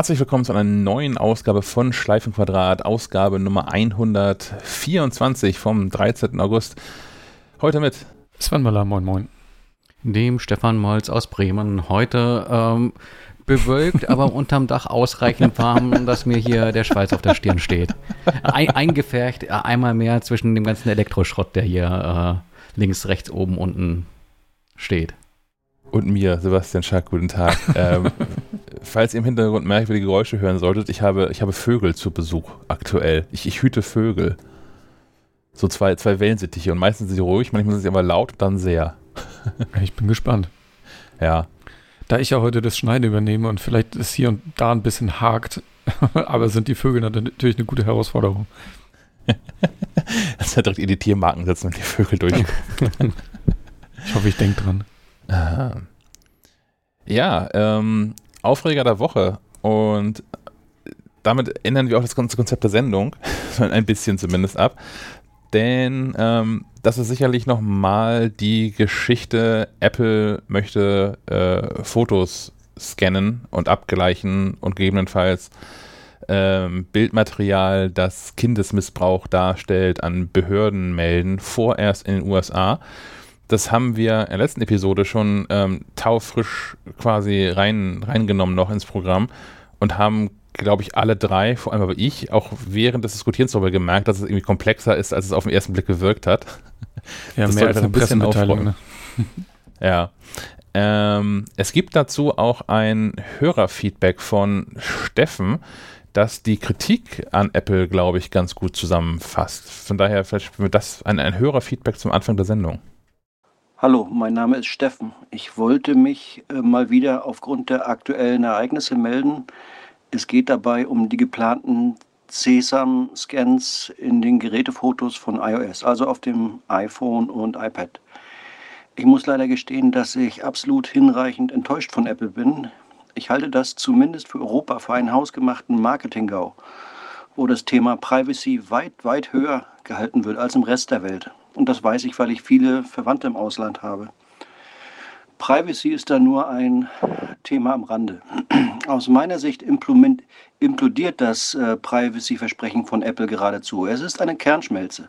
Herzlich willkommen zu einer neuen Ausgabe von Schleifenquadrat, Ausgabe Nummer 124 vom 13. August. Heute mit Sven Möller, moin moin. Dem Stefan Molz aus Bremen. Heute ähm, bewölkt, aber unterm Dach ausreichend warm, dass mir hier der Schweiß auf der Stirn steht. Ein, eingefärcht, äh, einmal mehr zwischen dem ganzen Elektroschrott, der hier äh, links, rechts, oben, unten steht. Und mir, Sebastian Schack, guten Tag. ähm, falls ihr im Hintergrund merkwürdige Geräusche hören solltet, ich habe, ich habe Vögel zu Besuch aktuell. Ich, ich hüte Vögel. So zwei, zwei Wellensittiche und meistens sind sie ruhig, manchmal sind sie aber laut und dann sehr. ich bin gespannt. Ja. Da ich ja heute das Schneiden übernehme und vielleicht ist hier und da ein bisschen hakt, aber sind die Vögel natürlich eine gute Herausforderung. das ist ja direkt in die Tiermarken setzen und die Vögel durch. ich hoffe, ich denke dran. Aha. Ja, ähm, Aufreger der Woche. Und damit ändern wir auch das ganze Konzept der Sendung, ein bisschen zumindest ab. Denn ähm, das ist sicherlich nochmal die Geschichte, Apple möchte äh, Fotos scannen und abgleichen und gegebenenfalls ähm, Bildmaterial, das Kindesmissbrauch darstellt, an Behörden melden, vorerst in den USA. Das haben wir in der letzten Episode schon ähm, taufrisch quasi rein, reingenommen noch ins Programm und haben glaube ich, alle drei, vor allem aber ich, auch während des Diskutierens darüber gemerkt, dass es irgendwie komplexer ist, als es auf den ersten Blick gewirkt hat. Ja, das mehr als eine ein bisschen aufräumen. Ne? Ja. Ähm, es gibt dazu auch ein Hörerfeedback von Steffen, das die Kritik an Apple, glaube ich, ganz gut zusammenfasst. Von daher vielleicht wird das ein, ein Hörerfeedback zum Anfang der Sendung. Hallo, mein Name ist Steffen. Ich wollte mich äh, mal wieder aufgrund der aktuellen Ereignisse melden, es geht dabei um die geplanten Sesam-Scans in den Gerätefotos von iOS, also auf dem iPhone und iPad. Ich muss leider gestehen, dass ich absolut hinreichend enttäuscht von Apple bin. Ich halte das zumindest für Europa für einen hausgemachten Marketing-GAU, wo das Thema Privacy weit, weit höher gehalten wird als im Rest der Welt. Und das weiß ich, weil ich viele Verwandte im Ausland habe. Privacy ist da nur ein Thema am Rande. Aus meiner Sicht implodiert das äh, Privacy-Versprechen von Apple geradezu. Es ist eine Kernschmelze.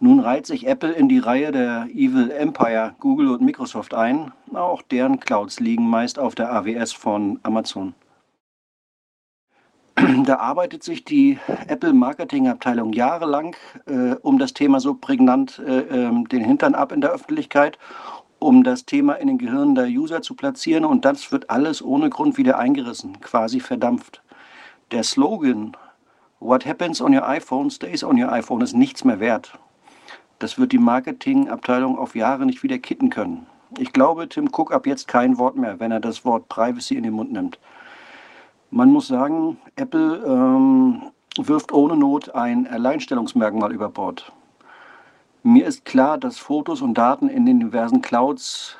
Nun reiht sich Apple in die Reihe der Evil Empire, Google und Microsoft ein. Auch deren Clouds liegen meist auf der AWS von Amazon. Da arbeitet sich die Apple-Marketing-Abteilung jahrelang äh, um das Thema so prägnant äh, ähm, den Hintern ab in der Öffentlichkeit um das Thema in den Gehirnen der User zu platzieren und das wird alles ohne Grund wieder eingerissen, quasi verdampft. Der Slogan What happens on your iPhone stays on your iPhone ist nichts mehr wert. Das wird die Marketingabteilung auf Jahre nicht wieder kitten können. Ich glaube, Tim Cook ab jetzt kein Wort mehr, wenn er das Wort Privacy in den Mund nimmt. Man muss sagen, Apple ähm, wirft ohne Not ein Alleinstellungsmerkmal über Bord. Mir ist klar, dass Fotos und Daten in den diversen Clouds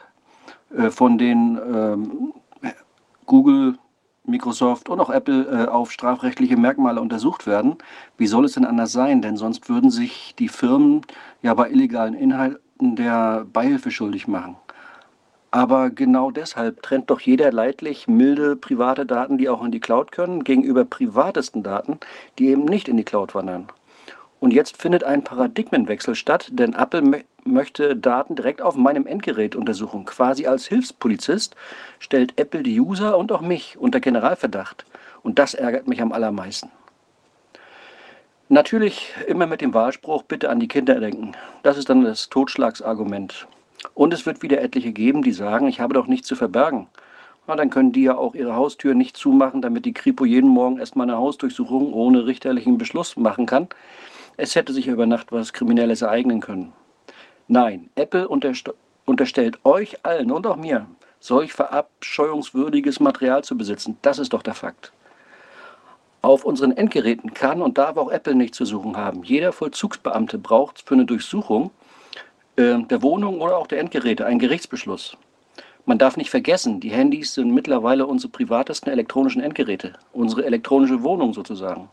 äh, von den ähm, Google, Microsoft und auch Apple äh, auf strafrechtliche Merkmale untersucht werden. Wie soll es denn anders sein? Denn sonst würden sich die Firmen ja bei illegalen Inhalten der Beihilfe schuldig machen. Aber genau deshalb trennt doch jeder leidlich milde private Daten, die auch in die Cloud können, gegenüber privatesten Daten, die eben nicht in die Cloud wandern. Und jetzt findet ein Paradigmenwechsel statt, denn Apple möchte Daten direkt auf meinem Endgerät untersuchen. Quasi als Hilfspolizist stellt Apple die User und auch mich unter Generalverdacht. Und das ärgert mich am allermeisten. Natürlich immer mit dem Wahlspruch, bitte an die Kinder denken. Das ist dann das Totschlagsargument. Und es wird wieder etliche geben, die sagen, ich habe doch nichts zu verbergen. Na, dann können die ja auch ihre Haustür nicht zumachen, damit die Kripo jeden Morgen erstmal eine Hausdurchsuchung ohne richterlichen Beschluss machen kann es hätte sich über Nacht was Kriminelles ereignen können. Nein, Apple unterstellt euch allen und auch mir, solch verabscheuungswürdiges Material zu besitzen. Das ist doch der Fakt. Auf unseren Endgeräten kann und darf auch Apple nicht zu suchen haben. Jeder Vollzugsbeamte braucht für eine Durchsuchung der Wohnung oder auch der Endgeräte einen Gerichtsbeschluss. Man darf nicht vergessen, die Handys sind mittlerweile unsere privatesten elektronischen Endgeräte, unsere elektronische Wohnung sozusagen.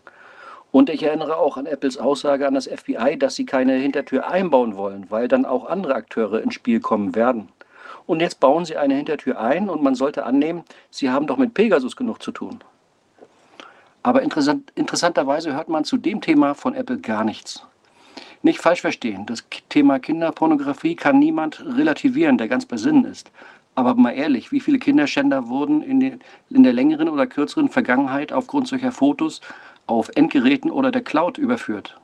Und ich erinnere auch an Apples Aussage an das FBI, dass sie keine Hintertür einbauen wollen, weil dann auch andere Akteure ins Spiel kommen werden. Und jetzt bauen sie eine Hintertür ein und man sollte annehmen, sie haben doch mit Pegasus genug zu tun. Aber interessant, interessanterweise hört man zu dem Thema von Apple gar nichts. Nicht falsch verstehen, das Thema Kinderpornografie kann niemand relativieren, der ganz bei Sinnen ist. Aber mal ehrlich, wie viele Kinderschänder wurden in, den, in der längeren oder kürzeren Vergangenheit aufgrund solcher Fotos auf Endgeräten oder der Cloud überführt?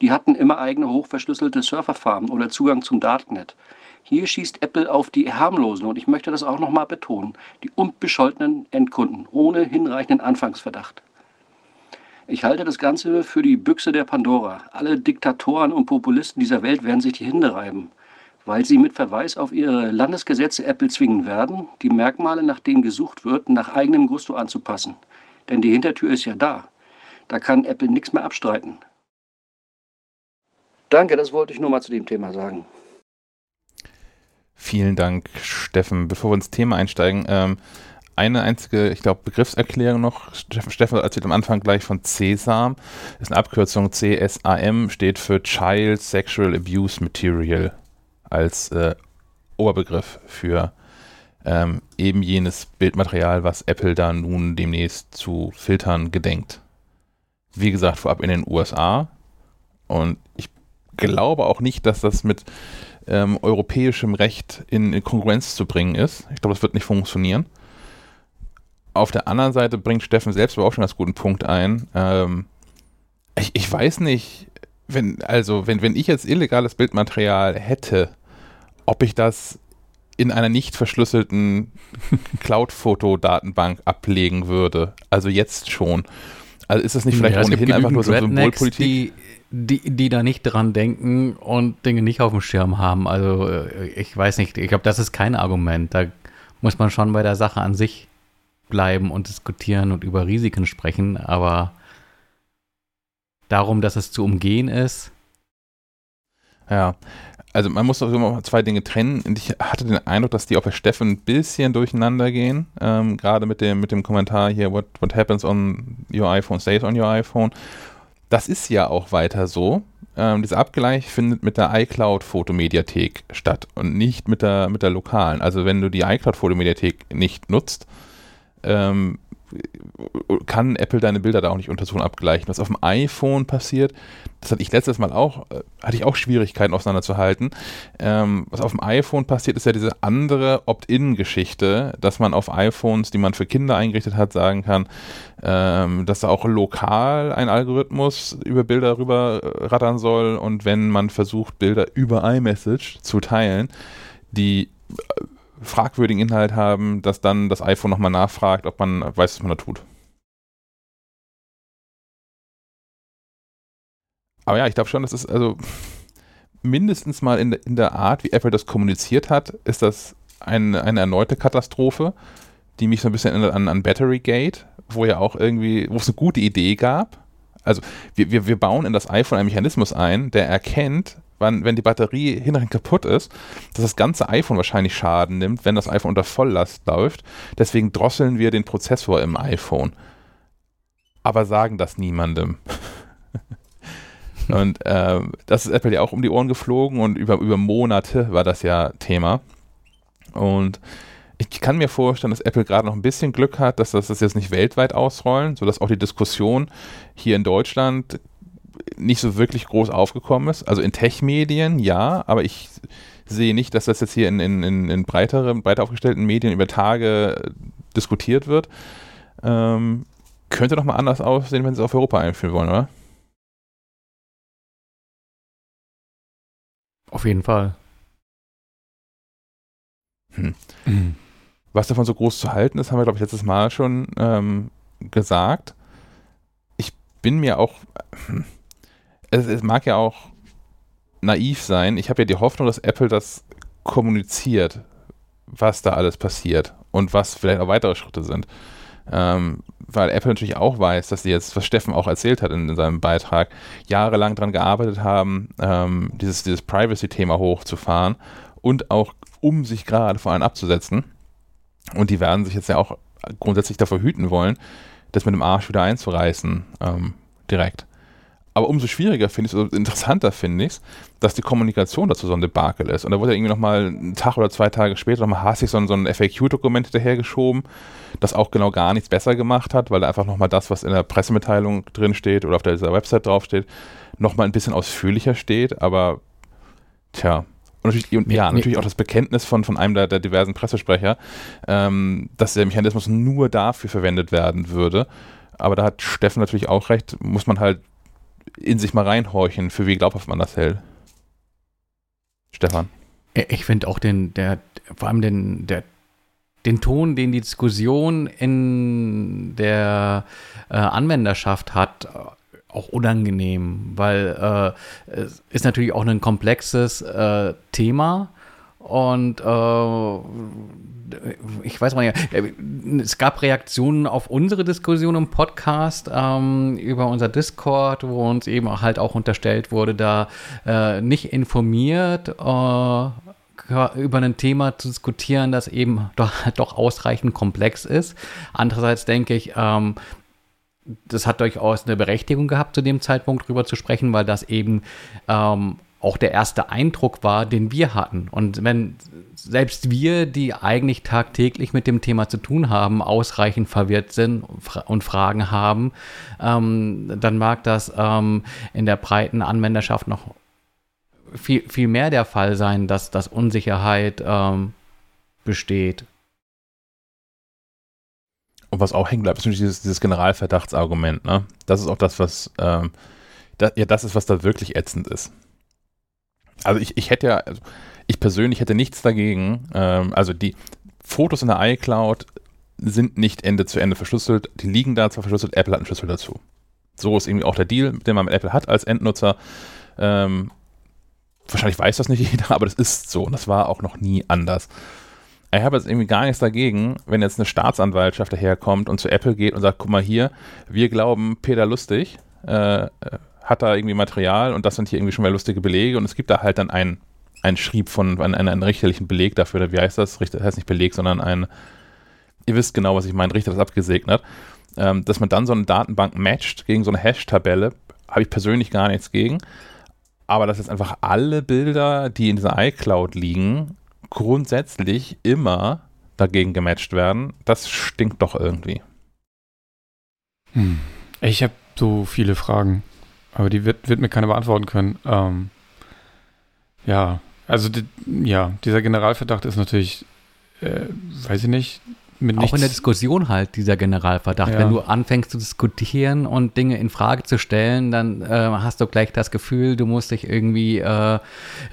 Die hatten immer eigene hochverschlüsselte Serverfarmen oder Zugang zum Darknet. Hier schießt Apple auf die harmlosen, und ich möchte das auch nochmal betonen, die unbescholtenen Endkunden ohne hinreichenden Anfangsverdacht. Ich halte das Ganze für die Büchse der Pandora. Alle Diktatoren und Populisten dieser Welt werden sich die Hände reiben, weil sie mit Verweis auf ihre Landesgesetze Apple zwingen werden, die Merkmale, nach denen gesucht wird, nach eigenem Gusto anzupassen. Denn die Hintertür ist ja da. Da kann Apple nichts mehr abstreiten. Danke, das wollte ich nur mal zu dem Thema sagen. Vielen Dank, Steffen. Bevor wir ins Thema einsteigen, ähm, eine einzige, ich glaube, Begriffserklärung noch. Steffen erzählt am Anfang gleich von CSAM. Das ist eine Abkürzung. CSAM steht für Child Sexual Abuse Material als äh, Oberbegriff für ähm, eben jenes Bildmaterial, was Apple da nun demnächst zu filtern gedenkt. Wie gesagt, vorab in den USA. Und ich glaube auch nicht, dass das mit ähm, europäischem Recht in, in Konkurrenz zu bringen ist. Ich glaube, das wird nicht funktionieren auf der anderen Seite bringt Steffen selbst aber auch schon einen guten Punkt ein. Ähm, ich, ich weiß nicht, wenn, also wenn, wenn ich jetzt illegales Bildmaterial hätte, ob ich das in einer nicht verschlüsselten Cloud-Foto-Datenbank ablegen würde. Also jetzt schon. Also ist das nicht vielleicht ja, ohnehin einfach nur so Symbolpolitik? Die, die, die da nicht dran denken und Dinge nicht auf dem Schirm haben. Also äh, ich weiß nicht, ich glaube, das ist kein Argument. Da muss man schon bei der Sache an sich bleiben und diskutieren und über Risiken sprechen, aber darum, dass es zu umgehen ist. Ja, also man muss auch immer zwei Dinge trennen. Und ich hatte den Eindruck, dass die auch bei Steffen ein bisschen durcheinander gehen. Ähm, Gerade mit dem, mit dem Kommentar hier, what, what happens on your iPhone stays on your iPhone. Das ist ja auch weiter so. Ähm, dieser Abgleich findet mit der iCloud-Fotomediathek statt und nicht mit der, mit der lokalen. Also wenn du die iCloud-Fotomediathek nicht nutzt, ähm, kann Apple deine Bilder da auch nicht untersuchen abgleichen. Was auf dem iPhone passiert, das hatte ich letztes Mal auch, äh, hatte ich auch Schwierigkeiten auseinanderzuhalten. Ähm, was auf dem iPhone passiert, ist ja diese andere Opt-in-Geschichte, dass man auf iPhones, die man für Kinder eingerichtet hat, sagen kann, ähm, dass da auch lokal ein Algorithmus über Bilder rüber äh, rattern soll und wenn man versucht, Bilder über iMessage zu teilen, die äh, fragwürdigen Inhalt haben, dass dann das iPhone nochmal nachfragt, ob man weiß, was man da tut. Aber ja, ich glaube schon, das ist also mindestens mal in, in der Art, wie Apple das kommuniziert hat, ist das ein, eine erneute Katastrophe, die mich so ein bisschen erinnert an, an Battery Gate, wo ja auch irgendwie, wo es eine gute Idee gab. Also wir, wir, wir bauen in das iPhone einen Mechanismus ein, der erkennt, wann, wenn die Batterie hinterher kaputt ist, dass das ganze iPhone wahrscheinlich Schaden nimmt, wenn das iPhone unter Volllast läuft. Deswegen drosseln wir den Prozessor im iPhone. Aber sagen das niemandem. und äh, das ist Apple ja auch um die Ohren geflogen und über, über Monate war das ja Thema. Und ich kann mir vorstellen, dass Apple gerade noch ein bisschen Glück hat, dass das, das jetzt nicht weltweit ausrollen, sodass auch die Diskussion hier in Deutschland nicht so wirklich groß aufgekommen ist. Also in Tech-Medien ja, aber ich sehe nicht, dass das jetzt hier in, in, in, breiteren, breiter aufgestellten Medien über Tage diskutiert wird. Ähm, könnte doch mal anders aussehen, wenn sie es auf Europa einführen wollen, oder? Auf jeden Fall. Hm. Mhm. Was davon so groß zu halten ist, haben wir, glaube ich, letztes Mal schon ähm, gesagt. Ich bin mir auch, hm, es, es mag ja auch naiv sein. Ich habe ja die Hoffnung, dass Apple das kommuniziert, was da alles passiert und was vielleicht auch weitere Schritte sind. Ähm, weil Apple natürlich auch weiß, dass sie jetzt, was Steffen auch erzählt hat in, in seinem Beitrag, jahrelang daran gearbeitet haben, ähm, dieses, dieses Privacy-Thema hochzufahren und auch um sich gerade vor allem abzusetzen. Und die werden sich jetzt ja auch grundsätzlich davor hüten wollen, das mit dem Arsch wieder einzureißen, ähm, direkt. Aber umso schwieriger finde ich es, also interessanter finde ich es, dass die Kommunikation dazu so ein Debakel ist. Und da wurde ja irgendwie nochmal einen Tag oder zwei Tage später nochmal hastig so ein, so ein FAQ-Dokument hinterhergeschoben, das auch genau gar nichts besser gemacht hat, weil da einfach nochmal das, was in der Pressemitteilung drin steht oder auf dieser Website draufsteht, nochmal ein bisschen ausführlicher steht. Aber tja, und natürlich, und, ja, natürlich auch das Bekenntnis von, von einem der, der diversen Pressesprecher, ähm, dass der Mechanismus nur dafür verwendet werden würde. Aber da hat Steffen natürlich auch recht, muss man halt in sich mal reinhorchen, für wie glaubhaft man das hält. Stefan. Ich finde auch den, der, vor allem den, der, den Ton, den die Diskussion in der äh, Anwenderschaft hat, auch unangenehm, weil äh, es ist natürlich auch ein komplexes äh, Thema und äh, ich weiß mal ja, äh, es gab Reaktionen auf unsere Diskussion im Podcast ähm, über unser Discord, wo uns eben halt auch unterstellt wurde, da äh, nicht informiert äh, über ein Thema zu diskutieren, das eben doch, doch ausreichend komplex ist. Andererseits denke ich, ähm, das hat durchaus eine Berechtigung gehabt, zu dem Zeitpunkt drüber zu sprechen, weil das eben ähm, auch der erste Eindruck war, den wir hatten. Und wenn selbst wir, die eigentlich tagtäglich mit dem Thema zu tun haben, ausreichend verwirrt sind und Fragen haben, ähm, dann mag das ähm, in der breiten Anwenderschaft noch viel, viel mehr der Fall sein, dass, dass Unsicherheit ähm, besteht. Und was auch hängen bleibt, ist natürlich dieses, dieses Generalverdachtsargument. Ne? Das ist auch das, was ähm, da, ja, das ist, was da wirklich ätzend ist. Also ich, ich hätte ja, also ich persönlich hätte nichts dagegen. Ähm, also die Fotos in der iCloud sind nicht Ende zu Ende verschlüsselt. Die liegen da zwar verschlüsselt, Apple hat einen Schlüssel dazu. So ist irgendwie auch der Deal, den man mit Apple hat als Endnutzer. Ähm, wahrscheinlich weiß das nicht jeder, aber das ist so und das war auch noch nie anders. Ich habe jetzt irgendwie gar nichts dagegen, wenn jetzt eine Staatsanwaltschaft daherkommt und zu Apple geht und sagt, guck mal hier, wir glauben, Peter Lustig äh, hat da irgendwie Material und das sind hier irgendwie schon mal lustige Belege und es gibt da halt dann ein ein Schrieb von einem, einen richterlichen Beleg dafür, oder wie heißt das? Richter heißt nicht Beleg, sondern ein, ihr wisst genau, was ich meine, Richter das abgesegnet, ähm, dass man dann so eine Datenbank matcht gegen so eine Hash-Tabelle, habe ich persönlich gar nichts gegen. Aber dass jetzt einfach alle Bilder, die in dieser iCloud liegen, grundsätzlich immer dagegen gematcht werden, das stinkt doch irgendwie. Hm. Ich habe so viele Fragen, aber die wird, wird mir keiner beantworten können. Ähm, ja, also die, ja, dieser Generalverdacht ist natürlich, äh, weiß ich nicht, mit Auch in der Diskussion halt, dieser Generalverdacht. Ja. Wenn du anfängst zu diskutieren und Dinge in Frage zu stellen, dann äh, hast du gleich das Gefühl, du musst dich irgendwie, äh,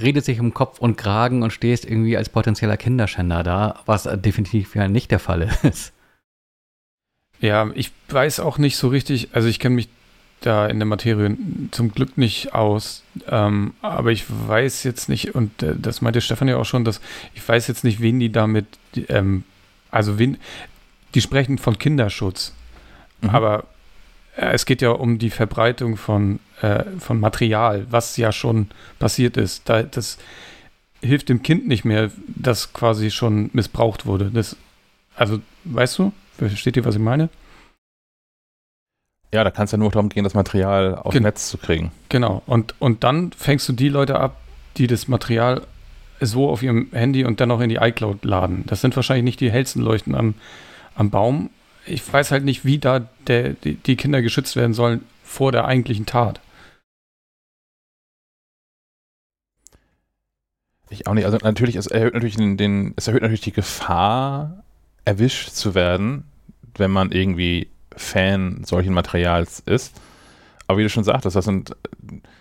redest dich um Kopf und Kragen und stehst irgendwie als potenzieller Kinderschänder da, was definitiv ja nicht der Fall ist. Ja, ich weiß auch nicht so richtig, also ich kenne mich da in der Materie zum Glück nicht aus. Ähm, aber ich weiß jetzt nicht, und äh, das meinte Stefan ja auch schon, dass ich weiß jetzt nicht, wen die damit, ähm, also wen, die sprechen von Kinderschutz. Mhm. Aber äh, es geht ja um die Verbreitung von, äh, von Material, was ja schon passiert ist. Da, das hilft dem Kind nicht mehr, das quasi schon missbraucht wurde. Das, also, weißt du, versteht ihr, was ich meine? Ja, da kann es ja nur darum gehen, das Material aufs Gen Netz zu kriegen. Genau. Und, und dann fängst du die Leute ab, die das Material so auf ihrem Handy und dann noch in die iCloud laden. Das sind wahrscheinlich nicht die hellsten Leuchten am, am Baum. Ich weiß halt nicht, wie da der, die, die Kinder geschützt werden sollen vor der eigentlichen Tat. Ich auch nicht. Also natürlich, es erhöht natürlich den, den, es erhöht natürlich die Gefahr, erwischt zu werden, wenn man irgendwie Fan solchen Materials ist. Aber wie du schon sagtest, das sind,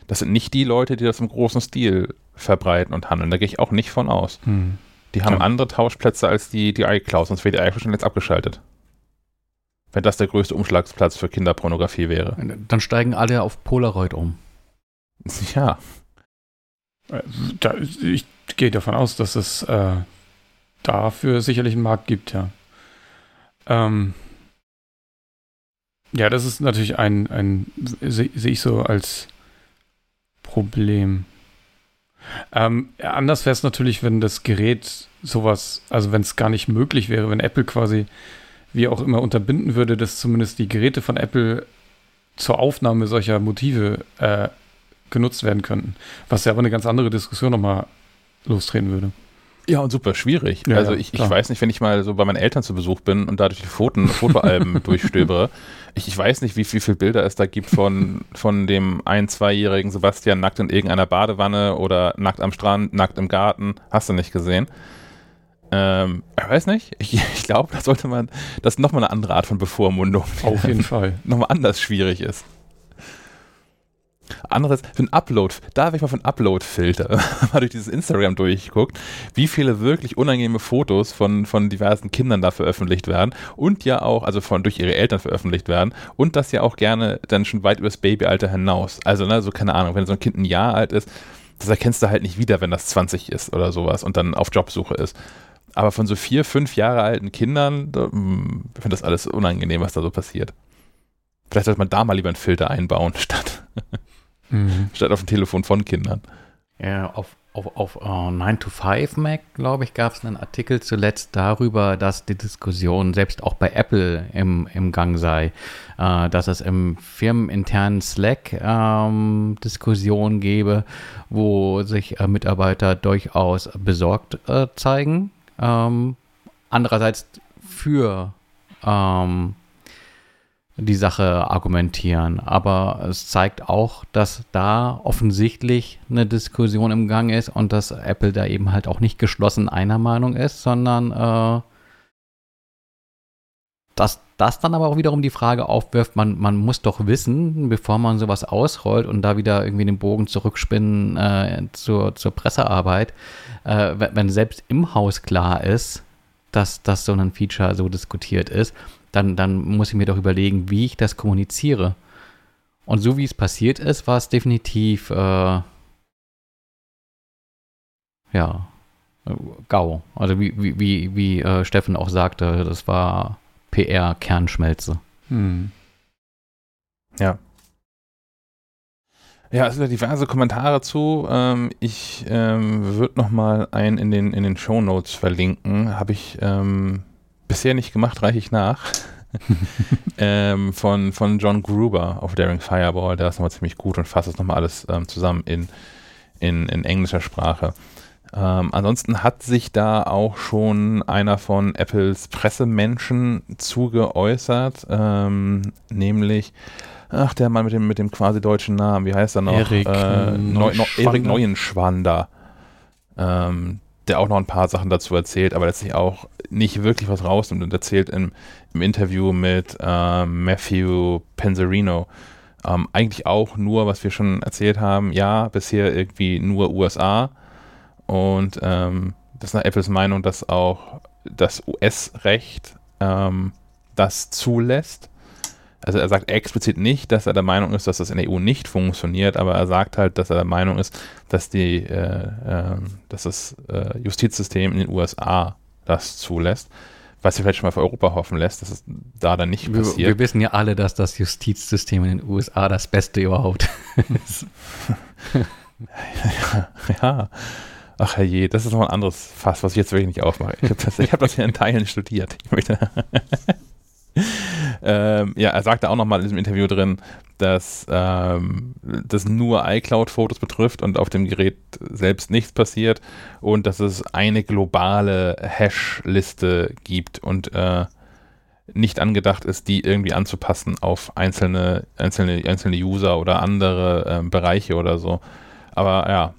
das sind nicht die Leute, die das im großen Stil verbreiten und handeln. Da gehe ich auch nicht von aus. Hm. Die haben ja. andere Tauschplätze als die, die iCloud, sonst wäre die iCloud schon jetzt abgeschaltet. Wenn das der größte Umschlagsplatz für Kinderpornografie wäre. Dann steigen alle auf Polaroid um. Ja. Da, ich gehe davon aus, dass es äh, dafür sicherlich einen Markt gibt, ja. Ähm, ja, das ist natürlich ein, ein sehe seh ich so als Problem. Ähm, anders wäre es natürlich, wenn das Gerät sowas, also wenn es gar nicht möglich wäre, wenn Apple quasi wie auch immer unterbinden würde, dass zumindest die Geräte von Apple zur Aufnahme solcher Motive äh, genutzt werden könnten. Was ja aber eine ganz andere Diskussion nochmal lostreten würde. Ja, und super schwierig. Ja, also ich, ich weiß nicht, wenn ich mal so bei meinen Eltern zu Besuch bin und dadurch die Foten, Fotoalben durchstöbere, ich, ich weiß nicht, wie, wie viele Bilder es da gibt von, von dem ein-, zweijährigen Sebastian nackt in irgendeiner Badewanne oder nackt am Strand, nackt im Garten. Hast du nicht gesehen? Ähm, ich weiß nicht. Ich, ich glaube, da sollte man, das ist nochmal eine andere Art von Bevormundung, Auf jeden Fall. nochmal anders schwierig ist. Anderes, für ein Upload, da habe ich mal von Upload-Filter mal durch dieses Instagram durchgeguckt, wie viele wirklich unangenehme Fotos von, von diversen Kindern da veröffentlicht werden und ja auch, also von durch ihre Eltern veröffentlicht werden und das ja auch gerne dann schon weit übers Babyalter hinaus. Also, ne, so keine Ahnung, wenn so ein Kind ein Jahr alt ist, das erkennst du halt nicht wieder, wenn das 20 ist oder sowas und dann auf Jobsuche ist. Aber von so vier, fünf Jahre alten Kindern, hm, ich finde das alles unangenehm, was da so passiert. Vielleicht sollte man da mal lieber einen Filter einbauen, statt, Mhm. statt auf dem Telefon von Kindern. Ja, auf, auf, auf äh, 9 to 5 Mac, glaube ich, gab es einen Artikel zuletzt darüber, dass die Diskussion selbst auch bei Apple im, im Gang sei, äh, dass es im firmeninternen Slack ähm, Diskussionen gäbe, wo sich äh, Mitarbeiter durchaus besorgt äh, zeigen. Ähm, andererseits für ähm, die Sache argumentieren. Aber es zeigt auch, dass da offensichtlich eine Diskussion im Gang ist und dass Apple da eben halt auch nicht geschlossen einer Meinung ist, sondern äh, dass das dann aber auch wiederum die Frage aufwirft, man, man muss doch wissen, bevor man sowas ausrollt und da wieder irgendwie den Bogen zurückspinnen äh, zur, zur Pressearbeit, äh, wenn, selbst im Haus klar ist, dass, dass so ein Feature so diskutiert ist, dann, dann muss ich mir doch überlegen, wie ich das kommuniziere. Und so wie es passiert ist, war es definitiv, äh, ja, GAU. Also wie, wie, wie, wie äh, Steffen auch sagte, das war PR-Kernschmelze. Hm. Ja. Ja, es sind diverse Kommentare zu. Ähm, ich ähm, würde nochmal einen in den, in den Show Notes verlinken. Habe ich ähm, bisher nicht gemacht, reiche ich nach. ähm, von, von John Gruber auf Daring Fireball. Der ist nochmal ziemlich gut und fasst das nochmal alles ähm, zusammen in, in, in englischer Sprache. Ähm, ansonsten hat sich da auch schon einer von Apples Pressemenschen zugeäußert, ähm, nämlich, ach, der Mann mit dem, mit dem quasi deutschen Namen, wie heißt er noch? Erik, äh, Neu, Neu, Erik Neuschwander. Neuenschwander, ähm, der auch noch ein paar Sachen dazu erzählt, aber letztlich auch nicht wirklich was rausnimmt und erzählt im, im Interview mit äh, Matthew Penzarino ähm, eigentlich auch nur, was wir schon erzählt haben, ja, bisher irgendwie nur USA, und ähm, das ist nach Apples Meinung, dass auch das US-Recht ähm, das zulässt. Also er sagt explizit nicht, dass er der Meinung ist, dass das in der EU nicht funktioniert, aber er sagt halt, dass er der Meinung ist, dass die, äh, äh, dass das äh, Justizsystem in den USA das zulässt. Was sich vielleicht schon mal für Europa hoffen lässt, dass es da dann nicht Wir, passiert. wir wissen ja alle, dass das Justizsystem in den USA das Beste überhaupt ist. ja. Ach herrje, das ist noch ein anderes Fass, was ich jetzt wirklich nicht aufmache. Ich habe das, ich hab das ja in Teilen studiert. Ich möchte ähm, ja, er sagte auch nochmal in diesem Interview drin, dass ähm, das nur iCloud-Fotos betrifft und auf dem Gerät selbst nichts passiert und dass es eine globale Hash-Liste gibt und äh, nicht angedacht ist, die irgendwie anzupassen auf einzelne, einzelne, einzelne User oder andere ähm, Bereiche oder so. Aber ja,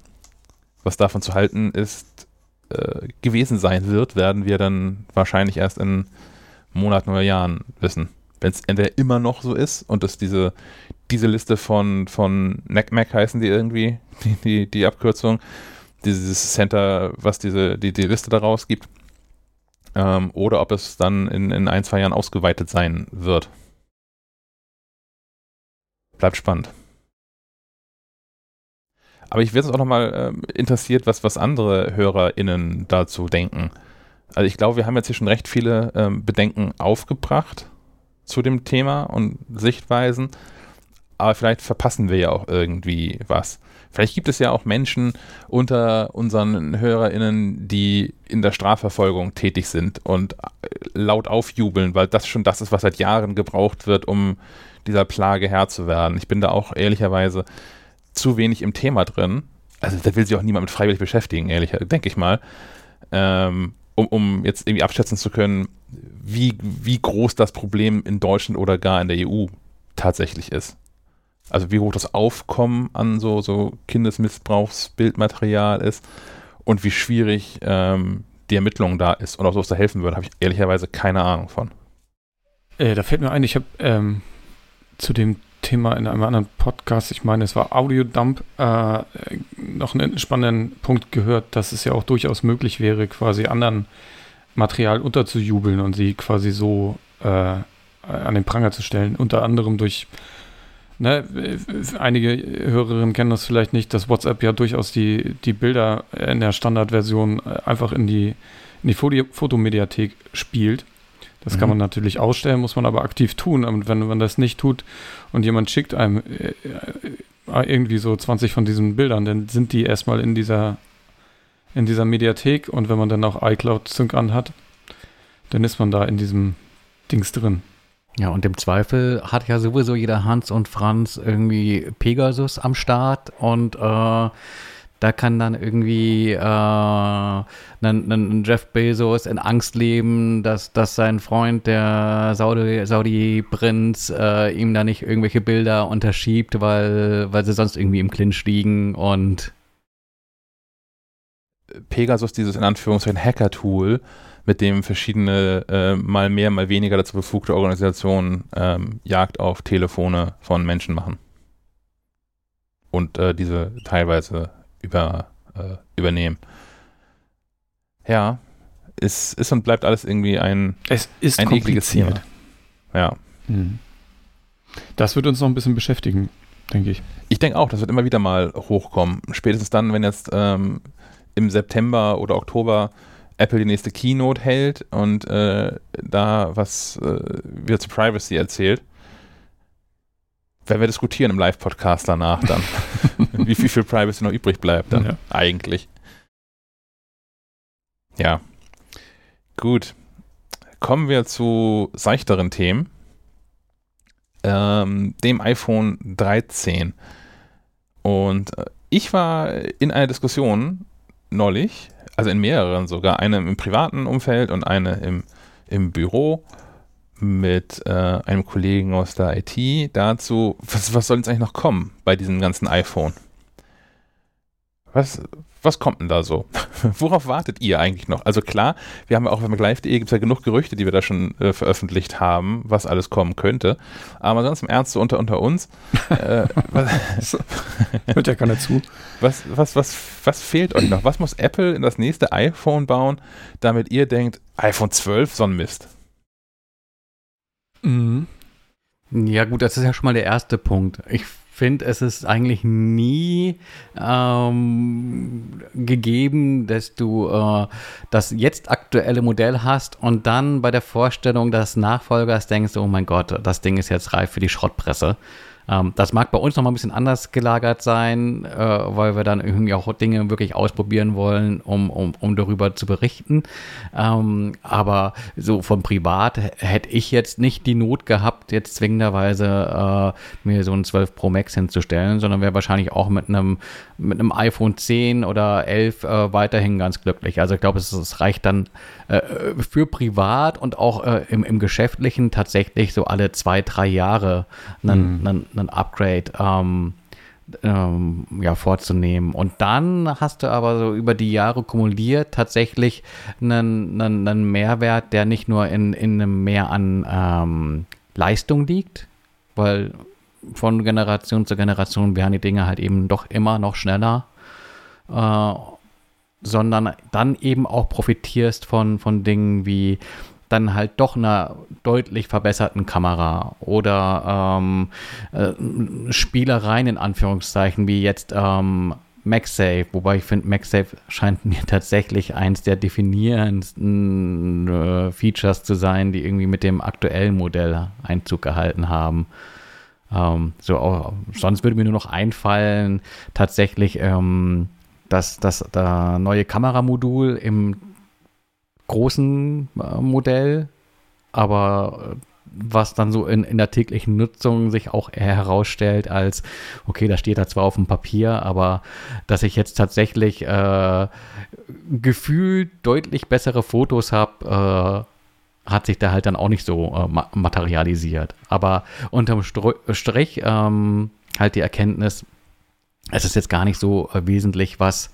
was davon zu halten ist, äh, gewesen sein wird, werden wir dann wahrscheinlich erst in Monaten oder Jahren wissen. Wenn es entweder immer noch so ist und es diese, diese Liste von, von NACMAC heißen die irgendwie, die, die, die Abkürzung, dieses Center, was diese, die, die Liste daraus gibt, ähm, oder ob es dann in, in ein, zwei Jahren ausgeweitet sein wird. Bleibt spannend. Aber ich werde uns auch nochmal ähm, interessiert, was, was andere HörerInnen dazu denken. Also ich glaube, wir haben jetzt hier schon recht viele ähm, Bedenken aufgebracht zu dem Thema und Sichtweisen, aber vielleicht verpassen wir ja auch irgendwie was. Vielleicht gibt es ja auch Menschen unter unseren HörerInnen, die in der Strafverfolgung tätig sind und äh, laut aufjubeln, weil das schon das ist, was seit Jahren gebraucht wird, um dieser Plage Herr zu werden. Ich bin da auch ehrlicherweise zu wenig im Thema drin. Also da will sich auch niemand mit freiwillig beschäftigen, ehrlich, denke ich mal. Ähm, um, um jetzt irgendwie abschätzen zu können, wie, wie groß das Problem in Deutschland oder gar in der EU tatsächlich ist. Also wie hoch das Aufkommen an so, so Kindesmissbrauchsbildmaterial ist und wie schwierig ähm, die Ermittlung da ist und auch so was da helfen würde, habe ich ehrlicherweise keine Ahnung von. Äh, da fällt mir ein, ich habe ähm, zu dem Thema in einem anderen Podcast, ich meine, es war Audiodump, äh, noch einen spannenden Punkt gehört, dass es ja auch durchaus möglich wäre, quasi anderen Material unterzujubeln und sie quasi so äh, an den Pranger zu stellen. Unter anderem durch, ne, einige Hörerinnen kennen das vielleicht nicht, dass WhatsApp ja durchaus die, die Bilder in der Standardversion einfach in die, in die Fotomediathek spielt das mhm. kann man natürlich ausstellen, muss man aber aktiv tun. Und wenn man das nicht tut und jemand schickt einem äh, äh, irgendwie so 20 von diesen Bildern, dann sind die erstmal in dieser, in dieser Mediathek und wenn man dann auch iCloud Sync anhat, dann ist man da in diesem Dings drin. Ja, und im Zweifel hat ja sowieso jeder Hans und Franz irgendwie Pegasus am Start und äh, da kann dann irgendwie äh, ein, ein Jeff Bezos in Angst leben, dass, dass sein Freund, der Saudi-Prinz, Saudi äh, ihm da nicht irgendwelche Bilder unterschiebt, weil, weil sie sonst irgendwie im Clinch liegen und Pegasus, dieses in Anführungszeichen Hacker-Tool, mit dem verschiedene äh, mal mehr, mal weniger dazu befugte Organisationen ähm, Jagd auf Telefone von Menschen machen. Und äh, diese teilweise über, äh, übernehmen. Ja, ist, ist und bleibt alles irgendwie ein, es ist ein ekliges Thema. Ja. Hm. Das wird uns noch ein bisschen beschäftigen, denke ich. Ich denke auch, das wird immer wieder mal hochkommen. Spätestens dann, wenn jetzt ähm, im September oder Oktober Apple die nächste Keynote hält und äh, da was äh, wieder zu Privacy erzählt werden wir diskutieren im Live-Podcast danach dann, wie viel, viel Privacy noch übrig bleibt dann ja. eigentlich. Ja. Gut. Kommen wir zu seichteren Themen. Ähm, dem iPhone 13. Und äh, ich war in einer Diskussion neulich, also in mehreren sogar, eine im privaten Umfeld und eine im, im Büro mit äh, einem Kollegen aus der IT dazu, was, was soll jetzt eigentlich noch kommen bei diesem ganzen iPhone? Was, was kommt denn da so? Worauf wartet ihr eigentlich noch? Also klar, wir haben ja auch auf live.de gibt es ja genug Gerüchte, die wir da schon äh, veröffentlicht haben, was alles kommen könnte. Aber sonst im Ernst so unter, unter uns. Äh, was, Hört ja keiner zu. Was, was, was, was fehlt euch noch? Was muss Apple in das nächste iPhone bauen, damit ihr denkt, iPhone 12, so ein Mist? Mhm. Ja, gut, das ist ja schon mal der erste Punkt. Ich finde, es ist eigentlich nie ähm, gegeben, dass du äh, das jetzt aktuelle Modell hast und dann bei der Vorstellung des Nachfolgers denkst, oh mein Gott, das Ding ist jetzt reif für die Schrottpresse. Ähm, das mag bei uns noch mal ein bisschen anders gelagert sein, äh, weil wir dann irgendwie auch Dinge wirklich ausprobieren wollen, um, um, um darüber zu berichten. Ähm, aber so von privat hätte ich jetzt nicht die Not gehabt, jetzt zwingenderweise äh, mir so ein 12 Pro Max hinzustellen, sondern wäre wahrscheinlich auch mit einem mit einem iPhone 10 oder 11 äh, weiterhin ganz glücklich. Also ich glaube, es, es, reicht dann äh, für privat und auch äh, im, im Geschäftlichen tatsächlich so alle zwei, drei Jahre einen, mhm. einen, einen Upgrade ähm, ähm, ja, vorzunehmen. Und dann hast du aber so über die Jahre kumuliert tatsächlich einen, einen, einen Mehrwert, der nicht nur in, in einem Mehr an ähm, Leistung liegt, weil von Generation zu Generation werden die Dinge halt eben doch immer noch schneller, äh, sondern dann eben auch profitierst von, von Dingen wie dann halt doch einer deutlich verbesserten Kamera oder ähm, äh, Spielereien in Anführungszeichen, wie jetzt ähm, MagSafe, wobei ich finde, MagSafe scheint mir tatsächlich eins der definierendsten äh, Features zu sein, die irgendwie mit dem aktuellen Modell Einzug gehalten haben. Ähm, so, auch, sonst würde mir nur noch einfallen, tatsächlich ähm, das, das, das neue Kameramodul im großen äh, Modell, aber was dann so in, in der täglichen Nutzung sich auch eher herausstellt als, okay, da steht da zwar auf dem Papier, aber dass ich jetzt tatsächlich äh, gefühlt deutlich bessere Fotos habe, äh, hat sich da halt dann auch nicht so äh, materialisiert. Aber unterm Str Strich ähm, halt die Erkenntnis, es ist jetzt gar nicht so äh, wesentlich, was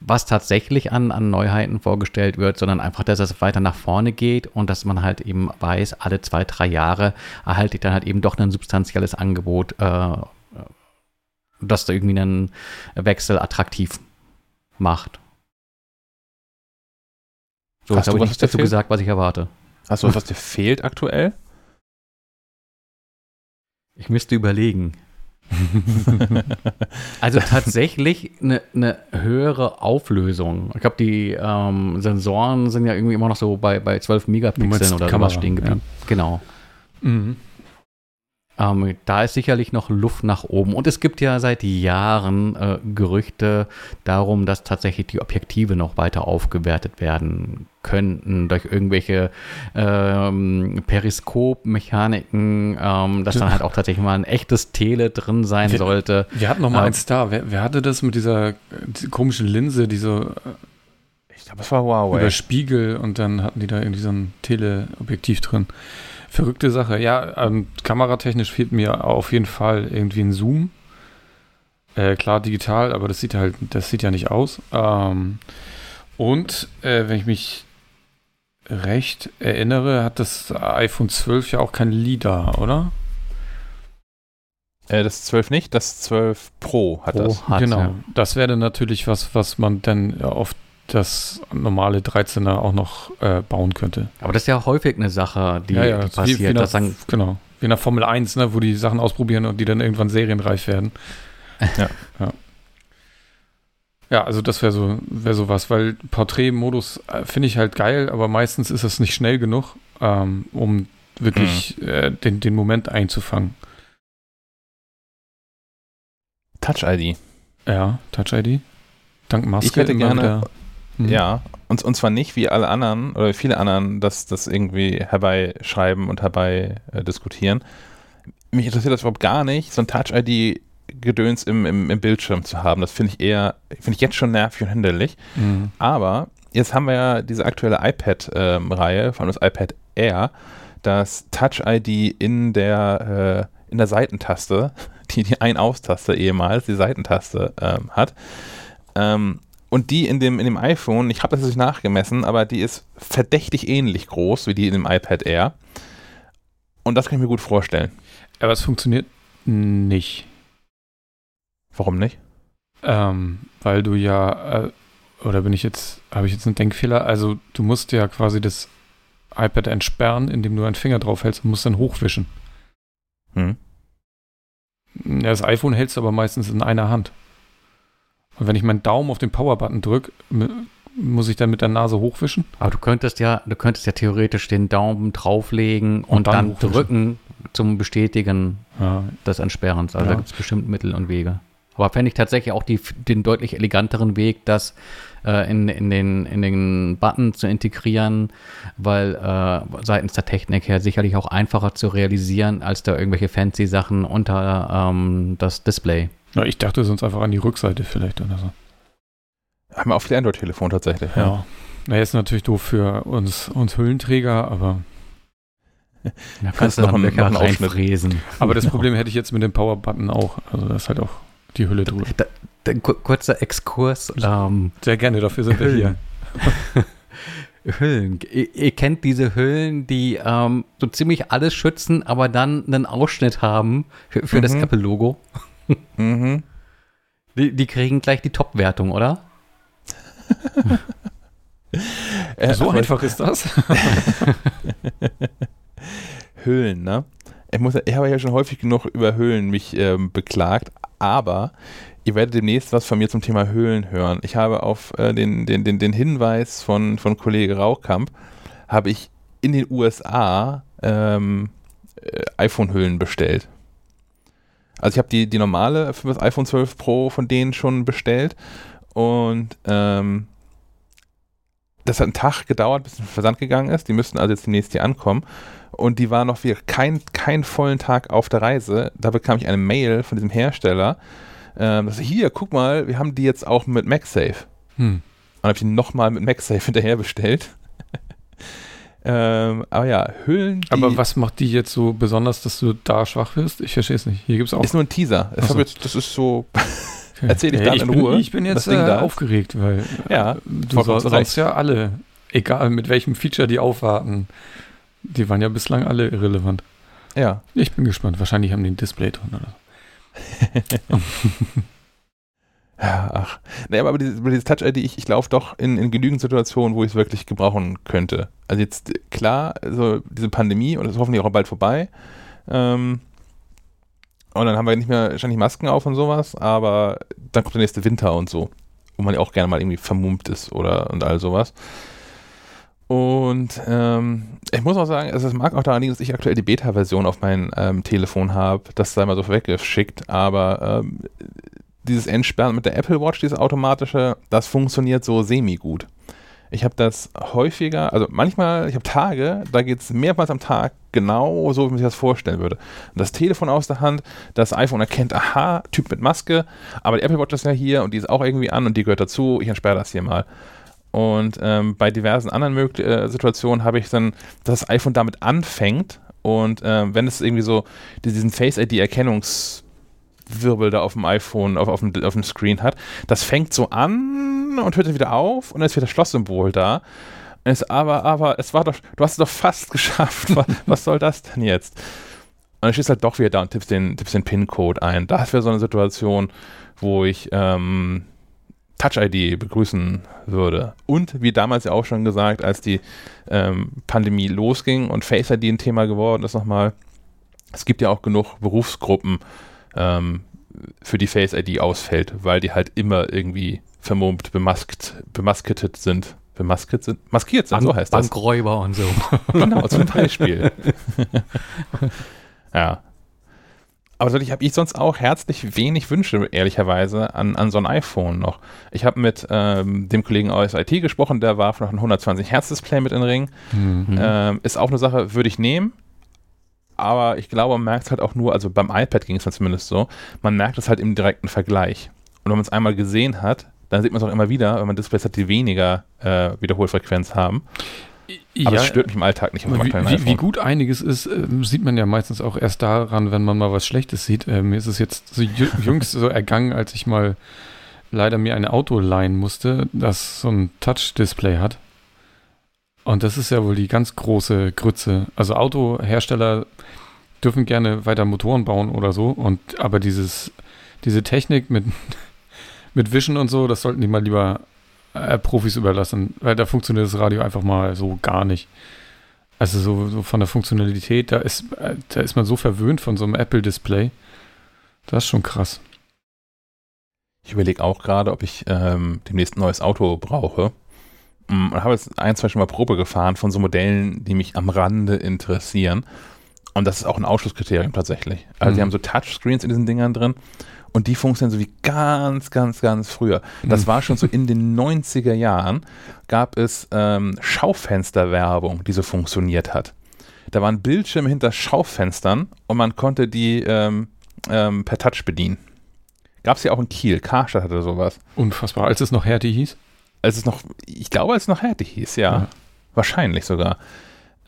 was tatsächlich an, an Neuheiten vorgestellt wird, sondern einfach, dass es weiter nach vorne geht und dass man halt eben weiß, alle zwei, drei Jahre erhalte ich dann halt eben doch ein substanzielles Angebot, äh, das da irgendwie einen Wechsel attraktiv macht. So, Hast jetzt habe ich dazu fehlt? gesagt, was ich erwarte. Hast du was, was dir fehlt aktuell? Ich müsste überlegen. also tatsächlich eine, eine, höhere Auflösung. Ich glaube, die ähm, Sensoren sind ja irgendwie immer noch so bei, bei 12 Megapixeln oder Kamera, sowas stehen geblieben. Ja. Genau. Mhm. Ähm, da ist sicherlich noch Luft nach oben. Und es gibt ja seit Jahren äh, Gerüchte darum, dass tatsächlich die Objektive noch weiter aufgewertet werden könnten durch irgendwelche ähm, Periskop-Mechaniken, ähm, dass dann halt auch tatsächlich mal ein echtes Tele drin sein wir, sollte. Wir hatten noch mal ähm, eins da. Wer, wer, hatte das mit dieser, dieser komischen Linse, diese ich glaube, es war Huawei. Über Spiegel und dann hatten die da irgendwie so ein Teleobjektiv drin. Verrückte Sache. Ja, ähm, kameratechnisch fehlt mir auf jeden Fall irgendwie ein Zoom. Äh, klar digital, aber das sieht halt, das sieht ja nicht aus. Ähm, und äh, wenn ich mich recht erinnere, hat das iPhone 12 ja auch kein LIDAR, oder? Äh, das 12 nicht, das 12 Pro hat Pro das. Hat, genau, ja. das wäre natürlich was, was man dann auf das normale 13er auch noch äh, bauen könnte. Aber das ist ja häufig eine Sache, die, ja, ja, die passiert. Wie, wie nach, genau, wie in der Formel 1, ne, wo die Sachen ausprobieren und die dann irgendwann serienreif werden. Ja. ja. Ja, also das wäre so, wär so was, weil Porträtmodus äh, finde ich halt geil, aber meistens ist es nicht schnell genug, ähm, um wirklich mhm. äh, den, den Moment einzufangen. Touch ID. Ja, Touch ID. Dank Maske. Ich hätte gerne, Mhm. Ja, und, und zwar nicht wie alle anderen oder viele anderen das, das irgendwie herbeischreiben und herbei äh, diskutieren. Mich interessiert das überhaupt gar nicht, so ein Touch-ID-Gedöns im, im, im, Bildschirm zu haben. Das finde ich eher, finde ich jetzt schon nervig und hinderlich. Mhm. Aber jetzt haben wir ja diese aktuelle iPad-Reihe, ähm, von das iPad Air, das Touch-ID in der, äh, in der Seitentaste, die die Ein-Aus-Taste ehemals, die Seitentaste ähm, hat. Ähm, und die in dem, in dem iPhone, ich habe das nicht nachgemessen, aber die ist verdächtig ähnlich groß wie die in dem iPad Air. Und das kann ich mir gut vorstellen. Aber es funktioniert nicht. Warum nicht? Ähm, weil du ja, äh, oder bin ich jetzt, habe ich jetzt einen Denkfehler? Also du musst ja quasi das iPad entsperren, indem du einen Finger drauf hältst und musst dann hochwischen. Hm. Ja, das iPhone hältst du aber meistens in einer Hand. Und wenn ich meinen Daumen auf den Power-Button drücke, muss ich dann mit der Nase hochwischen? Aber du könntest ja, du könntest ja theoretisch den Daumen drauflegen und, und dann, dann drücken zum Bestätigen ja. des Entsperrens. Also ja. da gibt es bestimmt Mittel und Wege. Aber fände ich tatsächlich auch die, den deutlich eleganteren Weg, das äh, in, in, den, in den Button zu integrieren, weil äh, seitens der Technik her sicherlich auch einfacher zu realisieren, als da irgendwelche fancy Sachen unter ähm, das Display. Ja, ich dachte sonst einfach an die Rückseite vielleicht oder so. Haben wir auf dem Android-Telefon tatsächlich. Ja. ja. Naja, ist natürlich doof für uns, uns Hüllenträger, aber. Da kannst du noch einen, noch einen reinfräsen. Aber das Problem hätte ich jetzt mit dem Power-Button auch. Also da ist halt auch die Hülle drüber. Da, da, kurzer Exkurs. Ähm, Sehr gerne, dafür sind wir hier. Hüllen. Ihr, ihr, kennt diese Hüllen, die ähm, so ziemlich alles schützen, aber dann einen Ausschnitt haben für, für mhm. das Apple-Logo mhm. Die, die, kriegen gleich die Top-Wertung, oder? äh, so einfach ist das. Höhlen, ne? Ich, muss, ich habe ja schon häufig genug über Höhlen mich ähm, beklagt, aber ihr werdet demnächst was von mir zum Thema Höhlen hören. Ich habe auf äh, den, den, den, den Hinweis von, von Kollege Rauchkamp, habe ich in den USA ähm, äh, iPhone-Hüllen bestellt. Also ich habe die, die normale für das iPhone 12 Pro von denen schon bestellt und ähm, das hat einen Tag gedauert, bis ein Versand gegangen ist. Die müssten also jetzt demnächst hier ankommen. Und die war noch wieder keinen kein vollen Tag auf der Reise. Da bekam ich eine Mail von diesem Hersteller. Ähm, dass, hier, guck mal, wir haben die jetzt auch mit MagSafe. Hm. Und habe ich ihn nochmal mit MagSafe hinterher bestellt. Ähm, aber ja, Hüllen. Aber was macht die jetzt so besonders, dass du da schwach wirst? Ich verstehe es nicht. Hier gibt es auch. Ist nur ein Teaser. So. jetzt, das ist so. erzähl ich Ja, dann ich in bin, Ruhe, Ich bin jetzt äh, aufgeregt, weil Ja, äh, du vollkommen soll, zu Recht. sonst ja alle, egal mit welchem Feature die aufwarten, die waren ja bislang alle irrelevant. Ja. Ich bin gespannt. Wahrscheinlich haben die ein Display drin oder so. Ja, ach. Nee, aber dieses, dieses Touch-ID, ich, ich laufe doch in, in genügend Situationen, wo ich es wirklich gebrauchen könnte. Also jetzt, klar, also diese Pandemie, und das ist hoffentlich auch bald vorbei. Ähm, und dann haben wir nicht mehr ständig Masken auf und sowas, aber dann kommt der nächste Winter und so, wo man ja auch gerne mal irgendwie vermummt ist oder und all sowas. Und ähm, ich muss auch sagen, also es mag auch daran liegen, dass ich aktuell die Beta-Version auf mein ähm, Telefon habe. Das sei mal so weggeschickt, aber ähm, dieses Entsperren mit der Apple Watch, dieses automatische, das funktioniert so semi-gut. Ich habe das häufiger, also manchmal, ich habe Tage, da geht es mehrmals am Tag genau so, wie man sich das vorstellen würde. Das Telefon aus der Hand, das iPhone erkennt, aha, Typ mit Maske, aber die Apple Watch ist ja hier und die ist auch irgendwie an und die gehört dazu, ich entsperre das hier mal. Und ähm, bei diversen anderen möglich äh, Situationen habe ich dann, dass das iPhone damit anfängt und ähm, wenn es irgendwie so diesen Face-ID-Erkennungswirbel da auf dem iPhone, auf, auf, dem, auf dem Screen hat, das fängt so an und hört dann wieder auf und dann ist wieder das Schlosssymbol da. Es, aber, aber, es war doch, du hast es doch fast geschafft. Was, was soll das denn jetzt? Und dann stehst halt doch wieder da und tippst den, tippst den PIN-Code ein. Das wäre so eine Situation, wo ich ähm, Touch-ID begrüßen würde. Und wie damals ja auch schon gesagt, als die ähm, Pandemie losging und Face-ID ein Thema geworden ist nochmal, es gibt ja auch genug Berufsgruppen, ähm, für die Face-ID ausfällt, weil die halt immer irgendwie vermummt, bemaskt, bemasketet sind. Bemasket sind? Maskiert sind, so heißt das. Bankräuber und so. Genau, zum Beispiel. ja. Aber tatsächlich habe ich sonst auch herzlich wenig Wünsche, ehrlicherweise, an, an so ein iPhone noch. Ich habe mit ähm, dem Kollegen aus IT gesprochen, der warf noch ein 120 Hertz Display mit in den Ring. Mhm. Ähm, ist auch eine Sache, würde ich nehmen. Aber ich glaube, man merkt es halt auch nur, also beim iPad ging es dann zumindest so, man merkt es halt im direkten Vergleich. Und wenn man es einmal gesehen hat, dann sieht man es auch immer wieder, wenn man Displays hat, die weniger äh, Wiederholfrequenz haben. Aber es stört mich im Alltag nicht wie, wie, wie gut einiges ist, ähm, sieht man ja meistens auch erst daran, wenn man mal was Schlechtes sieht. Äh, mir ist es jetzt so jü- jüngst so ergangen, als ich mal leider mir ein Auto leihen musste, das so ein Touch-Display hat. Und das ist ja wohl die ganz große Grütze. Also Autohersteller dürfen gerne weiter Motoren bauen oder so. Und aber dieses, diese Technik mit, mit Vision und so, das sollten die mal lieber äh, Profis überlassen, weil da funktioniert das Radio einfach mal so gar nicht. Also so, so von der Funktionalität, da ist, äh, da ist man so verwöhnt von so einem Apple-Display. Das ist schon krass. Ich überlege auch gerade, ob ich ähm, demnächst ein neues Auto brauche. Mm, Ich habe jetzt ein, zwei schon mal Probe gefahren von so Modellen, die mich am Rande interessieren. Und das ist auch ein Ausschlusskriterium tatsächlich. Also die Mhm. haben so Touchscreens in diesen Dingern drin und die funktionieren so wie ganz, ganz, ganz früher. Das Mhm. war schon so in den 90er Jahren, gab es ähm, Schaufensterwerbung, die so funktioniert hat. Da waren Bildschirme hinter Schaufenstern und man konnte die ähm, ähm, per Touch bedienen. Gab es ja auch in Kiel, Karstadt hatte sowas. Unfassbar. Als es noch Hertie hieß. Als es noch, ich glaube, als es noch Härte hieß, ja. Ja. Wahrscheinlich sogar.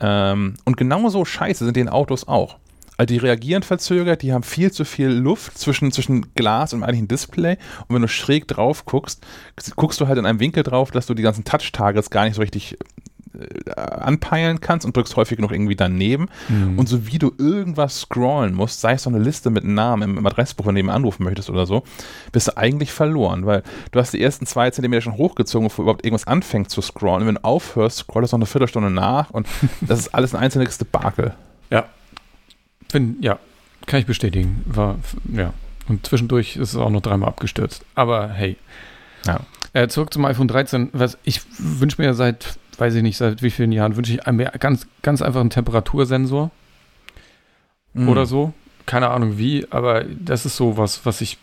Ähm, und genauso scheiße sind die in Autos auch. Also die reagieren verzögert, die haben viel zu viel Luft zwischen, zwischen Glas und eigentlichen Display. Und wenn du schräg drauf guckst, guckst du halt in einem Winkel drauf, dass du die ganzen Touch-Targets gar nicht so richtig äh, anpeilen kannst und drückst häufig noch irgendwie daneben. Mhm. Und so wie du irgendwas scrollen musst, sei es so eine Liste mit Namen im, Adressbuch, wenn du jemanden anrufen möchtest oder so, bist du eigentlich verloren, weil du hast die ersten zwei Zentimeter schon hochgezogen, bevor überhaupt irgendwas anfängt zu scrollen. Und wenn du aufhörst, scrollst du noch eine Viertelstunde nach und das ist alles ein einzelnes Debakel. Ja. Find, ja, kann ich bestätigen. War, ja. Und zwischendurch ist es auch noch dreimal abgestürzt. Aber hey. Ja. Äh, zurück zum iPhone 13. Was ich wünsche mir seit, weiß ich nicht, seit wie vielen Jahren, wünsche ich mir ganz, ganz einfach einen Temperatursensor Mhm. oder so. Keine Ahnung wie, aber das ist so was, was ich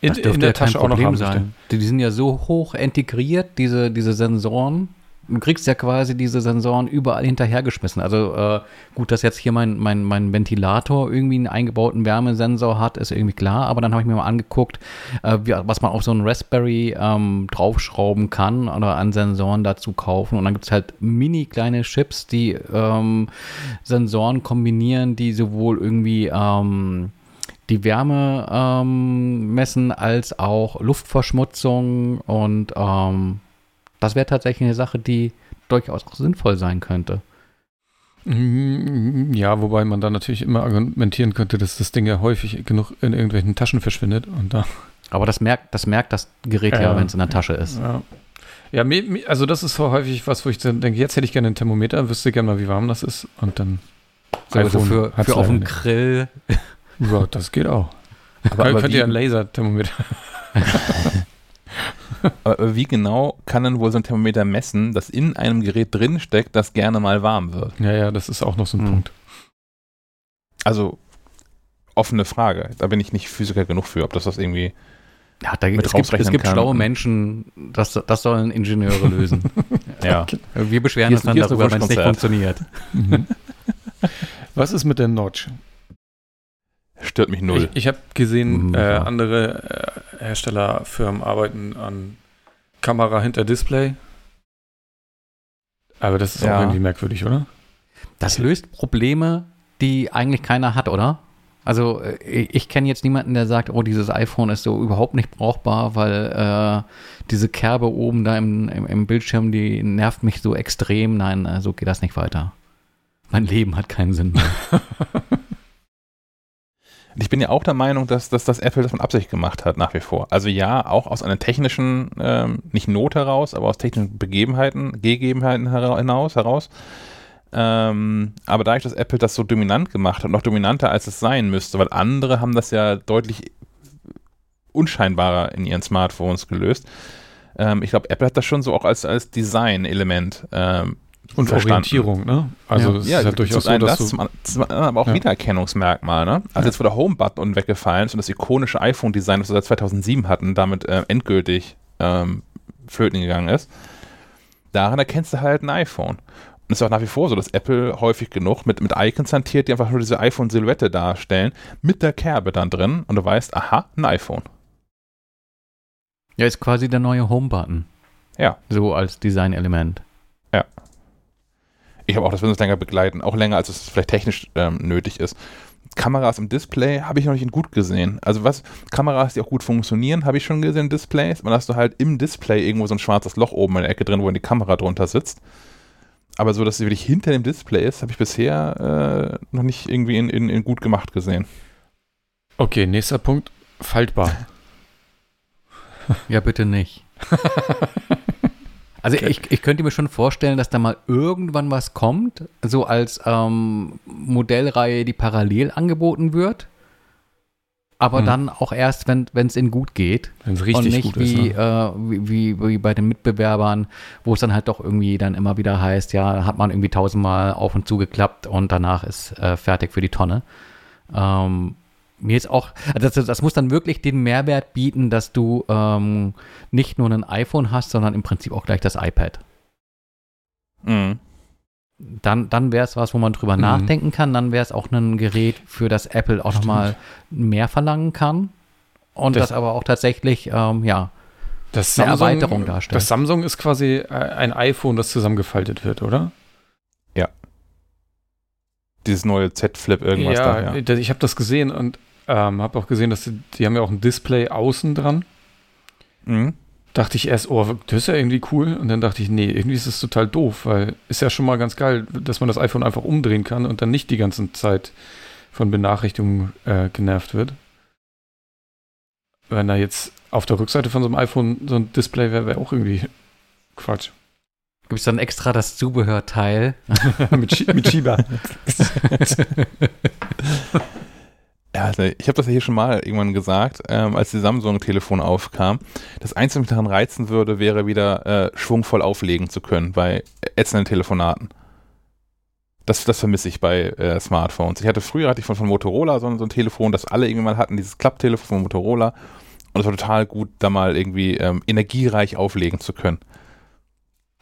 in, in der ja Tasche auch noch haben sein. Die, die sind ja so hoch integriert, diese, diese Sensoren, Du kriegst ja quasi diese Sensoren überall hinterhergeschmissen. Also äh, gut, dass jetzt hier mein, mein, mein Ventilator irgendwie einen eingebauten Wärmesensor hat, ist irgendwie klar. Aber dann habe ich mir mal angeguckt, äh, wie, was man auf so einen Raspberry ähm, draufschrauben kann oder an Sensoren dazu kaufen. Und dann gibt es halt mini kleine Chips, die ähm, Sensoren kombinieren, die sowohl irgendwie ähm, die Wärme ähm, messen als auch Luftverschmutzung und ähm, das wäre tatsächlich eine Sache, die durchaus sinnvoll sein könnte. Mhm, ja, wobei man da natürlich immer argumentieren könnte, dass das Ding ja häufig genug in irgendwelchen Taschen verschwindet und da. Aber das merkt, das merkt das Gerät äh, ja, wenn es in der Tasche ist. Ja. Ja, also das ist so häufig was, wo ich denke, jetzt hätte ich gerne ein Thermometer, wüsste gerne mal, wie warm das ist und dann so, also für, für auf dem Grill. Ja, das geht auch. Aber, Kön aber könnt ihr ein Laserthermometer. aber wie genau kann denn wohl so ein Thermometer messen, das in einem Gerät drinsteckt, das gerne mal warm wird? Ja, ja, das ist auch noch so ein hm. Punkt. Also, offene Frage. Da bin ich nicht Physiker genug für, ob das das irgendwie. Ja, da, es, gibt, es gibt schlaue Menschen, das, das sollen Ingenieure lösen. ja. Wir beschweren uns dann darüber, wenn es nicht funktioniert. Mhm. Was ist mit der Notch? Stört mich null. Ich, ich habe gesehen, mhm, äh, andere äh, Herstellerfirmen arbeiten an Kamera hinter Display. Aber das ist ja. auch irgendwie merkwürdig, oder? Das löst Probleme, die eigentlich keiner hat, oder? Also äh, ich, ich kenne jetzt niemanden, der sagt, oh, dieses iPhone ist so überhaupt nicht brauchbar, weil äh, diese Kerbe oben da im, im, im, Bildschirm, die nervt mich so extrem. Nein, äh, so geht das nicht weiter. Mein Leben hat keinen Sinn mehr. ich bin ja auch der Meinung, dass, dass das Apple das von Absicht gemacht hat, nach wie vor. Also ja, auch aus einer technischen, ähm, nicht Not heraus, aber aus technischen Begebenheiten, Gegebenheiten heraus, heraus. Ähm, aber dadurch, dass Apple das so dominant gemacht hat, noch dominanter als es sein müsste, weil andere haben das ja deutlich unscheinbarer in ihren Smartphones gelöst. Ähm, ich glaube, Apple hat das schon so auch als, als Design-Element ähm, und verstanden. Orientierung, ne? Also ja, es ja, ist ja durchaus so, dass das, du, zum, aber auch ja. Wiedererkennungsmerkmal, ne? Als ja. jetzt wo der Home-Button weggefallen ist und das ikonische iPhone-Design, das wir seit 2007 hatten, damit äh, endgültig ähm, flöten gegangen ist, daran erkennst du halt ein iPhone. Und es ist auch nach wie vor so, dass Apple häufig genug mit, mit Icons hantiert, die einfach nur diese iPhone-Silhouette darstellen, mit der Kerbe dann drin und du weißt, aha, ein iPhone. Ja, ist quasi der neue Home-Button. Ja. So als Design-Element. Ja. Ich habe auch das Windows länger begleiten, auch länger, als es vielleicht technisch ähm, nötig ist. Kameras im Display habe ich noch nicht in gut gesehen. Also was, Kameras, die auch gut funktionieren, habe ich schon gesehen, Displays. Man hast du halt im Display irgendwo so ein schwarzes Loch oben in der Ecke drin, wo die Kamera drunter sitzt. Aber so, dass sie wirklich hinter dem Display ist, habe ich bisher äh, noch nicht irgendwie in, in, in gut gemacht gesehen. Okay, nächster Punkt. Faltbar. Ja, bitte nicht. Also okay. ich, ich könnte mir schon vorstellen, dass da mal irgendwann was kommt, so als ähm, Modellreihe, die parallel angeboten wird. Aber hm. dann auch erst, wenn es ihnen gut geht. Wenn es richtig und nicht gut wie, ist. Ne? Äh, wie, wie, wie, bei den Mitbewerbern, wo es dann halt doch irgendwie dann immer wieder heißt, ja, hat man irgendwie tausendmal auf und zu geklappt und danach ist äh, fertig für die Tonne. Ähm, mir ist auch, also das, das, muss dann wirklich den Mehrwert bieten, dass du ähm, nicht nur ein iPhone hast, sondern im Prinzip auch gleich das iPad. Mhm. Dann, dann wäre es was, wo man drüber mhm. nachdenken kann. Dann wäre es auch ein Gerät, für das Apple auch nochmal mehr verlangen kann. Und das, das aber auch tatsächlich, ähm, ja, das eine Samsung, Erweiterung darstellt. Das Samsung ist quasi äh, ein iPhone, das zusammengefaltet wird, oder? Ja. Dieses neue Z-Flip irgendwas ja, da. Ja, ich habe das gesehen und ähm, habe auch gesehen, dass die, die, haben ja auch ein Display außen dran. Mhm. Dachte ich erst, oh, das ist ja irgendwie cool. Und dann dachte ich, nee, irgendwie ist das total doof, weil ist ja schon mal ganz geil, dass man das iPhone einfach umdrehen kann und dann nicht die ganze Zeit von Benachrichtigungen äh, genervt wird. Wenn da jetzt auf der Rückseite von so einem iPhone so ein Display wäre, wäre auch irgendwie Quatsch. Gibt es dann extra das Zubehörteil? mit, Sch mit Schieber. Also ich habe das ja hier schon mal irgendwann gesagt, ähm, als die Samsung-Telefon aufkam. Das Einzige, was mich daran reizen würde, wäre wieder äh, schwungvoll auflegen zu können bei ätzenden Telefonaten. Das, das vermisse ich bei äh, Smartphones. Ich hatte früher hatte ich von, von Motorola so, so ein Telefon, das alle irgendwann hatten, dieses Klapptelefon von Motorola. Und es war total gut, da mal irgendwie ähm, energiereich auflegen zu können.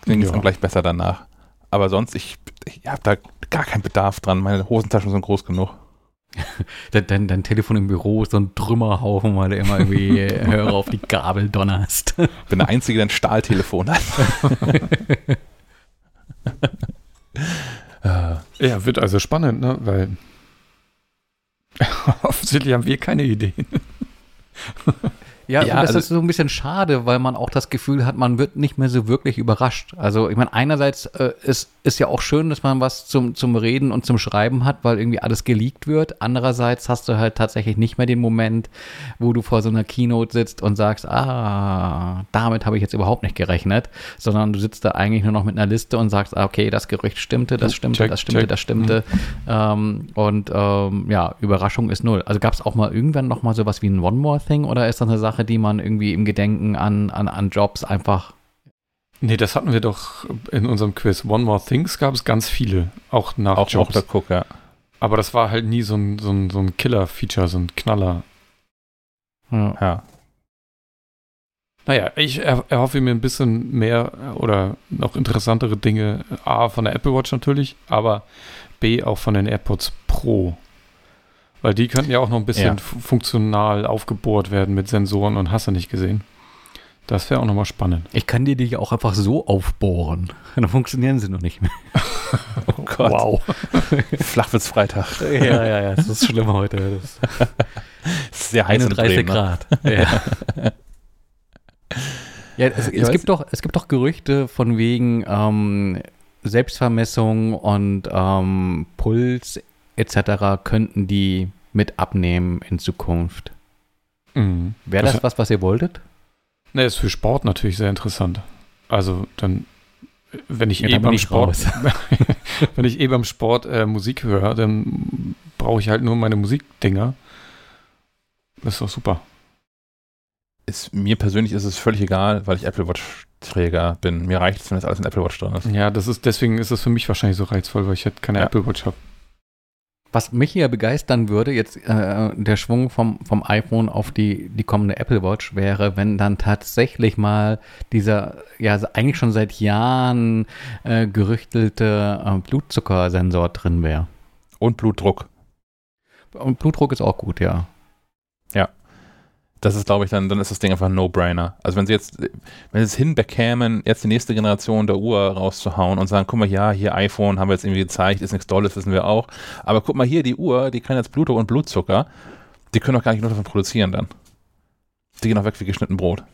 es ja. dann gleich besser danach. Aber sonst, ich, ich habe da gar keinen Bedarf dran. Meine Hosentaschen sind groß genug. dein, dein, dein, Telefon im Büro ist so ein Trümmerhaufen, weil du immer irgendwie Hörer auf die Gabel donnerst. Bin der Einzige, der ein Stahltelefon hat. ja, wird also spannend, ne? Weil offensichtlich haben wir keine Ideen. Ja, ja das also ist so ein bisschen schade, weil man auch das Gefühl hat, man wird nicht mehr so wirklich überrascht. Also ich meine, einerseits äh, ist, ist ja auch schön, dass man was zum, zum Reden und zum Schreiben hat, weil irgendwie alles geleakt wird. Andererseits hast du halt tatsächlich nicht mehr den Moment, wo du vor so einer Keynote sitzt und sagst, ah, damit habe ich jetzt überhaupt nicht gerechnet, sondern du sitzt da eigentlich nur noch mit einer Liste und sagst, ah, okay, das Gerücht stimmte, das stimmte, check, das stimmte, check. das stimmte. Mhm. Ähm, und ähm, ja, Überraschung ist null. Also gab es auch mal irgendwann noch mal sowas wie ein One More Thing oder ist das eine Sache, Sache, die man irgendwie im Gedenken an, an, an Jobs einfach. Nee, das hatten wir doch in unserem Quiz. One More Things gab es ganz viele, auch nach auch Jobs. Auch Cook, ja. Aber das war halt nie so ein, so ein, so ein Killer-Feature, so ein Knaller. Ja. ja. Naja, ich erhoffe mir ein bisschen mehr oder noch interessantere Dinge. A, von der Apple Watch natürlich, aber B, auch von den AirPods Pro. Weil die könnten ja auch noch ein bisschen ja. funktional aufgebohrt werden mit Sensoren und hast du nicht gesehen. Das wäre auch nochmal spannend. Ich kann dir die ja auch einfach so aufbohren. Dann funktionieren sie noch nicht mehr. oh Gott. Wow. Flachwitz-Freitag. ja, ja, ja. Das ist schlimm heute. Das ist sehr heiß 31 Grad. Ja. ja es, es gibt doch, es gibt doch Gerüchte von wegen ähm, Selbstvermessung und ähm, Puls etc. könnten die mit abnehmen in Zukunft. Mhm. Wäre das, das was, was ihr wolltet? Ne, ist für Sport natürlich sehr interessant. Also dann, wenn ich ja, eh beim Sport, wenn ich eh beim Sport äh, Musik höre, dann brauche ich halt nur meine Musikdinger. Das ist doch super. Ist, mir persönlich ist es völlig egal, weil ich Apple Watch Träger bin. Mir reicht es, wenn das alles in Apple Watch drin ist. Ja, das ist, deswegen ist es für mich wahrscheinlich so reizvoll, weil ich halt keine ja. Apple Watch habe. Was mich hier begeistern würde, jetzt äh, der Schwung vom, vom iPhone auf die, die kommende Apple Watch wäre, wenn dann tatsächlich mal dieser, ja, eigentlich schon seit Jahren äh, gerüchtelte äh, Blutzuckersensor drin wäre. Und Blutdruck. Und Blutdruck ist auch gut, ja. Ja das ist, glaube ich, dann, dann ist das Ding einfach ein No-Brainer. Also wenn sie jetzt, wenn sie es hinbekämen, jetzt die nächste Generation der Uhr rauszuhauen und sagen, guck mal, ja, hier iPhone haben wir jetzt irgendwie gezeigt, ist nichts Dolles, wissen wir auch. Aber guck mal hier, die Uhr, die kann jetzt Blutdruck und Blutzucker, die können doch gar nicht nur davon produzieren dann. Die gehen auch weg wie geschnitten Brot.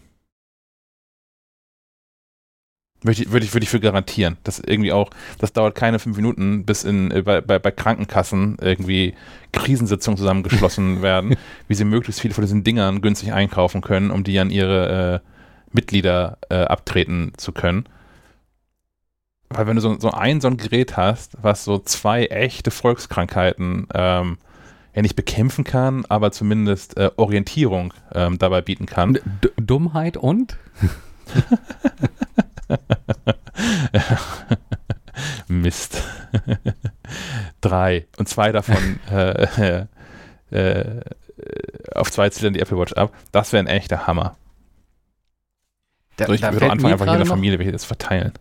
Würde ich, würde ich, würde ich für garantieren. dass irgendwie auch, das dauert keine fünf Minuten, bis in, äh, bei, bei, bei Krankenkassen irgendwie Krisensitzungen zusammengeschlossen werden, wie sie möglichst viele von diesen Dingern günstig einkaufen können, um die an ihre äh, Mitglieder äh, abtreten zu können. Weil wenn du so, so ein so ein Gerät hast, was so zwei echte Volkskrankheiten ähm, ja nicht bekämpfen kann, aber zumindest äh, Orientierung ähm, dabei bieten kann. D Dummheit und? Mist. Drei. Und zwei davon äh, äh, äh, auf zwei Zylindern die Apple Watch ab. Das wäre ein echter Hammer. Da, so, ich würde anfangen, einfach jeder Familie welche das verteilen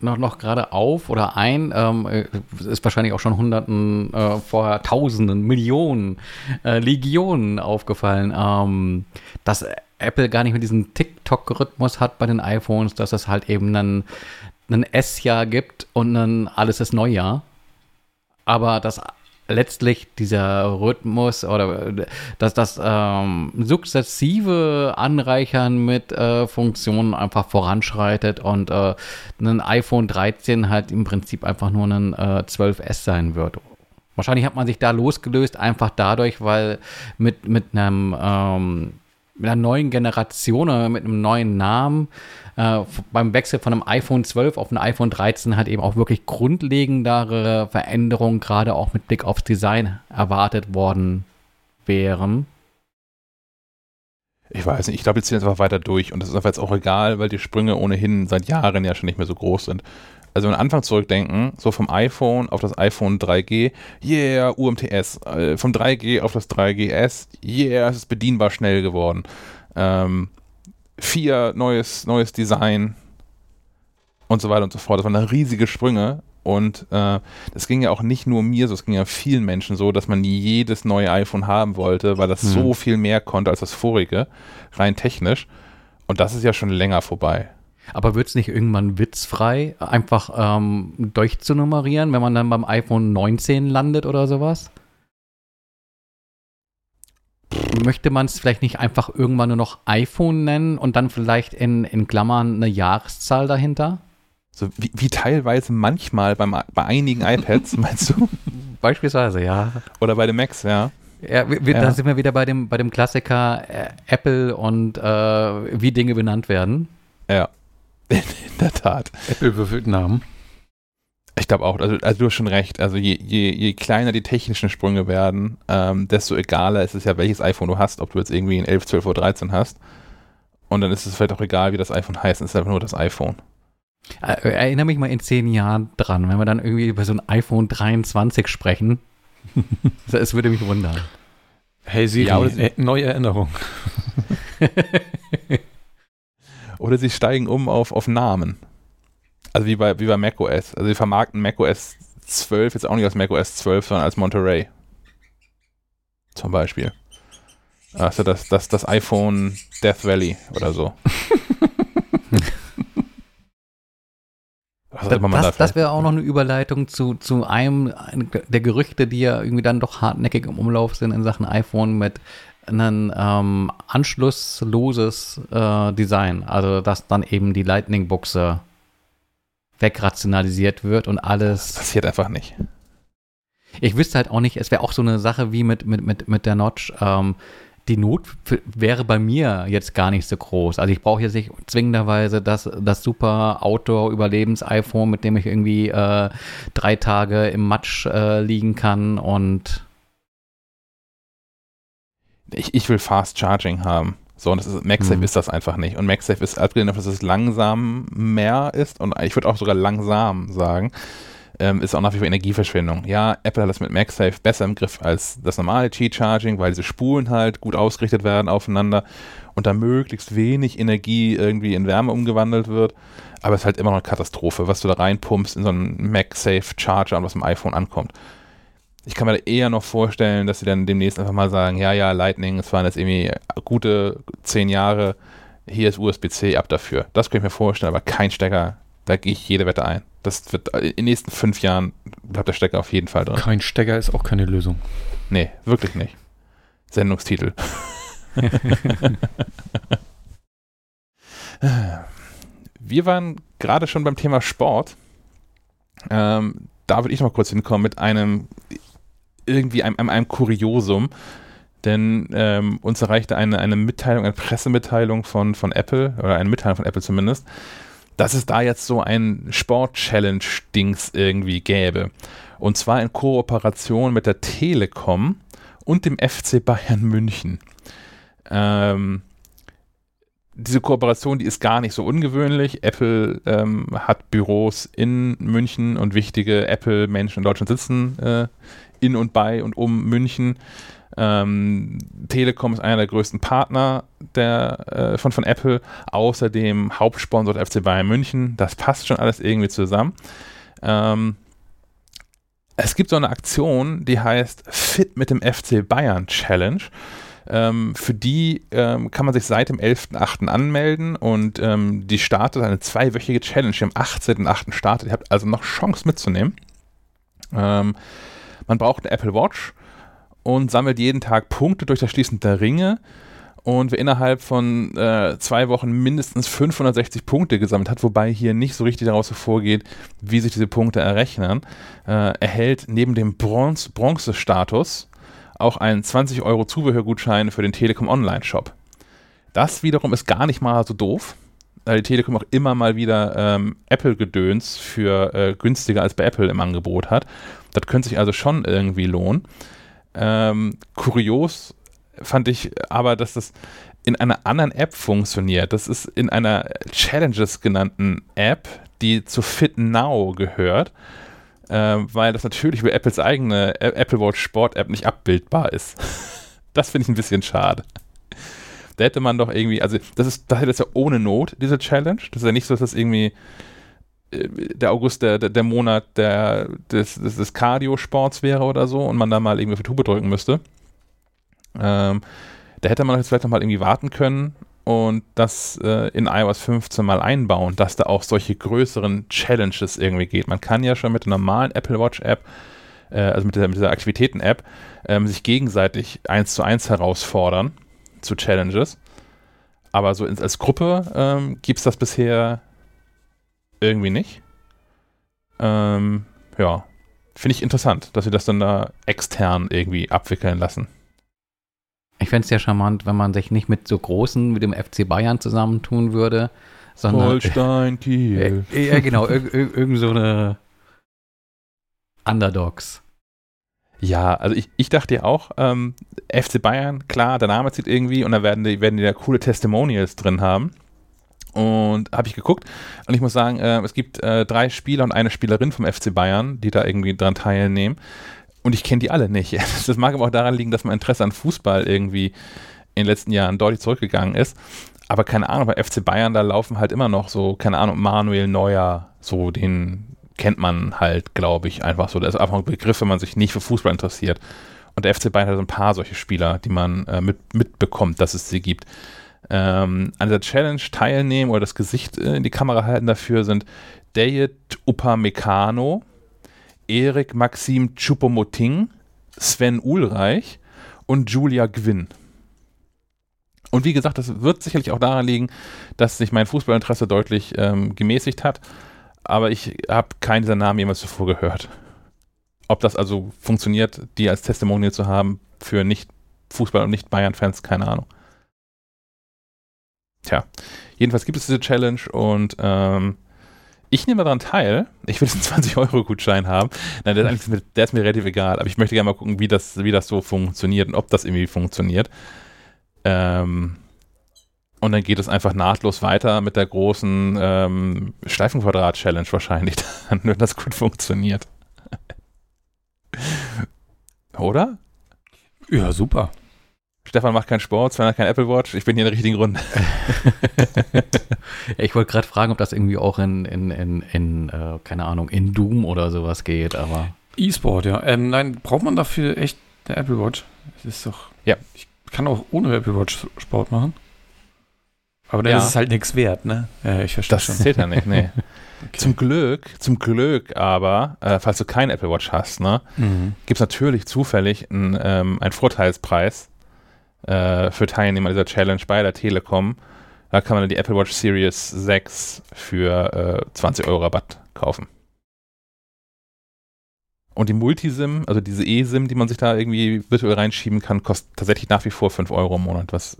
noch, noch gerade auf oder ein, ähm, äh, ist wahrscheinlich auch schon Hunderten, äh, vorher Tausenden, Millionen, äh, Legionen aufgefallen, ähm, dass Apple gar nicht mehr diesen TikTok-Rhythmus hat bei den iPhones, dass es halt eben einen, einen S-Jahr gibt und dann alles ist Neujahr. Aber das letztlich dieser Rhythmus oder dass das ähm, sukzessive Anreichern mit äh, Funktionen einfach voranschreitet und äh, ein iPhone 13 halt im Prinzip einfach nur ein äh, 12S sein wird. Wahrscheinlich hat man sich da losgelöst, einfach dadurch, weil mit, mit einem ähm, mit einer neuen Generation oder mit einem neuen Namen äh, beim Wechsel von einem iPhone 12 auf ein iPhone 13 hat eben auch wirklich grundlegendere Veränderungen, gerade auch mit Blick aufs Design, erwartet worden wären. Ich weiß nicht, ich glaube, jetzt ziehen wir einfach weiter durch und das ist einfach jetzt auch egal, weil die Sprünge ohnehin seit Jahren ja schon nicht mehr so groß sind. Also wenn wir Anfang zurückdenken, so vom iPhone auf das iPhone 3G, yeah, UMTS, äh, vom 3G auf das 3GS, yeah, es ist bedienbar schnell geworden. Ähm, vier neues, neues Design, und so weiter und so fort. Das waren riesige Sprünge und äh, das ging ja auch nicht nur mir so, es ging ja vielen Menschen so, dass man jedes neue iPhone haben wollte, weil das hm. so viel mehr konnte als das vorige, rein technisch. Und das ist ja schon länger vorbei. Aber wird es nicht irgendwann witzfrei, einfach ähm, durchzunummerieren, wenn man dann beim iPhone 19 landet oder sowas? Möchte man es vielleicht nicht einfach irgendwann nur noch iPhone nennen und dann vielleicht in, in Klammern eine Jahreszahl dahinter? So wie, wie teilweise manchmal beim, bei einigen iPads, meinst du? Beispielsweise, ja. Oder bei den Macs, ja. Ja, wir, ja. da sind wir wieder bei dem, bei dem Klassiker äh, Apple und äh, wie Dinge benannt werden. Ja, in, in der Tat. Apple würfelt Namen. Ich glaube auch, also, also, du hast schon recht. Also je, je, je kleiner die technischen Sprünge werden, ähm, desto egaler ist es ja, welches iPhone du hast, ob du jetzt irgendwie ein 11, 12 oder 13 hast. Und dann ist es vielleicht auch egal, wie das iPhone heißt, es ist einfach nur das iPhone. Äh, erinnere mich mal in zehn Jahren dran, wenn wir dann irgendwie über so ein iPhone 23 sprechen. Es würde mich wundern. Hey Siri, ja, äh, neue Erinnerung. oder sie steigen um auf, auf Namen. Also wie bei, wie bei macOS. Also sie vermarkten macOS 12 jetzt auch nicht als macOS 12, sondern als Monterey. Zum Beispiel. Also das, das, das iPhone Death Valley oder so. das, das wäre auch noch eine Überleitung zu, zu einem der Gerüchte, die ja irgendwie dann doch hartnäckig im Umlauf sind in Sachen iPhone mit einem ähm, anschlussloses äh, Design. Also dass dann eben die Lightning-Buchse wegrationalisiert wird und alles. Das passiert einfach nicht. Ich wüsste halt auch nicht, es wäre auch so eine Sache wie mit, mit, mit, mit der Notch. Ähm, die Not wäre bei mir jetzt gar nicht so groß. Also ich brauche jetzt nicht zwingenderweise das, das super Outdoor-Überlebens-iPhone, mit dem ich irgendwie äh, drei Tage im Matsch äh, liegen kann und ich, ich will Fast Charging haben. So, und das ist, MagSafe hm. ist das einfach nicht. Und MagSafe ist abgesehen davon, dass es langsam mehr ist und ich würde auch sogar langsam sagen, ähm, ist auch nach wie vor Energieverschwendung. Ja, Apple hat das mit MagSafe besser im Griff als das normale Qi-Charging, weil diese Spulen halt gut ausgerichtet werden aufeinander und da möglichst wenig Energie irgendwie in Wärme umgewandelt wird. Aber es ist halt immer noch eine Katastrophe, was du da reinpumpst in so einen MagSafe Charger und was im iPhone ankommt. Ich kann mir da eher noch vorstellen, dass sie dann demnächst einfach mal sagen, ja, ja, Lightning, es waren jetzt irgendwie gute zehn Jahre, hier ist USB-C ab dafür. Das könnte ich mir vorstellen, aber kein Stecker, da gehe ich jede Wette ein. Das wird in den nächsten fünf Jahren bleibt der Stecker auf jeden Fall drin. Kein Stecker ist auch keine Lösung. Nee, wirklich nicht. Sendungstitel. Wir waren gerade schon beim Thema Sport. Ähm, da würde ich noch kurz hinkommen mit einem irgendwie einem, einem, einem Kuriosum. Denn ähm, uns erreichte eine, eine Mitteilung, eine Pressemitteilung von, von Apple, oder eine Mitteilung von Apple zumindest, dass es da jetzt so ein Sport-Challenge-Dings irgendwie gäbe. Und zwar in Kooperation mit der Telekom und dem FC Bayern München. Ähm, diese Kooperation, die ist gar nicht so ungewöhnlich. Apple ähm, hat Büros in München und wichtige Apple-Menschen in Deutschland sitzen äh, in und bei und um München. Ähm, Telekom ist einer der größten Partner der, äh, von, von Apple, außerdem Hauptsponsor der FC Bayern München. Das passt schon alles irgendwie zusammen. Ähm, es gibt so eine Aktion, die heißt Fit mit dem FC Bayern Challenge. Ähm, für die ähm, kann man sich seit dem 11.8. anmelden und ähm, die startet eine zweiwöchige Challenge, die am 18.8. startet. Ihr habt also noch Chance mitzunehmen. Man braucht eine Apple Watch und sammelt jeden Tag Punkte durch das Schließen der Ringe. Und wer innerhalb von äh, zwei Wochen mindestens 560 Punkte gesammelt hat, wobei hier nicht so richtig daraus hervorgeht, wie sich diese Punkte errechnen, äh, erhält neben dem Bronze, Bronze-Status auch einen 20 Euro Zubehörgutschein für den Telekom Online-Shop. Das wiederum ist gar nicht mal so doof, weil die Telekom auch immer mal wieder ähm, Apple-Gedöns für äh, günstiger als bei Apple im Angebot hat. Das könnte sich also schon irgendwie lohnen. Ähm, kurios fand ich aber, dass das in einer anderen App funktioniert. Das ist in einer Challenges genannten App, die zu Fit Now gehört, äh, weil das natürlich über Apples eigene Apple Watch Sport App nicht abbildbar ist. das finde ich ein bisschen schade. Da hätte man doch irgendwie, also das ist, das ist ja ohne Not, diese Challenge. Das ist ja nicht so, dass das irgendwie der August der, der, der Monat der, des, des, des Cardio-Sports wäre oder so und man da mal irgendwie auf die Tube drücken müsste. Ähm, da hätte man jetzt vielleicht noch mal irgendwie warten können und das äh, in iOS 15 mal einbauen, dass da auch solche größeren Challenges irgendwie geht. Man kann ja schon mit der normalen Apple Watch App, äh, also mit dieser, dieser Aktivitäten-App, ähm, sich gegenseitig eins zu eins herausfordern zu Challenges. Aber so als Gruppe ähm, gibt es das bisher irgendwie nicht. Ähm, ja, finde ich interessant, dass sie das dann da extern irgendwie abwickeln lassen. Ich fände es ja charmant, wenn man sich nicht mit so großen, wie dem FC Bayern zusammentun würde, sondern. Holstein, Kiel. Äh, ja, genau, ir ir irgend so eine Underdogs. Ja, also ich, ich dachte ja auch, ähm, FC Bayern, klar, der Name zieht irgendwie und da werden die, werden die da coole Testimonials drin haben. Und habe ich geguckt und ich muss sagen, äh, es gibt äh, drei Spieler und eine Spielerin vom FC Bayern, die da irgendwie dran teilnehmen. Und ich kenne die alle nicht. Das mag aber auch daran liegen, dass mein Interesse an Fußball irgendwie in den letzten Jahren deutlich zurückgegangen ist. Aber keine Ahnung, bei FC Bayern, da laufen halt immer noch so, keine Ahnung, Manuel Neuer, so den kennt man halt, glaube ich, einfach so. Das ist einfach ein Begriff, wenn man sich nicht für Fußball interessiert. Und der FC Bayern hat so ein paar solche Spieler, die man äh, mit, mitbekommt, dass es sie gibt. Ähm, an der Challenge teilnehmen oder das Gesicht äh, in die Kamera halten dafür sind Dayet Upamecano, Erik Maxim Chupomoting, Sven Ulreich und Julia Gwynn. Und wie gesagt, das wird sicherlich auch daran liegen, dass sich mein Fußballinteresse deutlich ähm, gemäßigt hat. Aber ich habe keinen dieser Namen jemals zuvor gehört. Ob das also funktioniert, die als Testimonial zu haben für nicht Fußball- und nicht Bayern-Fans, keine Ahnung. Tja, jedenfalls gibt es diese Challenge und ähm, ich nehme daran teil. Ich will diesen 20-Euro-Gutschein haben. Nein, der ist, mir, der ist, mir, relativ egal. Aber ich möchte gerne mal gucken, wie das, wie das so funktioniert und ob das irgendwie funktioniert. Ähm, und dann geht es einfach nahtlos weiter mit der großen ähm, Schleifenquadrat-Challenge wahrscheinlich, dann, wenn das gut funktioniert. Oder? Ja, super. Stefan macht keinen Sport, Sven hat kein Apple Watch. Ich bin hier in der richtigen Runde. ich wollte gerade fragen, ob das irgendwie auch in, in, in, in äh, keine Ahnung, in Doom oder sowas geht, aber. E-Sport, ja. Ähm, nein, braucht man dafür echt eine Apple Watch? Das ist doch. Ja. Ich kann auch ohne Apple Watch Sport machen. Aber dann ja. ist es halt nichts wert, ne? Ja, ich verstehe das schon. Das zählt ja nicht, nee. okay. Zum Glück, zum Glück aber, äh, falls du kein Apple Watch hast, ne, mhm. gibt es natürlich zufällig einen, ähm, einen Vorteilspreis äh, für Teilnehmer dieser Challenge bei der Telekom. Da kann man dann die Apple Watch Series 6 für äh, 20 Euro Rabatt kaufen. Und die Multisim, also diese eSIM, die man sich da irgendwie virtuell reinschieben kann, kostet tatsächlich nach wie vor 5 Euro im Monat, was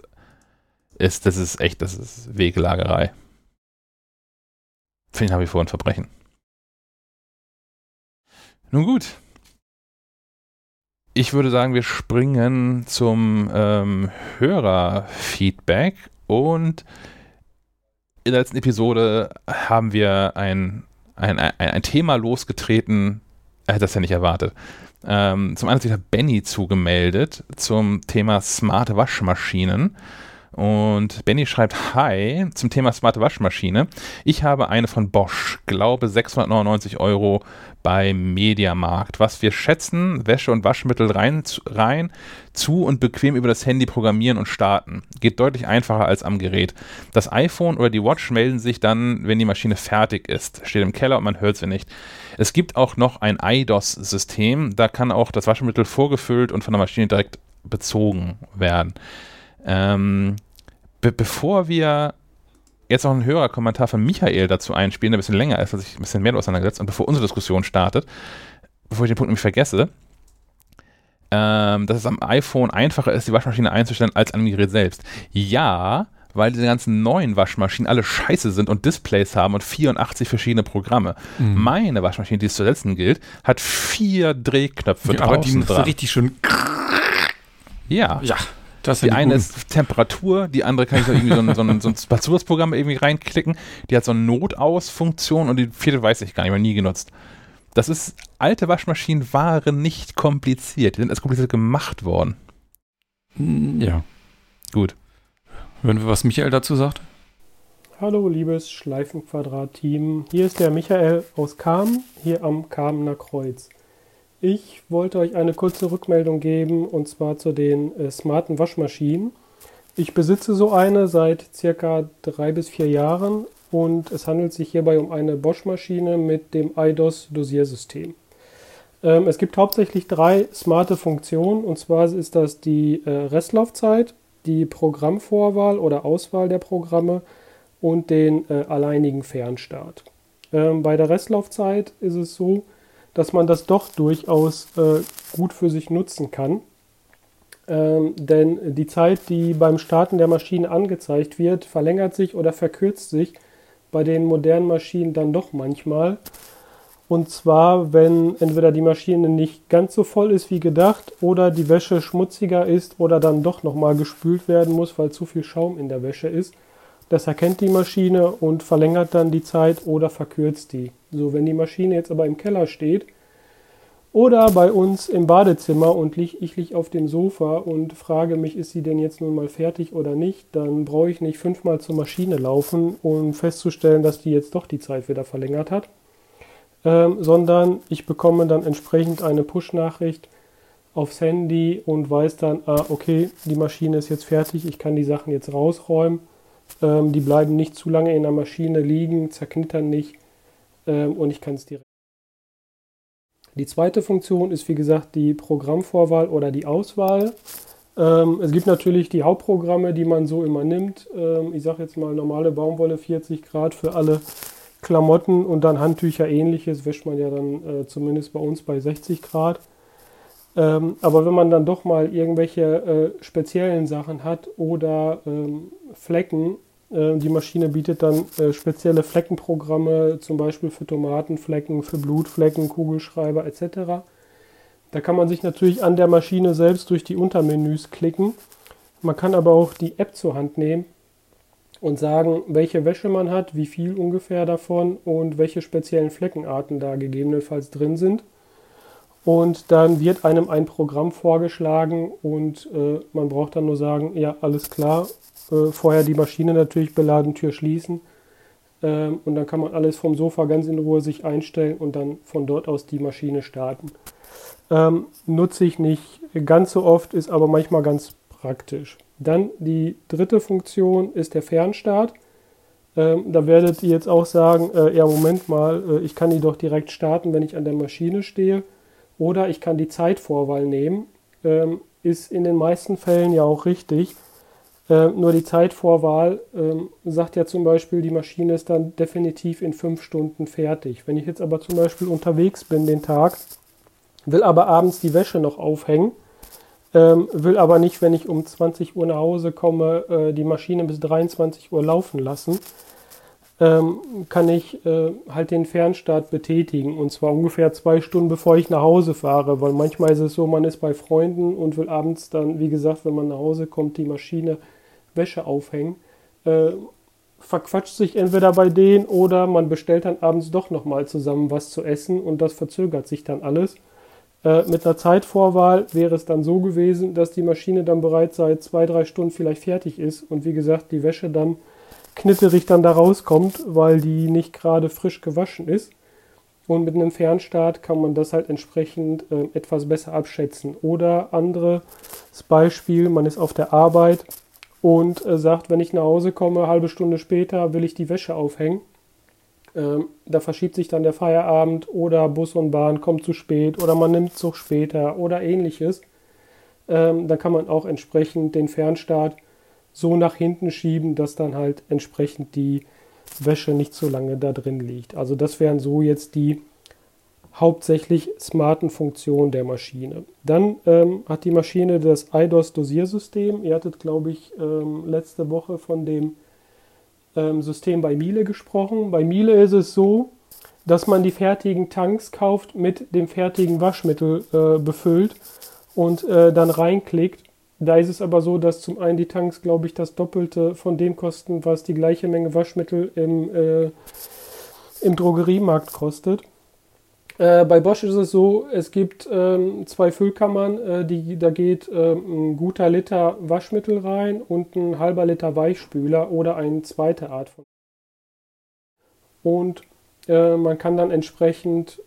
ist, das ist echt, das ist Wegelagerei. Finde ich nach wie vor ein Verbrechen. Nun gut, ich würde sagen, wir springen zum ähm, Hörerfeedback und in der letzten Episode haben wir ein, ein, ein, ein Thema losgetreten, er hätte das ja nicht erwartet. Ähm, zum einen hat sich Benny zugemeldet zum Thema smarte Waschmaschinen. Und Benny schreibt, hi, zum Thema smarte Waschmaschine. Ich habe eine von Bosch, glaube 699 Euro bei Mediamarkt. Was wir schätzen, Wäsche und Waschmittel rein, rein, zu und bequem über das Handy programmieren und starten. Geht deutlich einfacher als am Gerät. Das iPhone oder die Watch melden sich dann, wenn die Maschine fertig ist. Steht im Keller und man hört sie nicht. Es gibt auch noch ein IDOS-System. Da kann auch das Waschmittel vorgefüllt und von der Maschine direkt bezogen werden. Ähm, be bevor wir jetzt noch einen Hörerkommentar von Michael dazu einspielen, der ein bisschen länger ist, als ich ein bisschen mehr auseinandergesetzt und bevor unsere Diskussion startet, bevor ich den Punkt nämlich vergesse, ähm, dass es am iPhone einfacher ist, die Waschmaschine einzustellen als an dem Gerät selbst. Ja, weil diese ganzen neuen Waschmaschinen alle scheiße sind und Displays haben und 84 verschiedene Programme. Mhm. Meine Waschmaschine, die es zu setzen gilt, hat vier Drehknöpfe ja, aber die dran. richtig schön. Ja. Ja. Das die eine ist Temperatur, die andere kann ich so irgendwie so ein, so ein, so ein Zusatzprogramm irgendwie reinklicken. Die hat so eine Notausfunktion und die vierte weiß ich gar nicht, mal nie genutzt. Das ist, alte Waschmaschinen waren nicht kompliziert. Die sind als kompliziert gemacht worden. Hm, ja. Gut. Hören wir, was Michael dazu sagt? Hallo, liebes Schleifenquadrat-Team. Hier ist der Michael aus Kamen, hier am Kamener Kreuz. Ich wollte euch eine kurze Rückmeldung geben und zwar zu den äh, smarten Waschmaschinen. Ich besitze so eine seit circa drei bis vier Jahren und es handelt sich hierbei um eine Bosch-Maschine mit dem IDOS-Dosiersystem. Ähm, es gibt hauptsächlich drei smarte Funktionen und zwar ist das die äh, Restlaufzeit, die Programmvorwahl oder Auswahl der Programme und den äh, alleinigen Fernstart. Ähm, bei der Restlaufzeit ist es so, dass man das doch durchaus äh, gut für sich nutzen kann. Ähm, denn die Zeit, die beim Starten der Maschine angezeigt wird, verlängert sich oder verkürzt sich bei den modernen Maschinen dann doch manchmal. Und zwar, wenn entweder die Maschine nicht ganz so voll ist wie gedacht oder die Wäsche schmutziger ist oder dann doch nochmal gespült werden muss, weil zu viel Schaum in der Wäsche ist. Das erkennt die Maschine und verlängert dann die Zeit oder verkürzt die. So, wenn die Maschine jetzt aber im Keller steht oder bei uns im Badezimmer und ich liege auf dem Sofa und frage mich, ist sie denn jetzt nun mal fertig oder nicht, dann brauche ich nicht fünfmal zur Maschine laufen, um festzustellen, dass die jetzt doch die Zeit wieder verlängert hat, ähm, sondern ich bekomme dann entsprechend eine Push-Nachricht aufs Handy und weiß dann, ah, okay, die Maschine ist jetzt fertig, ich kann die Sachen jetzt rausräumen. Ähm, die bleiben nicht zu lange in der Maschine liegen, zerknittern nicht ähm, und ich kann es direkt. Die zweite Funktion ist wie gesagt die Programmvorwahl oder die Auswahl. Ähm, es gibt natürlich die Hauptprogramme, die man so immer nimmt. Ähm, ich sage jetzt mal normale Baumwolle 40 Grad für alle Klamotten und dann Handtücher ähnliches wäscht man ja dann äh, zumindest bei uns bei 60 Grad. Ähm, aber wenn man dann doch mal irgendwelche äh, speziellen Sachen hat oder ähm, Flecken, die Maschine bietet dann äh, spezielle Fleckenprogramme, zum Beispiel für Tomatenflecken, für Blutflecken, Kugelschreiber etc. Da kann man sich natürlich an der Maschine selbst durch die Untermenüs klicken. Man kann aber auch die App zur Hand nehmen und sagen, welche Wäsche man hat, wie viel ungefähr davon und welche speziellen Fleckenarten da gegebenenfalls drin sind. Und dann wird einem ein Programm vorgeschlagen und äh, man braucht dann nur sagen, ja, alles klar, äh, vorher die Maschine natürlich beladen, Tür schließen. Ähm, und dann kann man alles vom Sofa ganz in Ruhe sich einstellen und dann von dort aus die Maschine starten. Ähm, nutze ich nicht ganz so oft, ist aber manchmal ganz praktisch. Dann die dritte Funktion ist der Fernstart. Ähm, da werdet ihr jetzt auch sagen, äh, ja, Moment mal, äh, ich kann die doch direkt starten, wenn ich an der Maschine stehe. Oder ich kann die Zeitvorwahl nehmen. Ähm, ist in den meisten Fällen ja auch richtig. Ähm, nur die Zeitvorwahl ähm, sagt ja zum Beispiel, die Maschine ist dann definitiv in fünf Stunden fertig. Wenn ich jetzt aber zum Beispiel unterwegs bin den Tag, will aber abends die Wäsche noch aufhängen, ähm, will aber nicht, wenn ich um 20 Uhr nach Hause komme, äh, die Maschine bis 23 Uhr laufen lassen, ähm, kann ich äh, halt den Fernstart betätigen. Und zwar ungefähr zwei Stunden bevor ich nach Hause fahre, weil manchmal ist es so, man ist bei Freunden und will abends dann, wie gesagt, wenn man nach Hause kommt, die Maschine Wäsche aufhängen. Äh, verquatscht sich entweder bei denen oder man bestellt dann abends doch nochmal zusammen was zu essen und das verzögert sich dann alles. Äh, mit einer Zeitvorwahl wäre es dann so gewesen, dass die Maschine dann bereits seit zwei, drei Stunden vielleicht fertig ist und wie gesagt die Wäsche dann knitterig dann da rauskommt, weil die nicht gerade frisch gewaschen ist. Und mit einem Fernstart kann man das halt entsprechend äh, etwas besser abschätzen. Oder anderes Beispiel, man ist auf der Arbeit und äh, sagt, wenn ich nach Hause komme, halbe Stunde später will ich die Wäsche aufhängen. Ähm, da verschiebt sich dann der Feierabend oder Bus und Bahn kommt zu spät oder man nimmt Zug später oder ähnliches. Ähm, dann kann man auch entsprechend den Fernstart so nach hinten schieben, dass dann halt entsprechend die Wäsche nicht so lange da drin liegt. Also das wären so jetzt die hauptsächlich smarten Funktionen der Maschine. Dann ähm, hat die Maschine das IDOS-Dosiersystem. Ihr hattet, glaube ich, ähm, letzte Woche von dem ähm, System bei Miele gesprochen. Bei Miele ist es so, dass man die fertigen Tanks kauft, mit dem fertigen Waschmittel äh, befüllt und äh, dann reinklickt da ist es aber so, dass zum einen die Tanks, glaube ich, das Doppelte von dem kosten, was die gleiche Menge Waschmittel im, äh, im Drogeriemarkt kostet. Äh, bei Bosch ist es so, es gibt ähm, zwei Füllkammern, äh, die, da geht ähm, ein guter Liter Waschmittel rein und ein halber Liter Weichspüler oder eine zweite Art von und äh, man kann dann entsprechend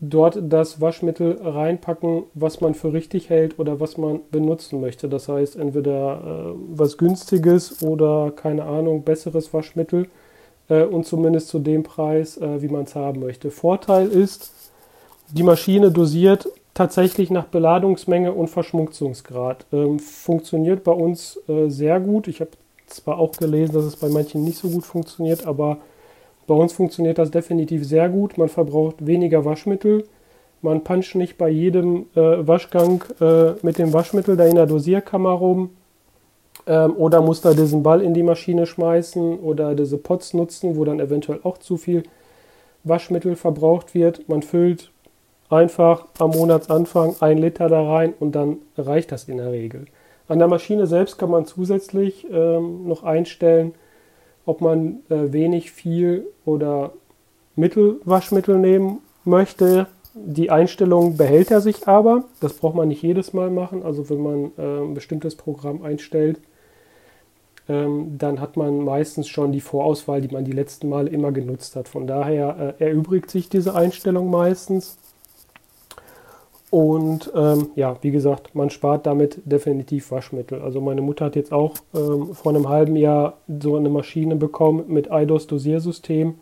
dort das Waschmittel reinpacken, was man für richtig hält oder was man benutzen möchte. Das heißt, entweder äh, was günstiges oder keine Ahnung, besseres Waschmittel äh, und zumindest zu dem Preis, äh, wie man es haben möchte. Vorteil ist, die Maschine dosiert tatsächlich nach Beladungsmenge und Verschmutzungsgrad. Ähm, funktioniert bei uns äh, sehr gut. Ich habe zwar auch gelesen, dass es bei manchen nicht so gut funktioniert, aber bei uns funktioniert das definitiv sehr gut. Man verbraucht weniger Waschmittel. Man puncht nicht bei jedem äh, Waschgang äh, mit dem Waschmittel da in der Dosierkammer rum ähm, oder muss da diesen Ball in die Maschine schmeißen oder diese Pots nutzen, wo dann eventuell auch zu viel Waschmittel verbraucht wird. Man füllt einfach am Monatsanfang ein Liter da rein und dann reicht das in der Regel. An der Maschine selbst kann man zusätzlich ähm, noch einstellen, ob man äh, wenig, viel oder Mittelwaschmittel nehmen möchte. Die Einstellung behält er sich aber. Das braucht man nicht jedes Mal machen. Also wenn man äh, ein bestimmtes Programm einstellt, ähm, dann hat man meistens schon die Vorauswahl, die man die letzten Male immer genutzt hat. Von daher äh, erübrigt sich diese Einstellung meistens. Und ähm, ja, wie gesagt, man spart damit definitiv Waschmittel. Also meine Mutter hat jetzt auch ähm, vor einem halben Jahr so eine Maschine bekommen mit IDOS-Dosiersystem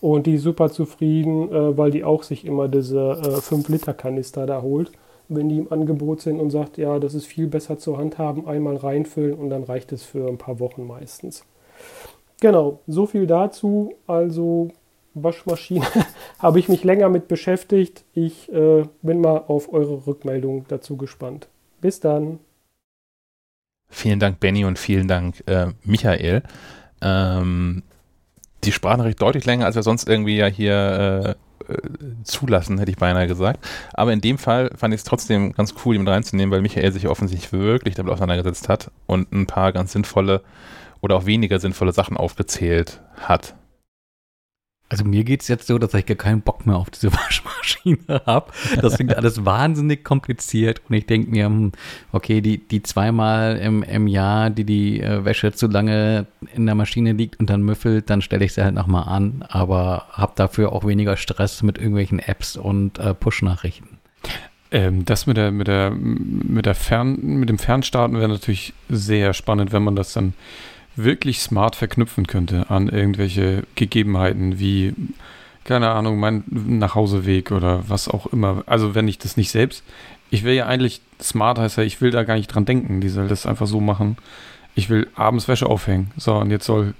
und die ist super zufrieden, äh, weil die auch sich immer diese äh, 5-Liter-Kanister da holt, wenn die im Angebot sind und sagt, ja, das ist viel besser zu handhaben, einmal reinfüllen und dann reicht es für ein paar Wochen meistens. Genau, so viel dazu. Also Waschmaschine habe ich mich länger mit beschäftigt. Ich äh, bin mal auf eure Rückmeldung dazu gespannt. Bis dann. Vielen Dank, Benny, und vielen Dank, äh, Michael. Ähm, die Sprachnachricht deutlich länger, als wir sonst irgendwie ja hier äh, äh zulassen, hätte ich beinahe gesagt. Aber in dem Fall fand ich es trotzdem ganz cool, ihn mit reinzunehmen, weil Michael sich offensichtlich wirklich damit auseinandergesetzt hat und ein paar ganz sinnvolle oder auch weniger sinnvolle Sachen aufgezählt hat. Also mir geht es jetzt so, dass ich gar keinen Bock mehr auf diese Waschmaschine habe. Das klingt alles wahnsinnig kompliziert und ich denke mir, hm, okay, die, die zweimal im, im Jahr, die die äh, Wäsche zu lange in der Maschine liegt und dann müffelt, dann stelle ich sie halt nochmal an, aber habe dafür auch weniger Stress mit irgendwelchen Apps und äh, Push-Nachrichten. Ähm, das mit der, mit der, mit der Fern, mit dem Fernstarten wäre natürlich sehr spannend, wenn man das dann wirklich smart verknüpfen könnte an irgendwelche Gegebenheiten wie, keine Ahnung, mein Nachhauseweg oder was auch immer. Also wenn ich das nicht selbst, ich will ja eigentlich, smart heißt ja, ich will da gar nicht dran denken, die soll das einfach so machen. Ich will abends Wäsche aufhängen. So, und jetzt soll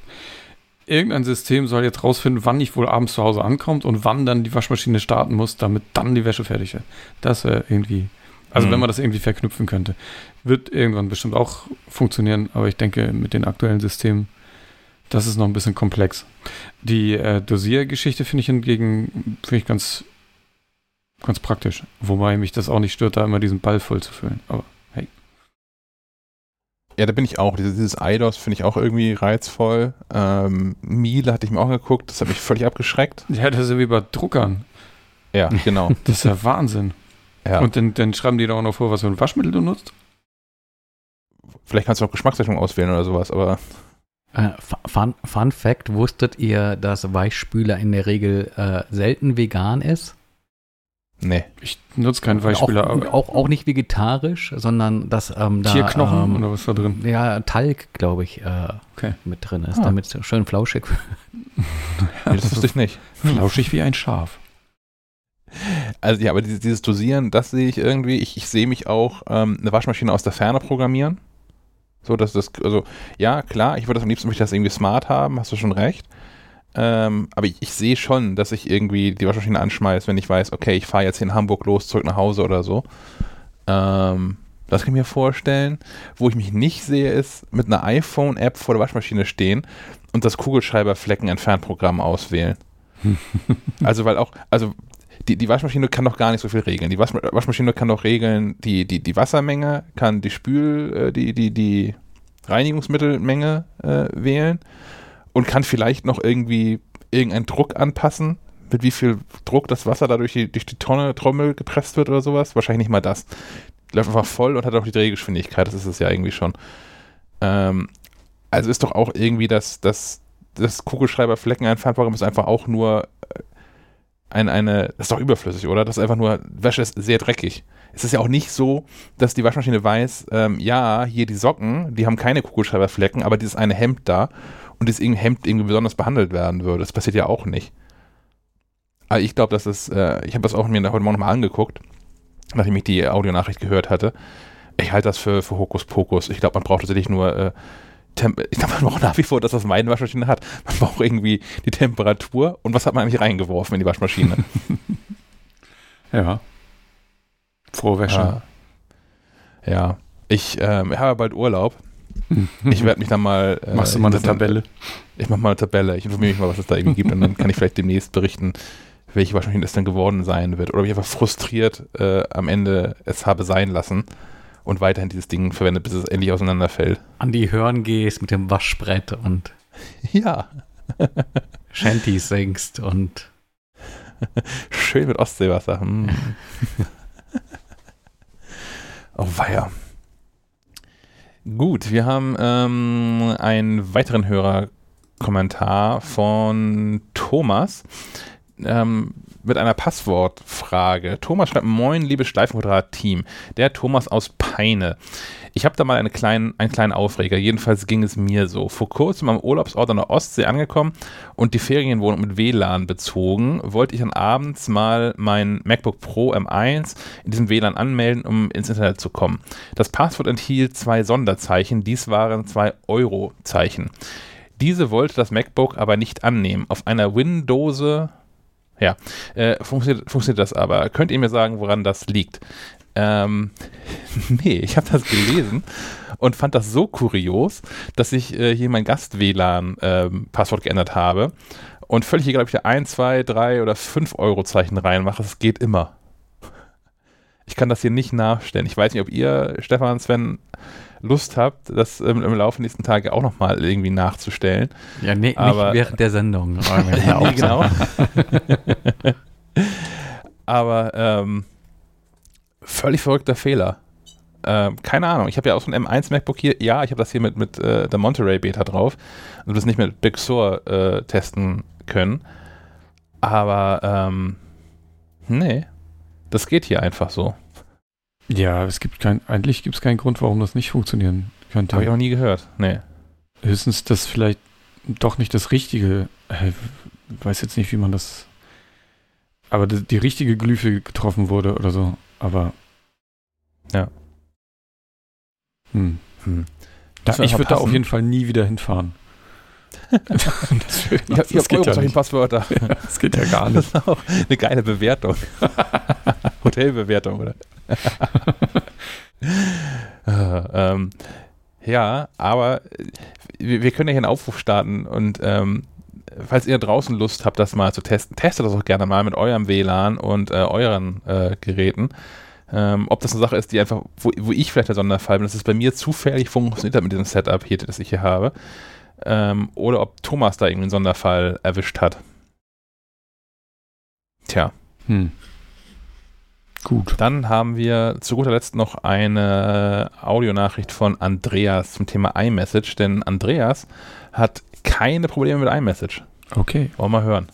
irgendein System soll jetzt rausfinden, wann ich wohl abends zu Hause ankommt und wann dann die Waschmaschine starten muss, damit dann die Wäsche fertig ist. Das wäre irgendwie also mhm. wenn man das irgendwie verknüpfen könnte. Wird irgendwann bestimmt auch funktionieren, aber ich denke, mit den aktuellen Systemen, das ist noch ein bisschen komplex. Die äh, Dosiergeschichte finde ich hingegen finde ich ganz, ganz praktisch. Wobei mich das auch nicht stört, da immer diesen Ball voll zu füllen. Aber hey. Ja, da bin ich auch. Dieses, dieses IDOS finde ich auch irgendwie reizvoll. Ähm, Miele hatte ich mir auch geguckt, das hat mich völlig abgeschreckt. Ja, das ist ja wie bei Druckern. Ja, genau. das ist ja Wahnsinn. Ja. Und dann, dann schreiben die da auch noch vor, was für ein Waschmittel du nutzt? Vielleicht kannst du auch Geschmacksrichtung auswählen oder sowas, aber. Äh, Fun, Fun Fact: Wusstet ihr, dass Weichspüler in der Regel äh, selten vegan ist? Nee. Ich nutze keinen Weichspüler. Auch, auch, auch, nicht vegetarisch, sondern dass ähm, da. Tierknochen ähm, oder was da drin? Ja, Talg, glaube ich, äh, okay. mit drin ist, ah. damit es schön flauschig wird. ja, das wusste ich nicht. Flauschig wie ein Schaf. Also ja, aber dieses, dieses Dosieren, das sehe ich irgendwie. Ich, ich sehe mich auch ähm, eine Waschmaschine aus der Ferne programmieren. So, dass das, also ja, klar, ich würde das am liebsten möchte das irgendwie smart haben, hast du schon recht. Ähm, aber ich, ich sehe schon, dass ich irgendwie die Waschmaschine anschmeiße, wenn ich weiß, okay, ich fahre jetzt in Hamburg los, zurück nach Hause oder so. Ähm, das kann ich mir vorstellen. Wo ich mich nicht sehe, ist mit einer iPhone-App vor der Waschmaschine stehen und das Kugelschreiberflecken-Entfernprogramm auswählen. also, weil auch, also die, die Waschmaschine kann doch gar nicht so viel regeln. Die Waschmaschine kann doch regeln die, die, die Wassermenge, kann die Spül, äh, die, die, die Reinigungsmittelmenge äh, wählen und kann vielleicht noch irgendwie irgendeinen Druck anpassen, mit wie viel Druck das Wasser dadurch die, durch die Tonne, Trommel gepresst wird oder sowas. Wahrscheinlich nicht mal das. Läuft einfach voll und hat auch die Drehgeschwindigkeit, das ist es ja irgendwie schon. Ähm, also ist doch auch irgendwie das, das das Kugelschreiberflecken Einfahrprogramm ist einfach auch nur äh, ein, eine, das ist doch überflüssig, oder? Das ist einfach nur, Wäsche ist sehr dreckig. Es ist ja auch nicht so, dass die Waschmaschine weiß, ähm, ja, hier die Socken, die haben keine Kugelschreiberflecken, aber dieses eine Hemd da und dieses Hemd irgendwie besonders behandelt werden würde. Das passiert ja auch nicht. Aber ich glaube, dass es, äh, ich habe das auch mir heute Morgen nochmal angeguckt, nachdem ich die Audionachricht gehört hatte. Ich halte das für, für Hokuspokus. Ich glaube, man braucht tatsächlich nur äh, ich glaube, man braucht nach wie vor das, was meine Waschmaschine hat. Man braucht irgendwie die Temperatur und was hat man eigentlich reingeworfen in die Waschmaschine? ja. Frohe Wäsche. Ja. ja. Ich ähm, habe bald Urlaub. Ich werde mich dann mal. Äh, Machst du mal eine Tabelle? Ich mache mal eine Tabelle. Ich informiere mich mal, was es da irgendwie gibt und dann kann ich vielleicht demnächst berichten, welche Waschmaschine es dann geworden sein wird. Oder ob ich einfach frustriert äh, am Ende es habe sein lassen und weiterhin dieses Ding verwendet, bis es endlich auseinanderfällt. An die Hörn gehst mit dem Waschbrett und ja. Shanties singst und schön mit Ostseewasser. Hm. oh weia. Gut, wir haben ähm, einen weiteren Hörerkommentar von Thomas. Ähm, mit einer Passwortfrage. Thomas schreibt, moin, liebe Schleifenquadrat-Team. Der Thomas aus Peine. Ich habe da mal eine kleinen, einen kleinen Aufreger. Jedenfalls ging es mir so. Vor kurzem am Urlaubsort an der Ostsee angekommen und die Ferienwohnung mit WLAN bezogen, wollte ich dann abends mal mein MacBook Pro M1 in diesem WLAN anmelden, um ins Internet zu kommen. Das Passwort enthielt zwei Sonderzeichen. Dies waren zwei Euro-Zeichen. Diese wollte das MacBook aber nicht annehmen. Auf einer Windows ja, äh, funktioniert, funktioniert das aber. Könnt ihr mir sagen, woran das liegt? Ähm, nee, ich habe das gelesen und fand das so kurios, dass ich äh, hier mein Gast-WLAN-Passwort ähm, geändert habe und völlig egal, ob ich da 1, 2, 3 oder 5 Euro Zeichen reinmache, es geht immer. Ich kann das hier nicht nachstellen. Ich weiß nicht, ob ihr, Stefan, Sven, Lust habt, das im, im Laufe der nächsten Tage auch nochmal irgendwie nachzustellen. Ja, nee, aber, nicht während der Sendung. nee, genau. aber ähm, völlig verrückter Fehler. Ähm, keine Ahnung, ich habe ja auch so ein M1 MacBook hier. Ja, ich habe das hier mit, mit äh, der Monterey Beta drauf. Also das nicht mit Big Sur äh, testen können. Aber ähm, nee, das geht hier einfach so. Ja, es gibt kein, eigentlich gibt es keinen Grund, warum das nicht funktionieren könnte. Habe ich auch nie gehört. Nee. Höchstens, dass vielleicht doch nicht das richtige, äh, weiß jetzt nicht, wie man das, aber die, die richtige Glyphe getroffen wurde oder so. Aber ja. Hm. Hm. Da, ich würde da auf jeden Fall nie wieder hinfahren. das, das, ich habe hab Euro ja Passwörter. Ja, das geht ja gar nicht. Das ist auch eine geile Bewertung. Hotelbewertung, oder? ähm, ja, aber wir, wir, können ja hier einen Aufruf starten und ähm, falls ihr draußen Lust habt, das mal zu testen, testet das auch gerne mal mit eurem WLAN und äh, euren äh, Geräten. Ähm, ob das eine Sache ist, die einfach, wo, wo ich vielleicht der Sonderfall bin, dass es bei mir zufällig funktioniert mit diesem Setup hier, das ich hier habe, ähm, oder ob Thomas da irgendwie einen Sonderfall erwischt hat. Tja. Hm. Gut. Dann haben wir zu guter Letzt noch eine Audionachricht von Andreas zum Thema iMessage, denn Andreas hat keine Probleme mit iMessage. Okay. Wollen wir mal hören.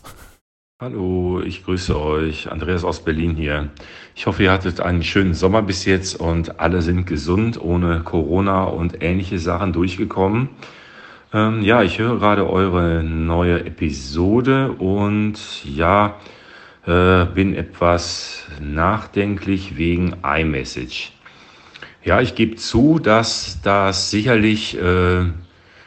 Hallo, ich grüße euch. Andreas aus Berlin hier. Ich hoffe, ihr hattet einen schönen Sommer bis jetzt und alle sind gesund, ohne Corona und ähnliche Sachen durchgekommen. Ähm, ja, ich höre gerade eure neue Episode und ja, äh, bin etwas nachdenklich wegen iMessage. Ja, ich gebe zu, dass das sicherlich äh,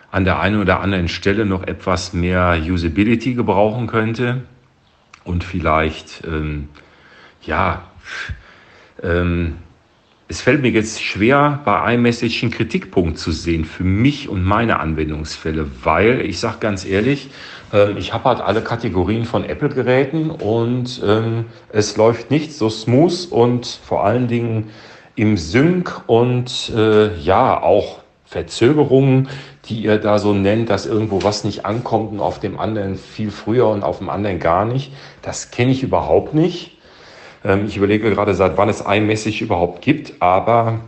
an der einen oder anderen Stelle noch etwas mehr Usability gebrauchen könnte und vielleicht, ähm, ja, ähm, es fällt mir jetzt schwer, bei iMessage einen Kritikpunkt zu sehen für mich und meine Anwendungsfälle, weil ich sage ganz ehrlich, ich habe halt alle Kategorien von Apple-Geräten und ähm, es läuft nicht so smooth und vor allen Dingen im Sync und äh, ja auch Verzögerungen, die ihr da so nennt, dass irgendwo was nicht ankommt und auf dem anderen viel früher und auf dem anderen gar nicht. Das kenne ich überhaupt nicht. Ähm, ich überlege gerade, seit wann es iMessage überhaupt gibt, aber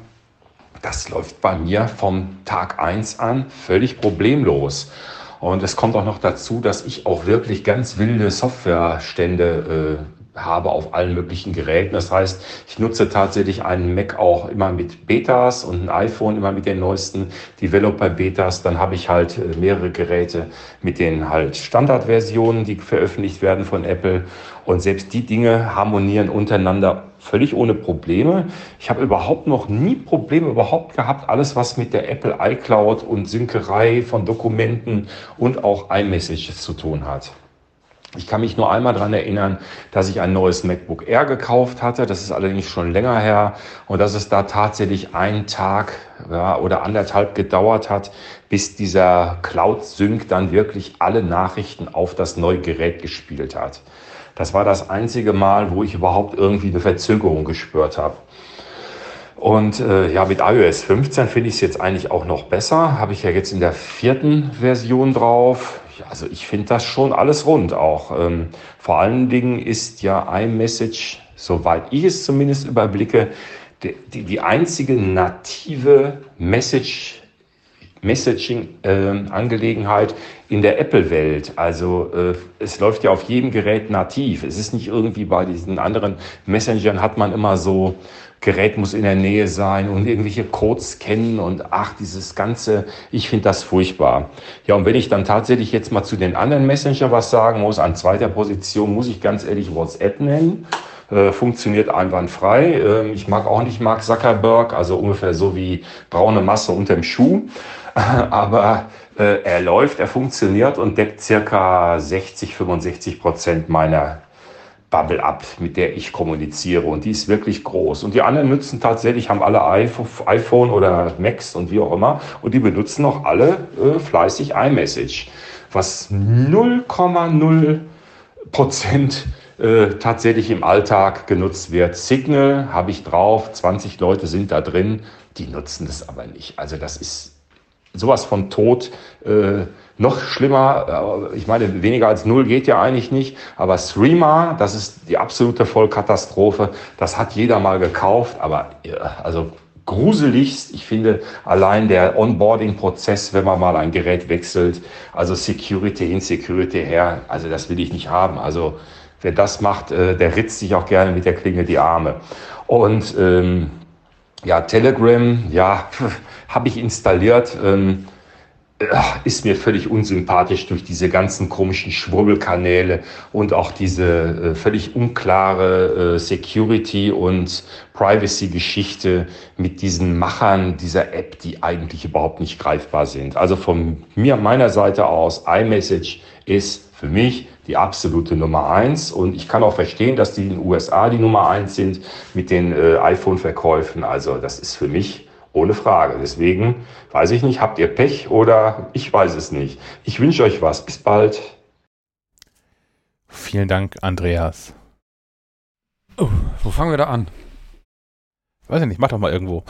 das läuft bei mir vom Tag 1 an völlig problemlos. Und es kommt auch noch dazu, dass ich auch wirklich ganz wilde Softwarestände äh, habe auf allen möglichen Geräten. Das heißt, ich nutze tatsächlich einen Mac auch immer mit Betas und ein iPhone immer mit den neuesten Developer-Betas. Dann habe ich halt äh, mehrere Geräte mit den halt Standardversionen, die veröffentlicht werden von Apple. Und selbst die Dinge harmonieren untereinander völlig ohne Probleme. Ich habe überhaupt noch nie Probleme überhaupt gehabt, alles was mit der Apple iCloud und Synkerei von Dokumenten und auch iMessages zu tun hat. Ich kann mich nur einmal daran erinnern, dass ich ein neues MacBook Air gekauft hatte. Das ist allerdings schon länger her und dass es da tatsächlich einen Tag ja, oder anderthalb gedauert hat, bis dieser Cloud Sync dann wirklich alle Nachrichten auf das neue Gerät gespielt hat. Das war das einzige Mal, wo ich überhaupt irgendwie eine Verzögerung gespürt habe. Und äh, ja, mit iOS 15 finde ich es jetzt eigentlich auch noch besser. Habe ich ja jetzt in der vierten Version drauf. Ja, also ich finde das schon alles rund auch. Ähm, vor allen Dingen ist ja iMessage, soweit ich es zumindest überblicke, die, die, die einzige native Message Messaging-Angelegenheit äh, in der Apple-Welt. Also äh, es läuft ja auf jedem Gerät nativ. Es ist nicht irgendwie bei diesen anderen Messengern hat man immer so Gerät muss in der Nähe sein und irgendwelche Codes kennen und ach, dieses Ganze, ich finde das furchtbar. Ja, und wenn ich dann tatsächlich jetzt mal zu den anderen Messenger was sagen muss, an zweiter Position muss ich ganz ehrlich WhatsApp nennen. Äh, funktioniert einwandfrei. Äh, ich mag auch nicht Mark Zuckerberg, also ungefähr so wie braune Masse unterm Schuh. Aber äh, er läuft, er funktioniert und deckt circa 60, 65 Prozent meiner Bubble ab, mit der ich kommuniziere. Und die ist wirklich groß. Und die anderen nutzen tatsächlich, haben alle iPhone oder Macs und wie auch immer. Und die benutzen auch alle äh, fleißig iMessage. Was 0,0 Prozent äh, tatsächlich im Alltag genutzt wird. Signal habe ich drauf, 20 Leute sind da drin, die nutzen das aber nicht. Also das ist sowas von tot. Äh, noch schlimmer, äh, ich meine, weniger als null geht ja eigentlich nicht, aber Streamer, das ist die absolute Vollkatastrophe. Das hat jeder mal gekauft, aber also gruseligst. Ich finde allein der Onboarding-Prozess, wenn man mal ein Gerät wechselt, also Security hin, Security her, also das will ich nicht haben. Also wer das macht, äh, der ritzt sich auch gerne mit der Klinge die Arme. Und ähm, ja, Telegram, ja, habe ich installiert. Ähm, ist mir völlig unsympathisch durch diese ganzen komischen Schwurbelkanäle und auch diese äh, völlig unklare äh, Security- und Privacy-Geschichte mit diesen Machern dieser App, die eigentlich überhaupt nicht greifbar sind. Also von mir, meiner Seite aus, iMessage ist für mich die absolute Nummer eins. Und ich kann auch verstehen, dass die in den USA die Nummer eins sind mit den äh, iPhone-Verkäufen. Also das ist für mich ohne Frage. Deswegen weiß ich nicht, habt ihr Pech oder ich weiß es nicht. Ich wünsche euch was. Bis bald. Vielen Dank, Andreas. Oh, wo fangen wir da an? Weiß ich nicht, mach doch mal irgendwo.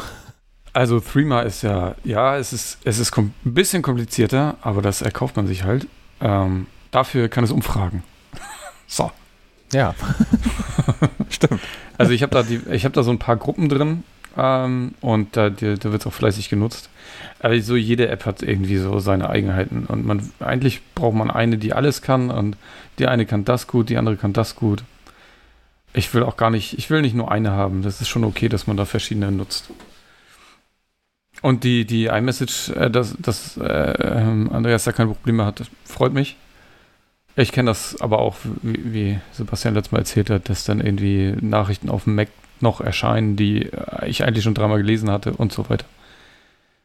Also Threema ist ja, ja, es ist, es ist ein bisschen komplizierter, aber das erkauft man sich halt. Ähm, dafür kann es umfragen. so. Ja. Stimmt. Also ich habe da die, ich habe da so ein paar Gruppen drin, ähm, und da, da wird es auch fleißig genutzt. Also jede App hat irgendwie so seine Eigenheiten und man eigentlich braucht man eine, die alles kann und die eine kann das gut, die andere kann das gut. Ich will auch gar nicht, ich will nicht nur eine haben. Das ist schon okay, dass man da verschiedene nutzt. Und die, die iMessage, äh, dass, dass äh, ähm, Andreas da keine Probleme hat, freut mich. Ich kenne das aber auch, wie, wie Sebastian letztes Mal erzählt hat, dass dann irgendwie Nachrichten auf dem Mac noch erscheinen, die ich eigentlich schon dreimal gelesen hatte und so weiter.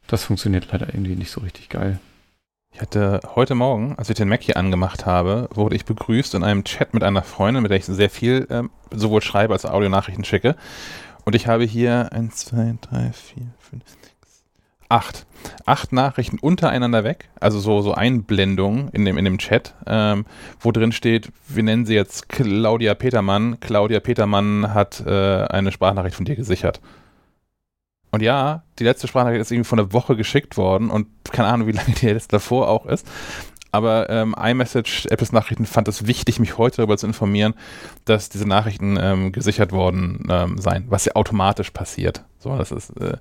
Das funktioniert leider irgendwie nicht so richtig geil. Ich hatte heute Morgen, als ich den Mac hier angemacht habe, wurde ich begrüßt in einem Chat mit einer Freundin, mit der ich sehr viel ähm, sowohl schreibe als auch Audionachrichten schicke. Und ich habe hier 1, 2, 3, 4, 5, acht. Acht Nachrichten untereinander weg, also so, so Einblendungen in dem, in dem Chat, ähm, wo drin steht, wir nennen sie jetzt Claudia Petermann. Claudia Petermann hat äh, eine Sprachnachricht von dir gesichert. Und ja, die letzte Sprachnachricht ist irgendwie vor einer Woche geschickt worden und keine Ahnung, wie lange die jetzt davor auch ist. Aber ähm, iMessage, Apples Nachrichten fand es wichtig, mich heute darüber zu informieren, dass diese Nachrichten ähm, gesichert worden ähm, seien, was ja automatisch passiert. So, das ist äh,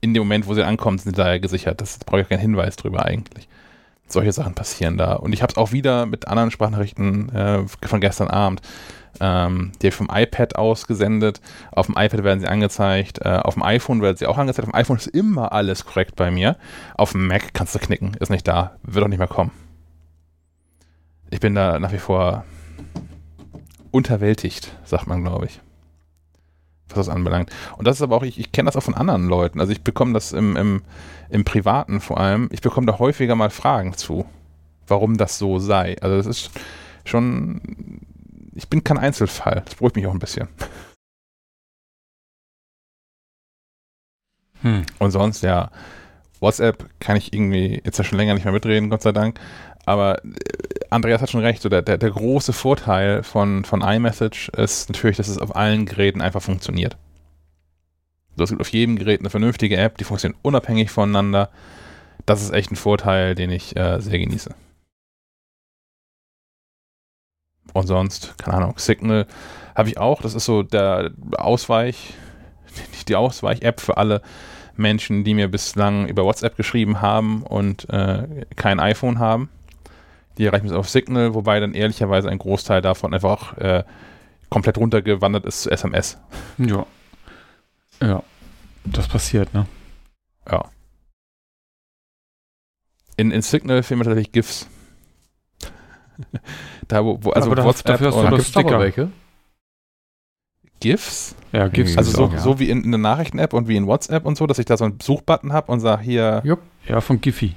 in dem Moment, wo sie ankommt, sind sie da ja gesichert. Das brauche ich keinen Hinweis drüber eigentlich. solche Sachen passieren da. Und ich habe es auch wieder mit anderen Sprachnachrichten äh, von gestern Abend. Ähm, die vom iPad aus gesendet. Auf dem iPad werden sie angezeigt. Äh, auf dem iPhone werden sie auch angezeigt. Auf dem iPhone ist immer alles korrekt bei mir. Auf dem Mac kannst du knicken. Ist nicht da. Wird auch nicht mehr kommen. Ich bin da nach wie vor unterwältigt, sagt man, glaube ich. Was das anbelangt. Und das ist aber auch, ich, ich kenne das auch von anderen Leuten. Also ich bekomme das im, im, im Privaten vor allem, ich bekomme da häufiger mal Fragen zu, warum das so sei. Also das ist schon, ich bin kein Einzelfall. Das beruhigt mich auch ein bisschen. Hm. Und sonst, ja, WhatsApp kann ich irgendwie jetzt ja schon länger nicht mehr mitreden, Gott sei Dank. Aber äh, Andreas hat schon recht, so der, der, der große Vorteil von, von iMessage ist natürlich, dass es auf allen Geräten einfach funktioniert. So, es gibt auf jedem Gerät eine vernünftige App, die funktioniert unabhängig voneinander. Das ist echt ein Vorteil, den ich äh, sehr genieße. Und sonst, keine Ahnung, Signal habe ich auch. Das ist so der Ausweich, die Ausweich-App für alle Menschen, die mir bislang über WhatsApp geschrieben haben und äh, kein iPhone haben. Die erreichen mich auf Signal, wobei dann ehrlicherweise ein Großteil davon einfach äh, komplett runtergewandert ist zu SMS. Ja. Ja. Das passiert, ne? Ja. In, in Signal fehlen mir tatsächlich GIFs. da, wo, wo also Aber WhatsApp dafür hast du doch da Sticker. welche? GIFs. Ja, gibt's. Also so, auch, ja. so wie in, in der Nachrichten-App und wie in WhatsApp und so, dass ich da so einen Suchbutton habe und sage hier Jupp. ja, von Giphy.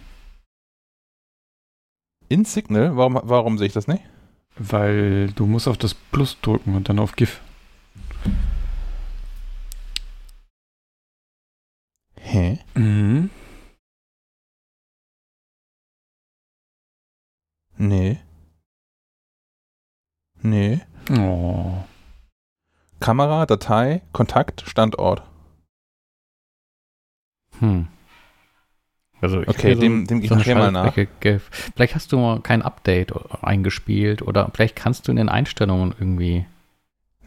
In Signal. Warum, warum sehe ich das nicht? Weil du musst auf das Plus drücken und dann auf GIF. Hä? Mhm. Nee. Nee. Oh. Kamera, Datei, Kontakt, Standort. Hm. Also ich Okay, dem- dem eine nachher mal nach. Vielleicht hast du mal kein Update eingespielt oder vielleicht kannst du in den Einstellungen irgendwie.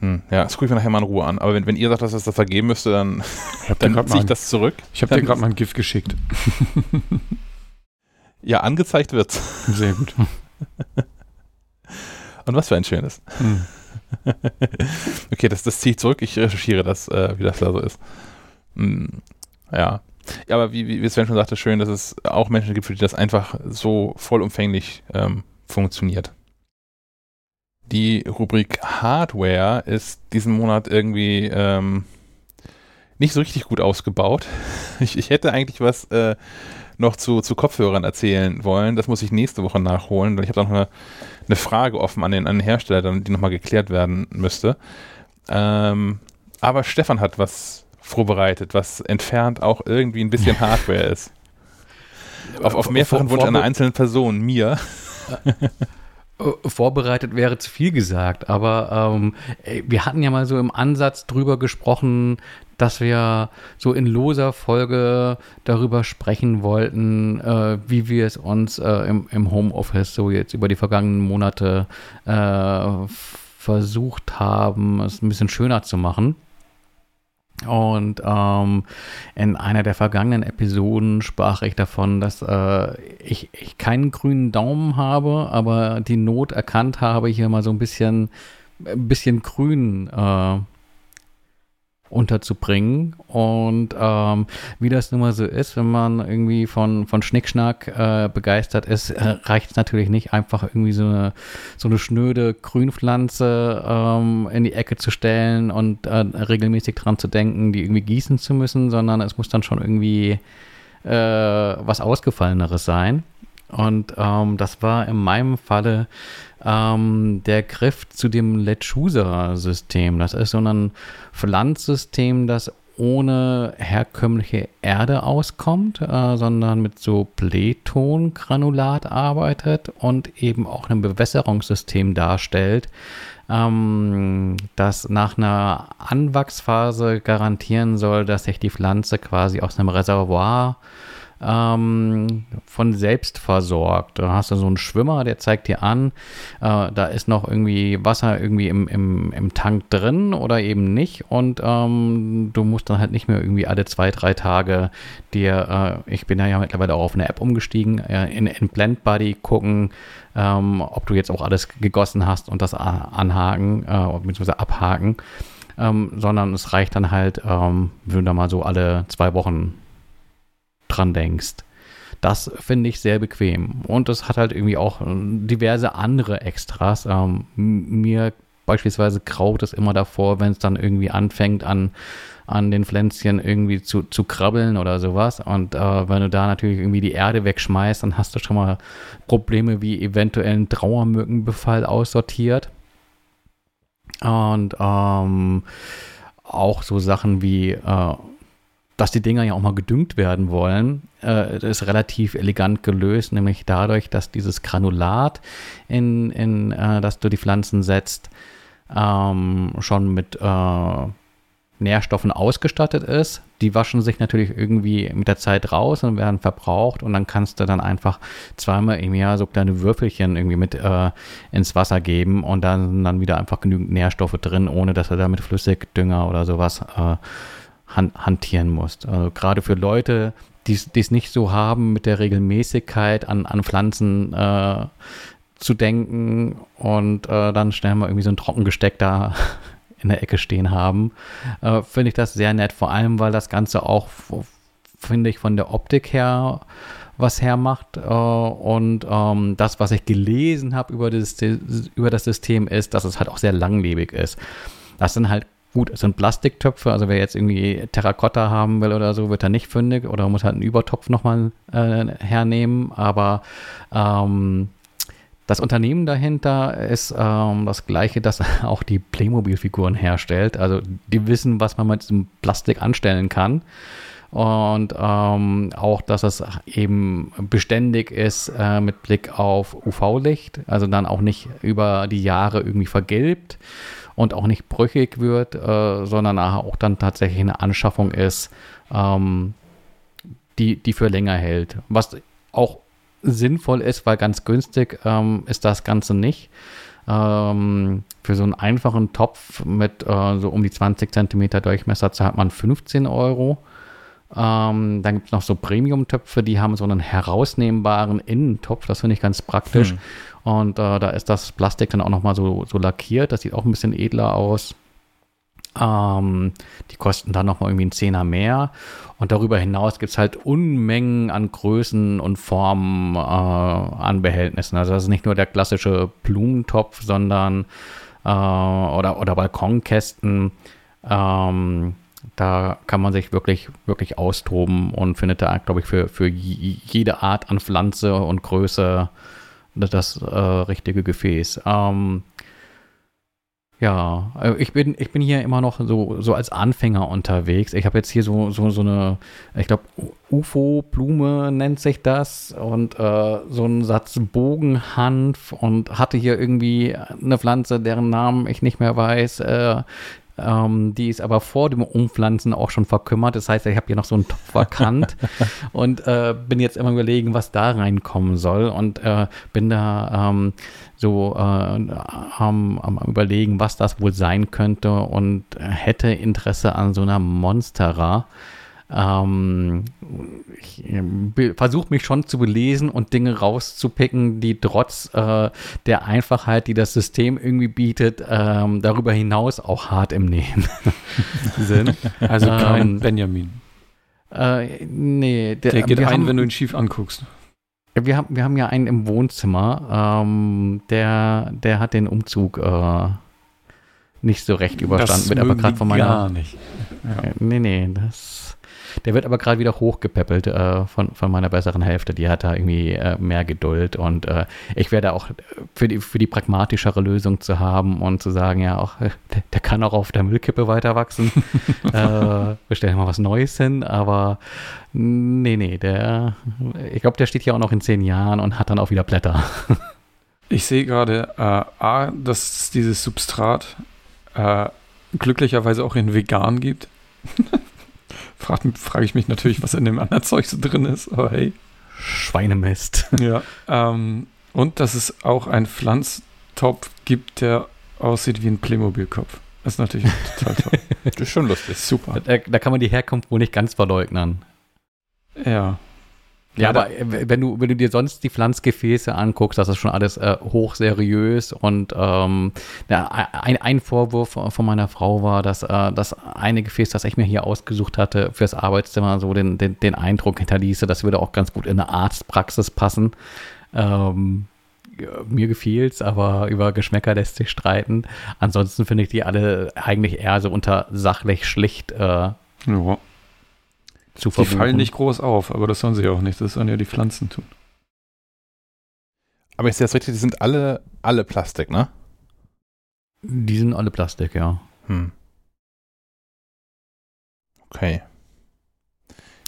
Hm, ja, das gucke ich mir nachher mal in Ruhe an. Aber wenn, wenn ihr sagt, dass es das vergeben müsste, dann, dann gerade ziehe ich das zurück. ich hab dir grad mal ein GIF geschickt. Ja, angezeigt wird's. Sehr gut. Und was für ein schönes. Hm. Okay, das, das ziehe ich zurück. Ich recherchiere das, äh, wie das da so ist. Hm, ja. Ja, aber wie, wie Sven schon sagte, schön, dass es auch Menschen gibt, für die das einfach so vollumfänglich ähm, funktioniert. Die Rubrik Hardware ist diesen Monat irgendwie ähm, nicht so richtig gut ausgebaut. Ich, ich hätte eigentlich was äh, noch zu, zu Kopfhörern erzählen wollen. Das muss ich nächste Woche nachholen. denn Ich habe da noch eine, eine Frage offen an den, an den Hersteller, die nochmal geklärt werden müsste. Ähm, aber Stefan hat was vorbereitet, was entfernt auch irgendwie ein bisschen Hardware ist. Auf, auf mehrfachen Wunsch einer einzelnen Person, mir. Äh, Vorbereitet wäre zu viel gesagt, aber ähm, wir hatten ja mal so im Ansatz drüber gesprochen, dass wir so in loser Folge darüber sprechen wollten, äh, wie wir es uns äh, im, im Homeoffice so jetzt über die vergangenen Monate äh, versucht haben, es ein bisschen schöner zu machen. Und ähm, in einer der vergangenen Episoden sprach ich davon, dass äh, ich, ich keinen grünen Daumen habe, aber die Not erkannt habe, hier mal so ein bisschen, ein bisschen grün äh, unterzubringen. Und ähm, wie das nun mal so ist, wenn man irgendwie von, von Schnickschnack äh, begeistert ist, äh, reicht es natürlich nicht, einfach irgendwie so eine, so eine schnöde Grünpflanze ähm, in die Ecke zu stellen und äh, regelmäßig dran zu denken, die irgendwie gießen zu müssen, sondern es muss dann schon irgendwie äh, was Ausgefalleneres sein. Und ähm, das war in meinem Falle ähm, der Griff zu dem Lechusa-System. Das ist so ein Pflanzsystem, das ohne herkömmliche Erde auskommt, äh, sondern mit so Playtongranulat arbeitet und eben auch ein Bewässerungssystem darstellt, ähm, das nach einer Anwachsphase garantieren soll, dass sich die Pflanze quasi aus einem Reservoir ähm, von selbst versorgt. Da hast du so einen Schwimmer, der zeigt dir an, äh, da ist noch irgendwie Wasser irgendwie im, im, im Tank drin oder eben nicht und ähm, du musst dann halt nicht mehr irgendwie alle zwei, drei Tage dir, äh, ich bin ja, mittlerweile auch auf eine App umgestiegen, äh, in, in Blend Buddy gucken, ähm, ob du jetzt auch alles gegossen hast und das anhaken, äh, beziehungsweise abhaken. Ähm, sondern es reicht dann halt, ähm, wenn du da mal so alle zwei Wochen dran denkst. Das finde ich sehr bequem. Und es hat halt irgendwie auch äh, diverse andere Extras. Ähm, mir beispielsweise kraut es immer davor, wenn es dann irgendwie anfängt an, an den Pflänzchen irgendwie zu, zu krabbeln oder sowas. Und äh, wenn du da natürlich irgendwie die Erde wegschmeißt, dann hast du schon mal Probleme wie eventuellen Trauermückenbefall aussortiert. Und ähm, auch so Sachen wie äh, dass die Dinger ja auch mal gedüngt werden wollen, äh, ist relativ elegant gelöst, nämlich dadurch, dass dieses Granulat, in, in äh, das du die Pflanzen setzt, ähm, schon mit äh, Nährstoffen ausgestattet ist. Die waschen sich natürlich irgendwie mit der Zeit raus und werden verbraucht und dann kannst du dann einfach zweimal im Jahr so kleine Würfelchen irgendwie mit äh, ins Wasser geben und dann dann wieder einfach genügend Nährstoffe drin, ohne dass du da mit Flüssigdünger oder sowas äh, han hantieren musst. Also gerade für Leute, die es nicht so haben, mit der Regelmäßigkeit an, an Pflanzen äh, zu denken und äh, dann schnell mal irgendwie so ein Trockengesteck da in der Ecke stehen haben, äh, finde ich das sehr nett. Vor allem, weil das Ganze auch, finde ich, von der Optik her was hermacht. Äh, und ähm, das, was ich gelesen habe über, über das System, ist, dass es halt auch sehr langlebig ist. Das sind halt Gut, es sind Plastiktöpfe, also wer jetzt irgendwie Terrakotta haben will oder so, wird er nicht fündig oder muss halt einen Übertopf nochmal äh, hernehmen. Aber ähm, das Unternehmen dahinter ist ähm, das gleiche, das auch die Playmobil-Figuren herstellt. Also die wissen, was man mit diesem Plastik anstellen kann. Und ähm, auch, dass es eben beständig ist äh, mit Blick auf UV-Licht, also dann auch nicht über die Jahre irgendwie vergilbt und auch nicht brüchig wird, äh, sondern auch dann tatsächlich eine Anschaffung ist, ähm, die, die für länger hält. Was auch sinnvoll ist, weil ganz günstig ähm, ist das Ganze nicht. Ähm, für so einen einfachen Topf mit äh, so um die 20 Zentimeter Durchmesser zahlt man 15 Euro. Ähm, dann gibt es noch so Premium-Töpfe, die haben so einen herausnehmbaren Innentopf. Das finde ich ganz praktisch. Hm. Und äh, da ist das Plastik dann auch nochmal so, so lackiert. Das sieht auch ein bisschen edler aus. Ähm, die kosten dann nochmal irgendwie einen Zehner mehr. Und darüber hinaus gibt es halt Unmengen an Größen und Formen äh, an Behältnissen. Also das ist nicht nur der klassische Blumentopf, sondern äh, oder, oder Balkonkästen. Ähm, da kann man sich wirklich, wirklich austoben und findet da, glaube ich, für, für jede Art an Pflanze und Größe das äh, richtige Gefäß. Ähm, ja, äh, ich bin, ich bin hier immer noch so, so als Anfänger unterwegs. Ich habe jetzt hier so, so, so eine, ich glaube, UFO-Blume nennt sich das und äh, so einen Satz Bogenhanf und hatte hier irgendwie eine Pflanze, deren Namen ich nicht mehr weiß. Äh, ähm, die ist aber vor dem Umpflanzen auch schon verkümmert. Das heißt, ich habe hier noch so einen Topf erkannt und äh, bin jetzt immer überlegen, was da reinkommen soll und äh, bin da ähm, so äh, am, am, überlegen, was das wohl sein könnte und hätte Interesse an so einer Monstera. Ähm, ich äh, versuche mich schon zu belesen und Dinge rauszupicken, die trotz äh, der Einfachheit, die das System irgendwie bietet, ähm, darüber hinaus auch hart im Nehmen sind. Also kein ähm, Benjamin. Äh, nee, der, der geht ein, haben, wenn du ihn schief anguckst. Wir haben, wir haben ja einen im Wohnzimmer, ähm, der, der hat den Umzug äh, nicht so recht überstanden. Das wird aber gerade von meiner. Gar nicht. Ja. Äh, nee, nee, das der wird aber gerade wieder hochgepäppelt äh, von, von meiner besseren Hälfte. Die hat da irgendwie äh, mehr Geduld und äh, ich werde auch für die, für die pragmatischere Lösung zu haben und zu sagen, ja, auch der, der kann auch auf der Müllkippe weiter wachsen. äh, wir stellen mal was Neues hin, aber nee, nee, der, ich glaube, der steht hier auch noch in zehn Jahren und hat dann auch wieder Blätter. ich sehe gerade, äh, A, dass es dieses Substrat äh, glücklicherweise auch in vegan gibt. frage frag ich mich natürlich, was in dem anderen Zeug so drin ist, aber hey. Schweinemist. Ja. Ähm, und dass es auch einen Pflanztopf gibt, der aussieht wie ein Playmobil-Kopf. Das ist natürlich total toll. Das ist schon lustig. Super. Da, da kann man die Herkunft wohl nicht ganz verleugnen. Ja. Ja, aber äh, wenn du, wenn du dir sonst die Pflanzgefäße anguckst, das ist schon alles äh, hochseriös und ähm, ja, ein, ein Vorwurf von meiner Frau war, dass äh, das eine Gefäß, das ich mir hier ausgesucht hatte, fürs Arbeitszimmer so den, den, den Eindruck hinterließe, das würde auch ganz gut in eine Arztpraxis passen. Ähm, mir gefiel's, aber über Geschmäcker lässt sich streiten. Ansonsten finde ich die alle eigentlich eher so unter sachlich schlicht äh, ja. Zu Die verbuchen. fallen nicht groß auf, aber das sollen sie auch nicht. Das sollen ja die Pflanzen tun. Aber ich sehe das richtig, die sind alle, alle Plastik, ne? Die sind alle Plastik, ja. Hm. Okay.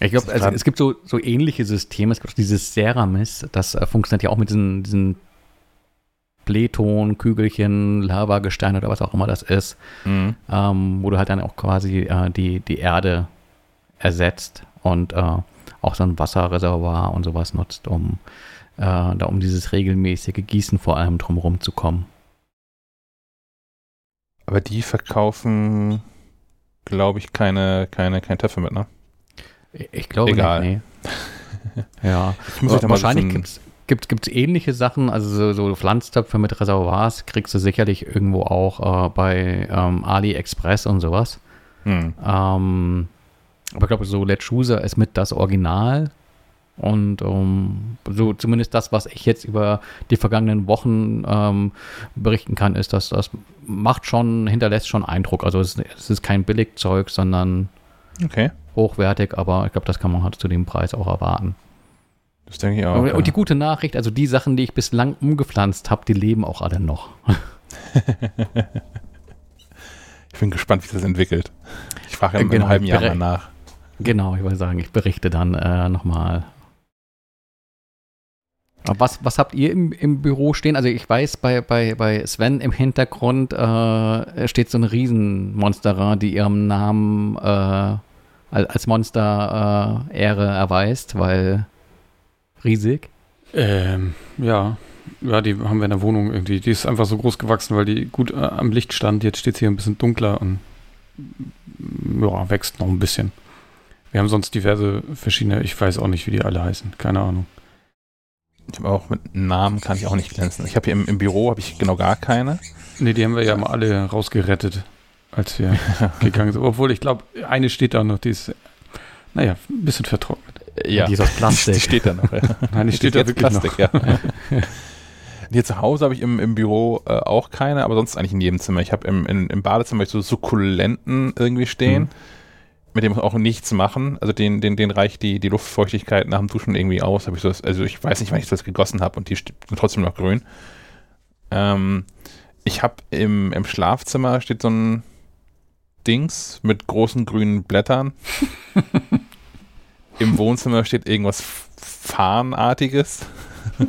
Ich glaube, also es gibt so, so ähnliche Systeme. Es gibt auch dieses Ceramis, das äh, funktioniert ja auch mit diesen, diesen Pleton, Kügelchen, Lavagestein oder was auch immer das ist, Mhm. ähm, wo du halt dann auch quasi äh, die, die Erde ersetzt und äh, auch so ein Wasserreservoir und sowas nutzt, um äh, da um dieses regelmäßige Gießen vor allem drumherum zu kommen. Aber die verkaufen, glaube ich, keine, keine, keine Töpfe mit, ne? Ich- glaube Egal. nicht, nee. ja. Wahrscheinlich gibt's gibt es ähnliche Sachen, also so, so Pflanztöpfe mit Reservoirs kriegst du sicherlich irgendwo auch äh, bei ähm, AliExpress und sowas. Hm. Ähm, aber ich glaube, so Lechusa ist mit das Original. Und ähm, so zumindest das, was ich jetzt über die vergangenen Wochen ähm, berichten kann, ist, dass das macht schon, hinterlässt schon Eindruck. Also es, es ist kein Billigzeug, sondern Okay. hochwertig, aber ich glaube, das kann man halt zu dem Preis auch erwarten. Das denke ich auch. und, ja. und die gute Nachricht, also die Sachen, die ich bislang umgepflanzt habe, die leben auch alle noch. ich bin gespannt, wie sich das entwickelt. Ich frage ja Äh, in genau, einem halben Jahr mal nach. Genau, ich wollte sagen, ich berichte dann äh, nochmal. Was, was habt ihr im, im Büro stehen? Also ich weiß, bei, bei, bei Sven im Hintergrund äh, steht so ein Riesenmonsterer, die ihrem Namen äh, al- als Monster äh, Ehre erweist, weil riesig. Ähm, ja. Ja, die haben wir in der Wohnung irgendwie. Die ist einfach so groß gewachsen, weil die gut äh, am Licht stand. Jetzt steht sie hier ein bisschen dunkler und ja, wächst noch ein bisschen. Wir haben sonst diverse verschiedene, ich weiß auch nicht, wie die alle heißen. Keine Ahnung. Ich habe auch mit Namen kann ich auch nicht glänzen. Ich habe hier im, im Büro habe ich genau gar keine. Nee, die haben wir ja mal alle rausgerettet, als wir gegangen sind. Obwohl, ich glaube, eine steht da noch, die ist, naja, ein bisschen vertrocknet. Ja, Die ist aus Plastik. Die steht da noch. Ja. Nein, die steht da wirklich noch. ja. Hier zu Hause habe ich im, im Büro äh, auch keine, aber sonst eigentlich in jedem Zimmer. Ich habe im, in, im Badezimmer so Sukkulenten irgendwie stehen, Mhm. Mit dem auch nichts machen. Also den, den, den reicht die, die Luftfeuchtigkeit nach dem Duschen irgendwie aus. Hab ich so, also ich weiß nicht, wann ich das gegossen habe und die sind trotzdem noch grün. Ähm, ich habe im, im Schlafzimmer steht so ein Dings mit großen grünen Blättern. Im Wohnzimmer steht irgendwas Fahnenartiges.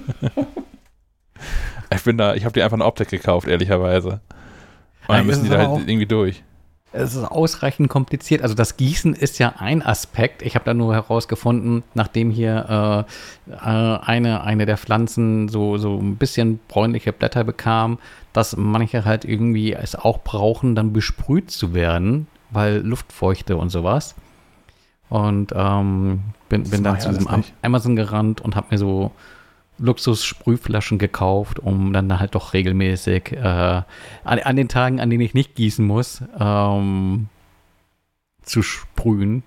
ich bin da, ich habe dir einfach eine Optik gekauft, ehrlicherweise. Und dann müssen das die da halt irgendwie durch. Es ist ausreichend kompliziert. Also das Gießen ist ja ein Aspekt. Ich habe da nur herausgefunden, nachdem hier äh, äh, eine, eine der Pflanzen so, so ein bisschen bräunliche Blätter bekam, dass manche halt irgendwie es auch brauchen, dann besprüht zu werden, weil Luftfeuchte und sowas. Und ähm, bin, bin dann zu diesem Amazon gerannt und habe mir so Luxus-Sprühflaschen gekauft, um dann halt doch regelmäßig äh, an, an den Tagen, an denen ich nicht gießen muss, ähm, zu sprühen.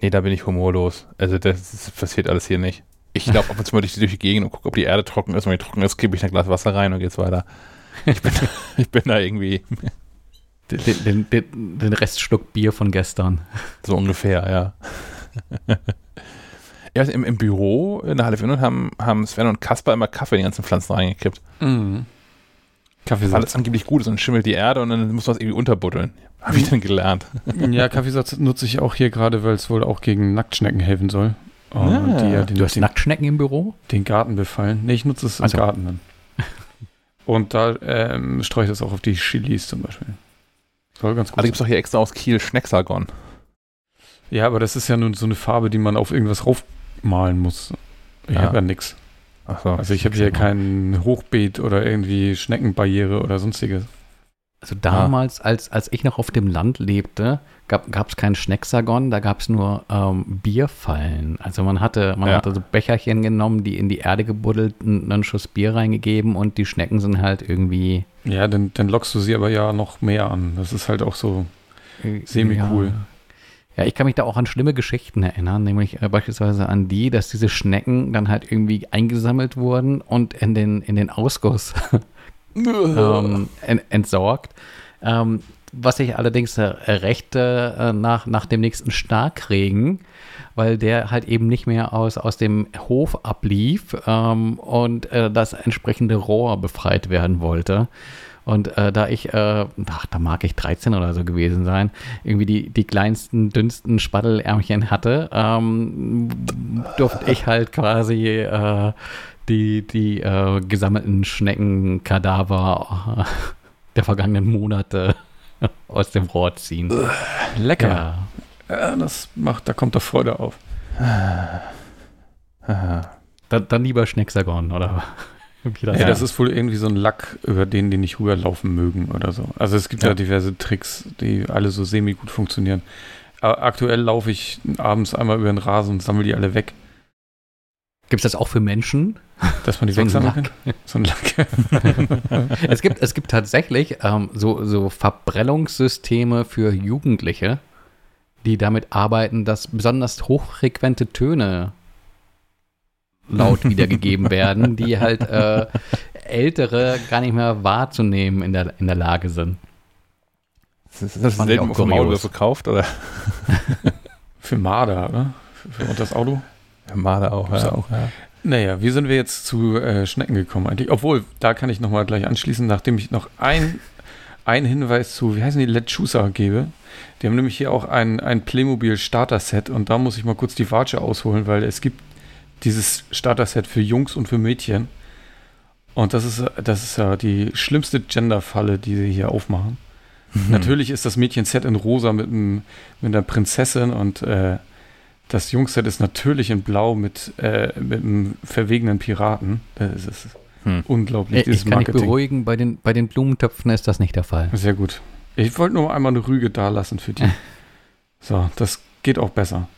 Nee, da bin ich humorlos. Also das, das passiert alles hier nicht. Ich laufe ab und zu mal durch, die- durch die Gegend und gucke, ob die Erde trocken ist. Und wenn die trocken ist, gebe ich ein Glas Wasser rein und geht's weiter. Ich bin, ich bin da irgendwie Den, den, den, den Restschluck Bier von gestern. so ungefähr, ja. Ja im, Im Büro in der Halle 400 haben, haben Sven und Kasper immer Kaffee in die ganzen Pflanzen reingekippt. Mhm. Weil Kaffeesatz. es angeblich gut ist und schimmelt die Erde und dann muss man es irgendwie unterbuddeln. Habe ich dann gelernt. Ja, Kaffeesatz nutze ich auch hier gerade, weil es wohl auch gegen Nacktschnecken helfen soll. Oh, Ah. die ja den, Du hast den, Nacktschnecken im Büro? den Garten befallen. Nee, ich nutze es im Also. Garten dann. Und da ähm, streue ich das auch auf die Chilis zum Beispiel. Soll ganz gut Also gibt es doch hier extra aus Kiel Schnecksalgon. Ja, aber das ist ja nun so eine Farbe, die man auf irgendwas raufmalen muss. Ich Ja. habe ja nichts. So. Also ich habe hier kein Hochbeet oder irgendwie Schneckenbarriere oder sonstiges. Also damals, als, als ich noch auf dem Land lebte, gab es keinen Schnecksagon, da gab es nur ähm, Bierfallen. Also man hatte, man Ja. hatte so Becherchen genommen, die in die Erde gebuddelt, einen einen Schuss Bier reingegeben und die Schnecken sind halt irgendwie Ja, dann, dann lockst du sie aber ja noch mehr an. Das ist halt auch so semi-cool. Ja. Ja, ich kann mich da auch an schlimme Geschichten erinnern, nämlich äh, beispielsweise an die, dass diese Schnecken dann halt irgendwie eingesammelt wurden und in den, in den Ausguss ähm, en, entsorgt. Ähm, was ich allerdings äh, rächte äh, nach, nach dem nächsten Starkregen, weil der halt eben nicht mehr aus, aus dem Hof ablief ähm, und äh, das entsprechende Rohr befreit werden wollte. Und äh, da ich, äh, ach, da mag ich 13 oder so gewesen sein, irgendwie die, die kleinsten, dünnsten Spaddelärmchen hatte, ähm, durfte ich halt quasi äh, die, die äh, gesammelten Schneckenkadaver äh, der vergangenen Monate aus dem Rohr ziehen. Lecker. Ja. Ja, das macht, da kommt doch Freude auf. Dann, dann lieber Schnecksagon, oder? Wie das Ja, das ist wohl irgendwie so ein Lack, über den die nicht rüberlaufen mögen oder so. Also es gibt ja, Ja. diverse Tricks, die alle so semi gut funktionieren. Aber aktuell laufe ich abends einmal über den Rasen und sammle die alle weg, Gibt es das auch für Menschen? dass man die So wegsammeln kann. So ein Lack. es, gibt, es gibt tatsächlich ähm, so, so Verbrennungssysteme für Jugendliche, die damit arbeiten, dass besonders hochfrequente Töne laut wiedergegeben werden, die halt äh, Ältere gar nicht mehr wahrzunehmen in der, in der Lage sind. Ist das, ist das ich selten auch vom kurios. Maulwürfe gekauft oder? Für Marder, oder? Für, für und das Auto? Made auch. Gibt's Ja. auch. Ja. Naja, wie sind wir jetzt zu äh, Schnecken gekommen eigentlich? Obwohl, da kann ich nochmal gleich anschließen, nachdem ich noch ein, einen Hinweis zu, wie heißen die, Lechusa gebe. Die haben nämlich hier auch ein, ein Playmobil Starter-Set und da muss ich mal kurz die Watsche ausholen, weil es gibt dieses Starter-Set für Jungs und für Mädchen. Und das ist, das ist ja die schlimmste Gender-Falle, die sie hier aufmachen. Natürlich ist das Mädchen-Set in rosa mit, einem, mit einer Prinzessin und äh, das Jungset ist natürlich in blau mit, äh, mit einem verwegenen Piraten. Das ist Hm. unglaublich, Ich, dieses ich kann dich Marketing. beruhigen, bei den, bei den Blumentöpfen ist das nicht der Fall. Sehr gut. Ich wollte nur einmal eine Rüge dalassen für die. so, das geht auch besser.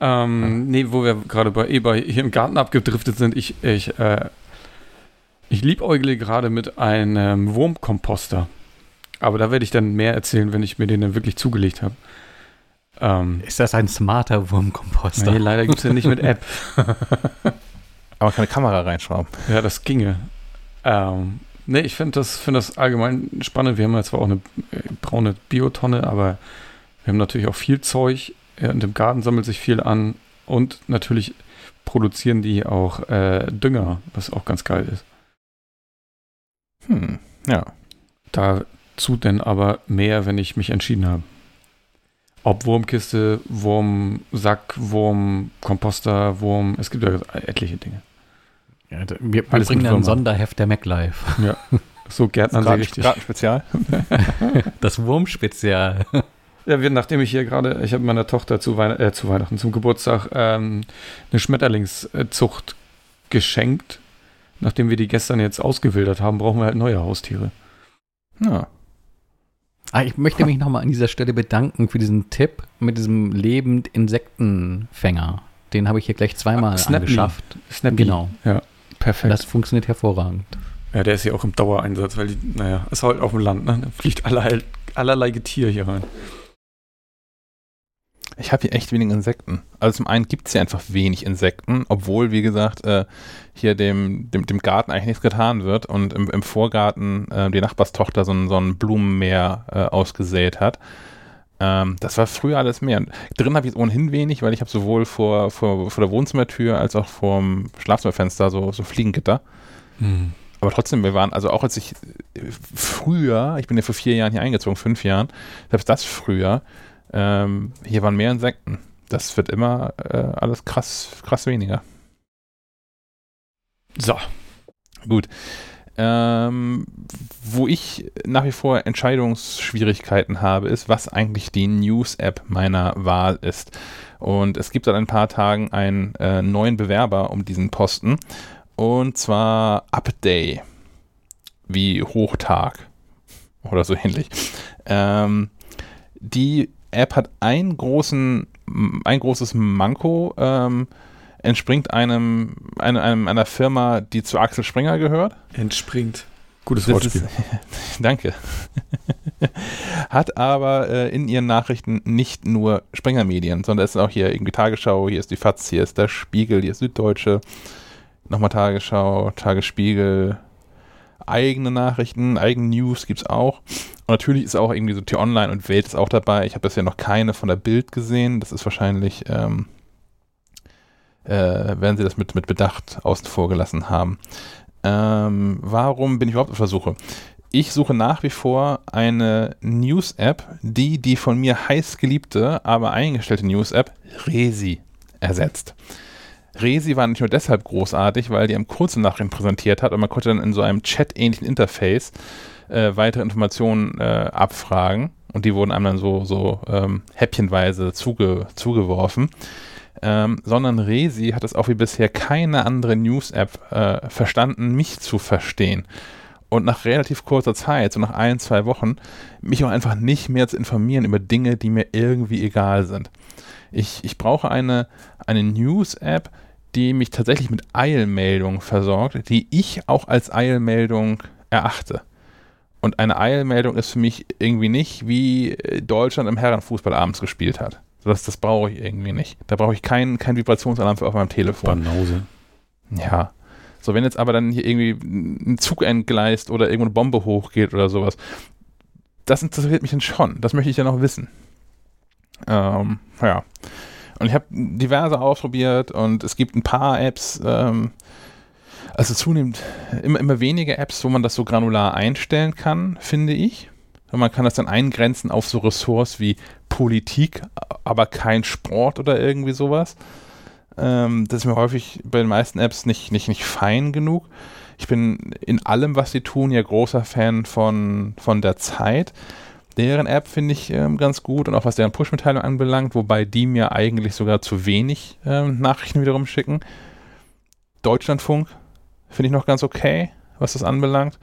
Ähm, nee, wo wir gerade bei eh bei hier im Garten abgedriftet sind, ich, ich, äh, ich liebäugle gerade mit einem Wurmkomposter. Aber da werde ich dann mehr erzählen, wenn ich mir den dann wirklich zugelegt habe. Ähm, Ist das ein smarter Wurmkomposter? nee, leider gibt es den nicht mit App. Aber keine Kamera reinschrauben. Ja, das ginge. Ähm, nee, ich finde das, find das allgemein spannend. Wir haben ja zwar auch eine äh, braune Biotonne, aber wir haben natürlich auch viel Zeug. Ja, und im Garten sammelt sich viel an. Und natürlich produzieren die auch äh, Dünger, was auch ganz geil ist. Hm. Ja. Dazu denn aber mehr, wenn ich mich entschieden habe. Ob Wurmkiste, Wurmsack, Wurmkomposter, Wurm, es gibt ja etliche Dinge. Ja, da- wir, wir bringen ein. Sonderheft der MacLife. So gärtnern sie Garten, richtig. Gartenspezial. Das Wurmspezial. Ja, wir, nachdem ich hier gerade, ich habe meiner Tochter zu, Weihn äh, zu Weihnachten, zum Geburtstag ähm, eine Schmetterlingszucht geschenkt. Nachdem wir die gestern jetzt ausgewildert haben, brauchen wir halt neue Haustiere. Ja. Ah, ich möchte mich nochmal an dieser Stelle bedanken für diesen Tipp mit diesem lebend Insektenfänger. Den habe ich hier gleich zweimal Ah, angeschafft. Snappy. Genau. Perfekt. Das funktioniert hervorragend. ja, der ist ja auch im Dauereinsatz, weil die, naja, ist halt auf dem Land, ne? Da fliegt allerlei, allerlei Getier hier rein. Ich habe hier echt wenig Insekten. Also zum einen gibt es hier einfach wenig Insekten, obwohl, wie gesagt, äh, hier dem, dem, dem Garten eigentlich nichts getan wird und im, im Vorgarten äh, die Nachbarstochter so ein, so ein Blumenmeer äh, ausgesät hat. Ähm, das war früher alles mehr. Drin habe ich ohnehin wenig, weil ich habe sowohl vor, vor, vor der Wohnzimmertür als auch vor dem Schlafzimmerfenster so, so Fliegengitter. Aber trotzdem, wir waren, also auch als ich äh, früher, ich bin ja vor vier Jahren hier eingezogen, fünf Jahren, selbst das früher, ähm, hier waren mehr Insekten. Das wird immer äh, alles krass, krass weniger. So. Gut. Ähm, wo ich nach wie vor Entscheidungsschwierigkeiten habe, ist, was eigentlich die News-App meiner Wahl ist. Und es gibt seit ein paar Tagen einen äh, neuen Bewerber um diesen Posten. Und zwar Upday. Wie Hochtag. Oder so ähnlich. Ähm, die App hat einen großen, ein großes Manko. Ähm, entspringt einem, einem, einem, einer Firma, die zu Axel Springer gehört. Entspringt. Gutes Wortspiel. Ist, danke. Hat aber äh, in ihren Nachrichten nicht nur Springer-Medien, sondern es ist auch hier irgendwie Tagesschau, hier ist die FAZ, hier ist der Spiegel, hier ist Süddeutsche, nochmal Tagesschau, Tagesspiegel, eigene Nachrichten, eigene News gibt es auch. Und natürlich ist auch irgendwie so T-Online und Welt ist auch dabei. Ich habe bisher noch keine von der Bild gesehen. Das ist wahrscheinlich ähm, äh, werden sie das mit, mit Bedacht außen vor gelassen haben. Ähm, warum bin ich überhaupt auf der Suche? Ich suche nach wie vor eine News-App, die die von mir heiß geliebte, aber eingestellte News-App Resi ersetzt. Resi war nicht nur deshalb großartig, weil die einem kurzen Nachrichten präsentiert hat und man konnte dann in so einem Chat-ähnlichen Interface äh, weitere Informationen äh, abfragen und die wurden einem dann so, so ähm, häppchenweise zuge, zugeworfen ähm, sondern Resi hat es auch wie bisher keine andere News-App äh, verstanden, mich zu verstehen. Und nach relativ kurzer Zeit, so nach ein, zwei Wochen, mich auch einfach nicht mehr zu informieren über Dinge, die mir irgendwie egal sind. Ich, ich brauche eine, eine News-App, die mich tatsächlich mit Eilmeldungen versorgt, die ich auch als Eilmeldung erachte. Und eine Eilmeldung ist für mich irgendwie nicht, wie Deutschland im Herrenfußball abends gespielt hat. Das, das brauche ich irgendwie nicht. Da brauche ich keinen kein Vibrationsalarm für auf meinem Telefon. Banause. Ja. So, wenn jetzt aber dann hier irgendwie ein Zug entgleist oder irgendwo eine Bombe hochgeht oder sowas, das interessiert mich dann schon. Das möchte ich ja noch wissen. Ähm, ja. Und ich habe diverse ausprobiert und es gibt ein paar Apps, ähm, also zunehmend immer, immer weniger Apps, wo man das so granular einstellen kann, finde ich. Und man kann das dann eingrenzen auf so Ressorts wie Politik, aber kein Sport oder irgendwie sowas. Ähm, das ist mir häufig bei den meisten Apps nicht, nicht, nicht fein genug. Ich bin in allem, was sie tun, ja großer Fan von, von der Zeit. Deren App finde ich ähm, ganz gut und auch was deren Push-Mitteilung anbelangt, wobei die mir eigentlich sogar zu wenig ähm, Nachrichten wiederum schicken. Deutschlandfunk finde ich noch ganz okay, was das anbelangt.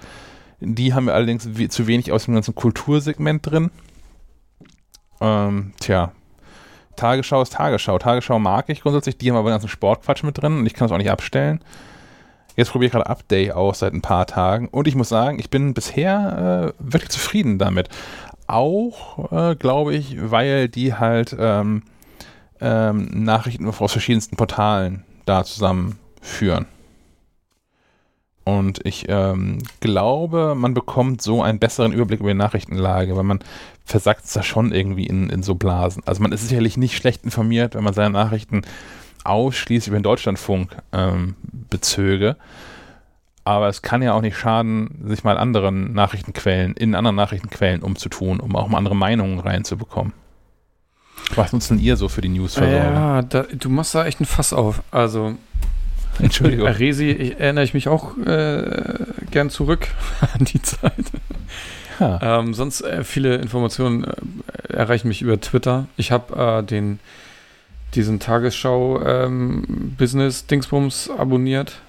Die haben wir allerdings zu wenig aus dem ganzen Kultursegment drin. Ähm, tja, Tagesschau ist Tagesschau. Tagesschau mag ich grundsätzlich, die haben aber den ganzen Sportquatsch mit drin und ich kann es auch nicht abstellen. Jetzt probiere ich gerade Update aus seit ein paar Tagen und ich muss sagen, ich bin bisher äh, wirklich zufrieden damit. Auch, äh, glaube ich, weil die halt ähm, ähm, Nachrichten aus verschiedensten Portalen da zusammenführen. Und ich ähm, glaube, man bekommt so einen besseren Überblick über die Nachrichtenlage, weil man versackt es da schon irgendwie in, in so Blasen. Also man ist sicherlich nicht schlecht informiert, wenn man seine Nachrichten ausschließlich über den Deutschlandfunk ähm, bezöge. Aber es kann ja auch nicht schaden, sich mal anderen Nachrichtenquellen, in anderen Nachrichtenquellen umzutun, um auch mal andere Meinungen reinzubekommen. Was nutzt denn ihr so für die Newsversorgung? Ja, da, du machst da echt ein Fass auf. Also Entschuldigung. Resi ich, erinnere ich mich auch äh, gern zurück an die Zeit. Ja. Ähm, sonst äh, viele Informationen äh, erreichen mich über Twitter. Ich habe äh, den diesen Tagesschau ähm, Business Dingsbums abonniert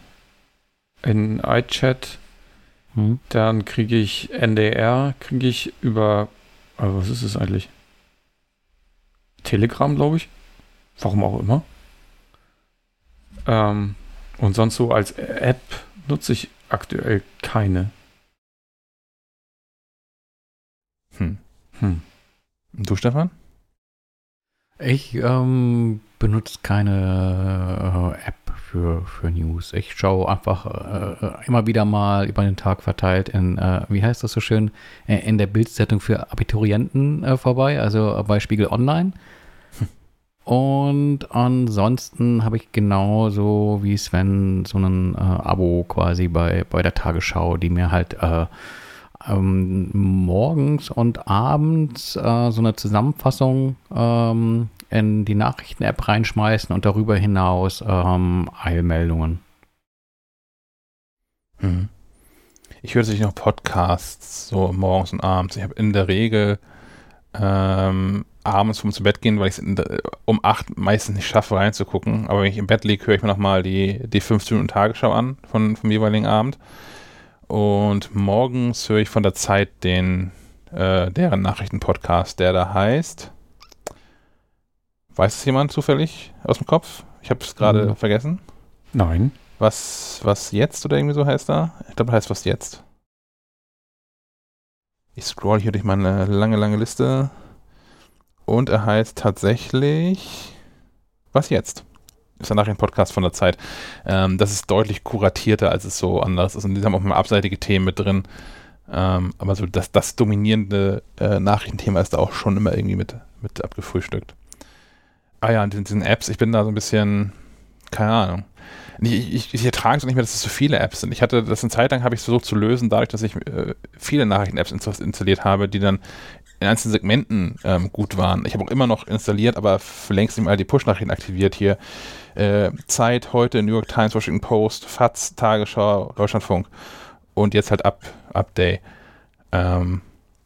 in iChat. Hm. Dann kriege ich NDR, kriege ich über, also was ist es eigentlich? Telegram, glaube ich. Warum auch immer. Ähm, und sonst so als App nutze ich aktuell keine. Hm. Hm. Und du, Stefan? Ich ähm, benutze keine äh, App für, für News. Ich schaue einfach äh, immer wieder mal über den Tag verteilt in, äh, wie heißt das so schön, äh, in der Bildzeitung für Abiturienten äh, vorbei, also bei Spiegel Online. Und ansonsten habe ich genauso wie Sven so ein äh, Abo quasi bei, bei der Tagesschau, die mir halt äh, ähm, morgens und abends äh, so eine Zusammenfassung ähm, in die Nachrichten-App reinschmeißen und darüber hinaus ähm, Eilmeldungen. Hm. ich höre natürlich noch Podcasts, so morgens und abends. Ich habe in der Regel ähm, abends vom zu Bett gehen, weil ich es um acht meistens nicht schaffe, reinzugucken. Aber wenn ich im Bett liege, höre ich mir nochmal die, die 15 Minuten Tagesschau an von, vom jeweiligen Abend. Und morgens höre ich von der Zeit den, äh, deren Nachrichtenpodcast, der da heißt. Weiß es jemand zufällig aus dem Kopf? Ich habe es gerade mhm. vergessen. Nein. Was, was jetzt oder irgendwie so heißt da? Ich glaube, heißt was jetzt. Ich scroll hier durch meine lange, lange Liste. Und er heißt tatsächlich Was jetzt? Ist danach ein Podcast von der Zeit. Ähm, das ist deutlich kuratierter, als es so anders ist. Und die haben auch mal abseitige Themen mit drin. Ähm, aber so das, das dominierende äh, Nachrichtenthema ist da auch schon immer irgendwie mit, mit abgefrühstückt. Ah ja, und in diesen Apps, ich bin da so ein bisschen, keine Ahnung. Ich, ich, ich ertrage es nicht mehr, dass es so viele Apps sind. Ich hatte das eine Zeit lang, habe ich versucht zu lösen, dadurch, dass ich äh, viele Nachrichten-Apps installiert habe, die dann in einzelnen Segmenten ähm, gut waren. Ich habe auch immer noch installiert, aber für längst nicht mal die Push-Nachrichten aktiviert hier. Äh, Zeit, heute, New York Times, Washington Post, FATS, Tagesschau, Deutschlandfunk und jetzt halt Up, Update. Ähm,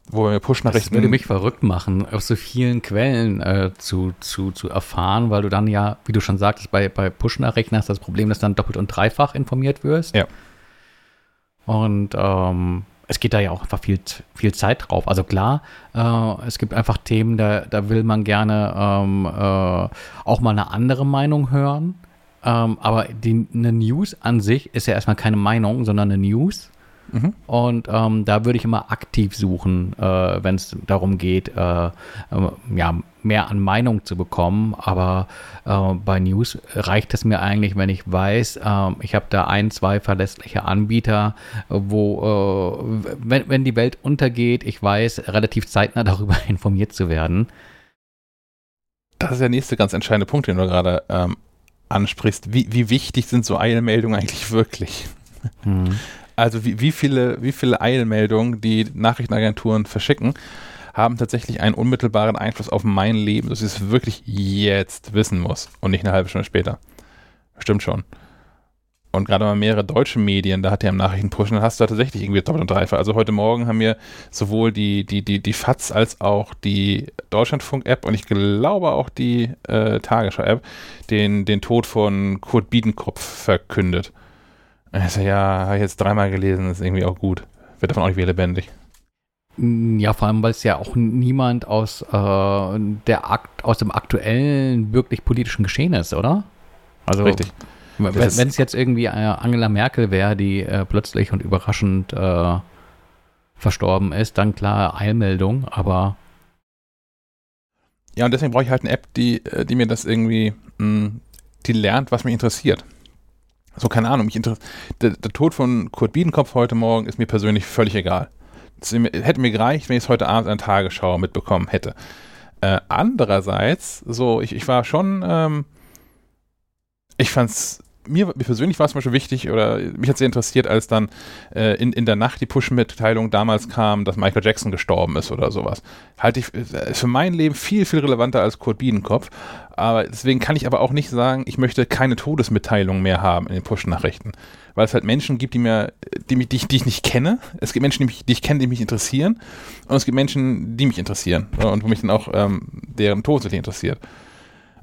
wo wir Push-Nachrichten. Das würde mich verrückt machen, aus so vielen Quellen äh, zu, zu, zu erfahren, weil du dann ja, wie du schon sagtest, bei, bei Push-Nachrichten hast du das Problem, dass du dann doppelt und dreifach informiert wirst. Ja. Und ähm, es geht da ja auch einfach viel, viel Zeit drauf. Also klar, äh, es gibt einfach Themen, da, da will man gerne ähm, äh, auch mal eine andere Meinung hören. Ähm, aber die, eine News an sich ist ja erstmal keine Meinung, sondern eine News. Mhm. Und ähm, da würde ich immer aktiv suchen, äh, wenn es darum geht, äh, äh, ja, mehr an Meinung zu bekommen. Aber äh, bei News reicht es mir eigentlich, wenn ich weiß, äh, ich habe da ein, zwei verlässliche Anbieter, wo, äh, wenn, wenn die Welt untergeht, ich weiß, relativ zeitnah darüber informiert zu werden. Das ist der nächste ganz entscheidende Punkt, den du gerade ähm, ansprichst. Wie, wie wichtig sind so Eilmeldungen eigentlich wirklich? Hm. Also wie, wie, viele, wie viele Eilmeldungen die Nachrichtenagenturen verschicken, haben tatsächlich einen unmittelbaren Einfluss auf mein Leben, dass ich es wirklich jetzt wissen muss und nicht eine halbe Stunde später. Stimmt schon. Und gerade mal mehrere deutsche Medien, da hat er im Nachrichtenpush, dann hast du da tatsächlich irgendwie doppelt und dreifach. Also heute Morgen haben wir sowohl die, die, die, die FATS als auch die Deutschlandfunk-App und ich glaube auch die äh, Tagesschau-App den, den Tod von Kurt Biedenkopf verkündet. Also ja, habe ich jetzt dreimal gelesen, ist irgendwie auch gut. Wird davon auch nicht wieder lebendig. Ja, vor allem, weil es ja auch niemand aus, äh, der Akt, aus dem aktuellen, wirklich politischen Geschehen ist, oder? Also, Richtig. Wenn es jetzt irgendwie äh, Angela Merkel wäre, die äh, plötzlich und überraschend äh, verstorben ist, dann klar Eilmeldung, aber. Ja, und deswegen brauche ich halt eine App, die, äh, die mir das irgendwie, mh, mm, die lernt, was mich interessiert. So, keine Ahnung, mich der, der, Tod von Kurt Biedenkopf heute Morgen ist mir persönlich völlig egal. Es hätte mir gereicht, wenn ich es heute Abend an Tagesschau mitbekommen hätte. Äh, andererseits, so, ich, ich war schon, ähm, ich fand's mir, mir persönlich war es zum Beispiel wichtig oder mich hat sehr interessiert, als dann äh, in, in der Nacht die Push-Mitteilung damals kam, dass Michael Jackson gestorben ist oder sowas. Halte ich äh, für mein Leben viel, viel relevanter als Kurt Biedenkopf. Aber deswegen kann ich aber auch nicht sagen, ich möchte keine Todesmitteilung mehr haben in den Push-Nachrichten. Weil es halt Menschen gibt, die mir, die, mich, die, ich, die ich nicht kenne. Es gibt Menschen, die, mich, die ich kenne, die mich interessieren. Und es gibt Menschen, die mich interessieren. Und wo mich dann auch ähm, deren Tod interessiert.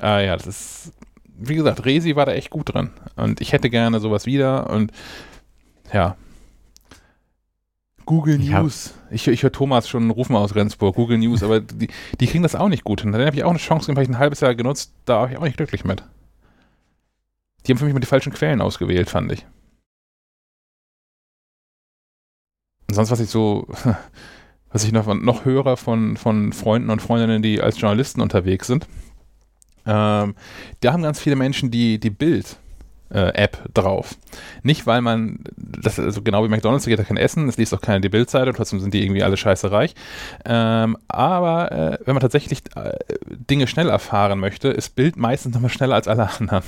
Äh, ja, das ist wie gesagt, Resi war da echt gut dran. Und ich hätte gerne sowas wieder. Und ja. Google ich News. Ich, ich höre Thomas schon rufen aus Rendsburg. Google News, aber die, die kriegen das auch nicht gut. Und dann habe ich auch eine Chance, habe ich ein halbes Jahr genutzt. Da war ich auch nicht glücklich mit. Die haben für mich mal die falschen Quellen ausgewählt, fand ich. Und sonst, was ich so, was ich noch, noch höre von, von Freunden und Freundinnen, die als Journalisten unterwegs sind, ähm, da haben ganz viele Menschen die, die Bild. Äh, App drauf. Nicht, weil man, das also genau wie McDonalds, da geht da kein Essen, es liest auch keiner die Bildzeit und trotzdem sind die irgendwie alle scheiße reich. Ähm, aber äh, wenn man tatsächlich äh, Dinge schnell erfahren möchte, ist Bild meistens nochmal schneller als alle anderen.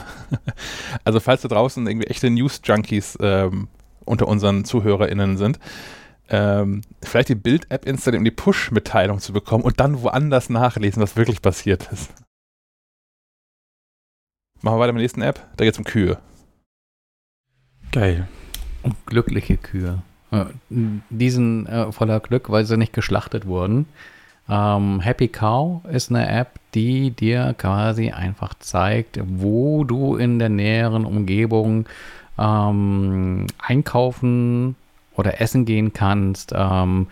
also falls da draußen irgendwie echte News-Junkies ähm, unter unseren ZuhörerInnen sind, ähm, vielleicht die Bild-App installieren, um die Push-Mitteilung zu bekommen und dann woanders nachlesen, was wirklich passiert ist. Machen wir weiter mit der nächsten App. Da geht es um Kühe. Geil. Um glückliche Kühe. äh, diesen äh, voller Glück, weil sie nicht geschlachtet wurden. Ähm, Happy Cow ist eine App, die dir quasi einfach zeigt, wo du in der näheren Umgebung ähm, einkaufen oder essen gehen kannst, ähm,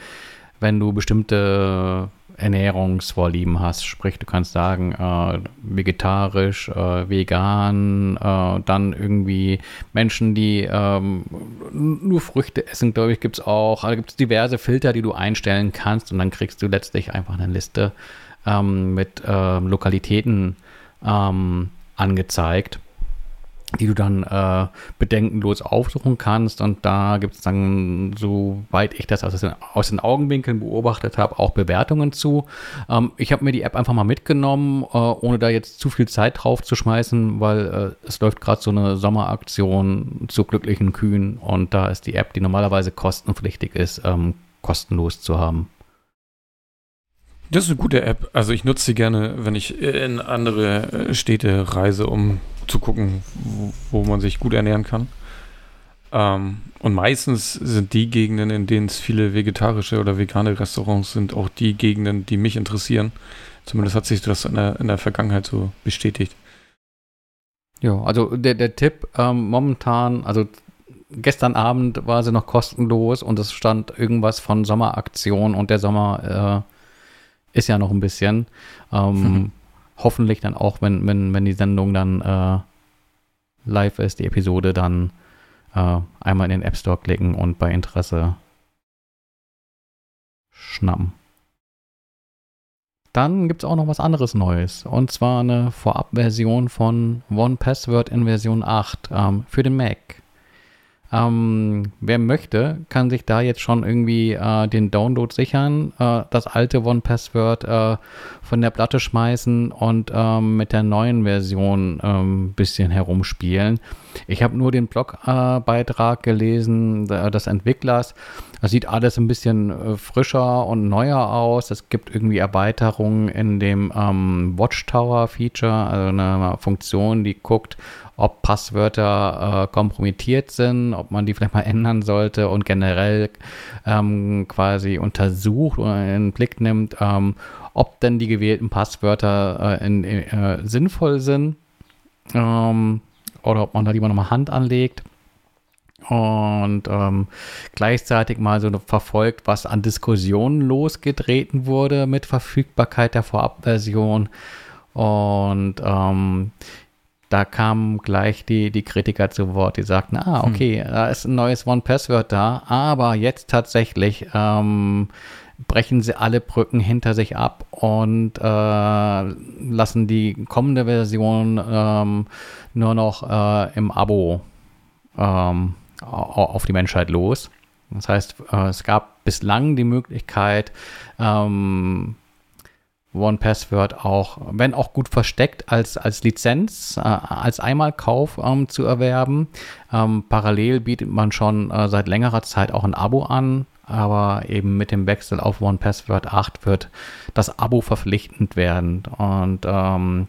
wenn du bestimmte Ernährungsvorlieben hast. Sprich, du kannst sagen, äh, vegetarisch, äh, vegan, äh, dann irgendwie Menschen, die ähm, nur Früchte essen, glaube ich, gibt es auch. Also gibt es diverse Filter, die du einstellen kannst und dann kriegst du letztlich einfach eine Liste ähm, mit ähm, Lokalitäten ähm, angezeigt die du dann äh, bedenkenlos aufsuchen kannst. Und da gibt es dann, soweit ich das aus den, aus den Augenwinkeln beobachtet habe, auch Bewertungen zu. Ähm, ich habe mir die App einfach mal mitgenommen, äh, ohne da jetzt zu viel Zeit drauf zu schmeißen, weil äh, es läuft gerade so eine Sommeraktion zu glücklichen Kühen und da ist die App, die normalerweise kostenpflichtig ist, ähm, kostenlos zu haben. Das ist eine gute App. Also ich nutze sie gerne, wenn ich in andere äh, Städte reise, um zu gucken, wo, man sich gut ernähren kann. Ähm, und meistens sind die Gegenden, in denen es viele vegetarische oder vegane Restaurants sind, auch die Gegenden, die mich interessieren. Zumindest hat sich das in der, in der Vergangenheit so bestätigt. Ja, also der, der Tipp ähm, momentan, also gestern Abend war sie noch kostenlos und es stand irgendwas von Sommeraktion und der Sommer äh, ist ja noch ein bisschen. Ähm, mhm hoffentlich dann auch, wenn, wenn, wenn die Sendung dann äh, live ist, die Episode, dann äh, einmal in den App Store klicken und bei Interesse schnappen. Dann gibt es auch noch was anderes Neues. Und zwar eine Vorabversion von One Password in Version 8 ähm, für den Mac. Ähm, wer möchte, kann sich da jetzt schon irgendwie äh, den Download sichern, äh, das alte One-Password äh, von der Platte schmeißen und ähm, mit der neuen Version ein ähm, bisschen herumspielen. Ich habe nur den Blogbeitrag gelesen des Entwicklers. Das sieht alles ein bisschen äh, frischer und neuer aus. Es gibt irgendwie Erweiterungen in dem ähm, Watchtower-Feature, also eine Funktion, die guckt, ob Passwörter äh, kompromittiert sind, ob man die vielleicht mal ändern sollte und generell ähm, quasi untersucht oder in den Blick nimmt, ähm, ob denn die gewählten Passwörter äh, in, äh, sinnvoll sind ähm, oder ob man da lieber nochmal Hand anlegt und ähm, gleichzeitig mal so verfolgt, was an Diskussionen losgetreten wurde mit Verfügbarkeit der Vorabversion. Und ähm, da kamen gleich die, die Kritiker zu Wort, die sagten, ah, hm. okay, hm. da ist ein neues One-Password da, aber jetzt tatsächlich ähm, brechen sie alle Brücken hinter sich ab und äh, lassen die kommende Version ähm, nur noch äh, im Abo ähm, auf die Menschheit los. Das heißt, äh, es gab bislang die Möglichkeit, ähm, One Password auch, wenn auch gut versteckt, als, als Lizenz, äh, als Einmalkauf ähm, zu erwerben. Ähm, parallel bietet man schon äh, seit längerer Zeit auch ein Abo an, aber eben mit dem Wechsel auf One Password 8 wird das Abo verpflichtend werden und ähm,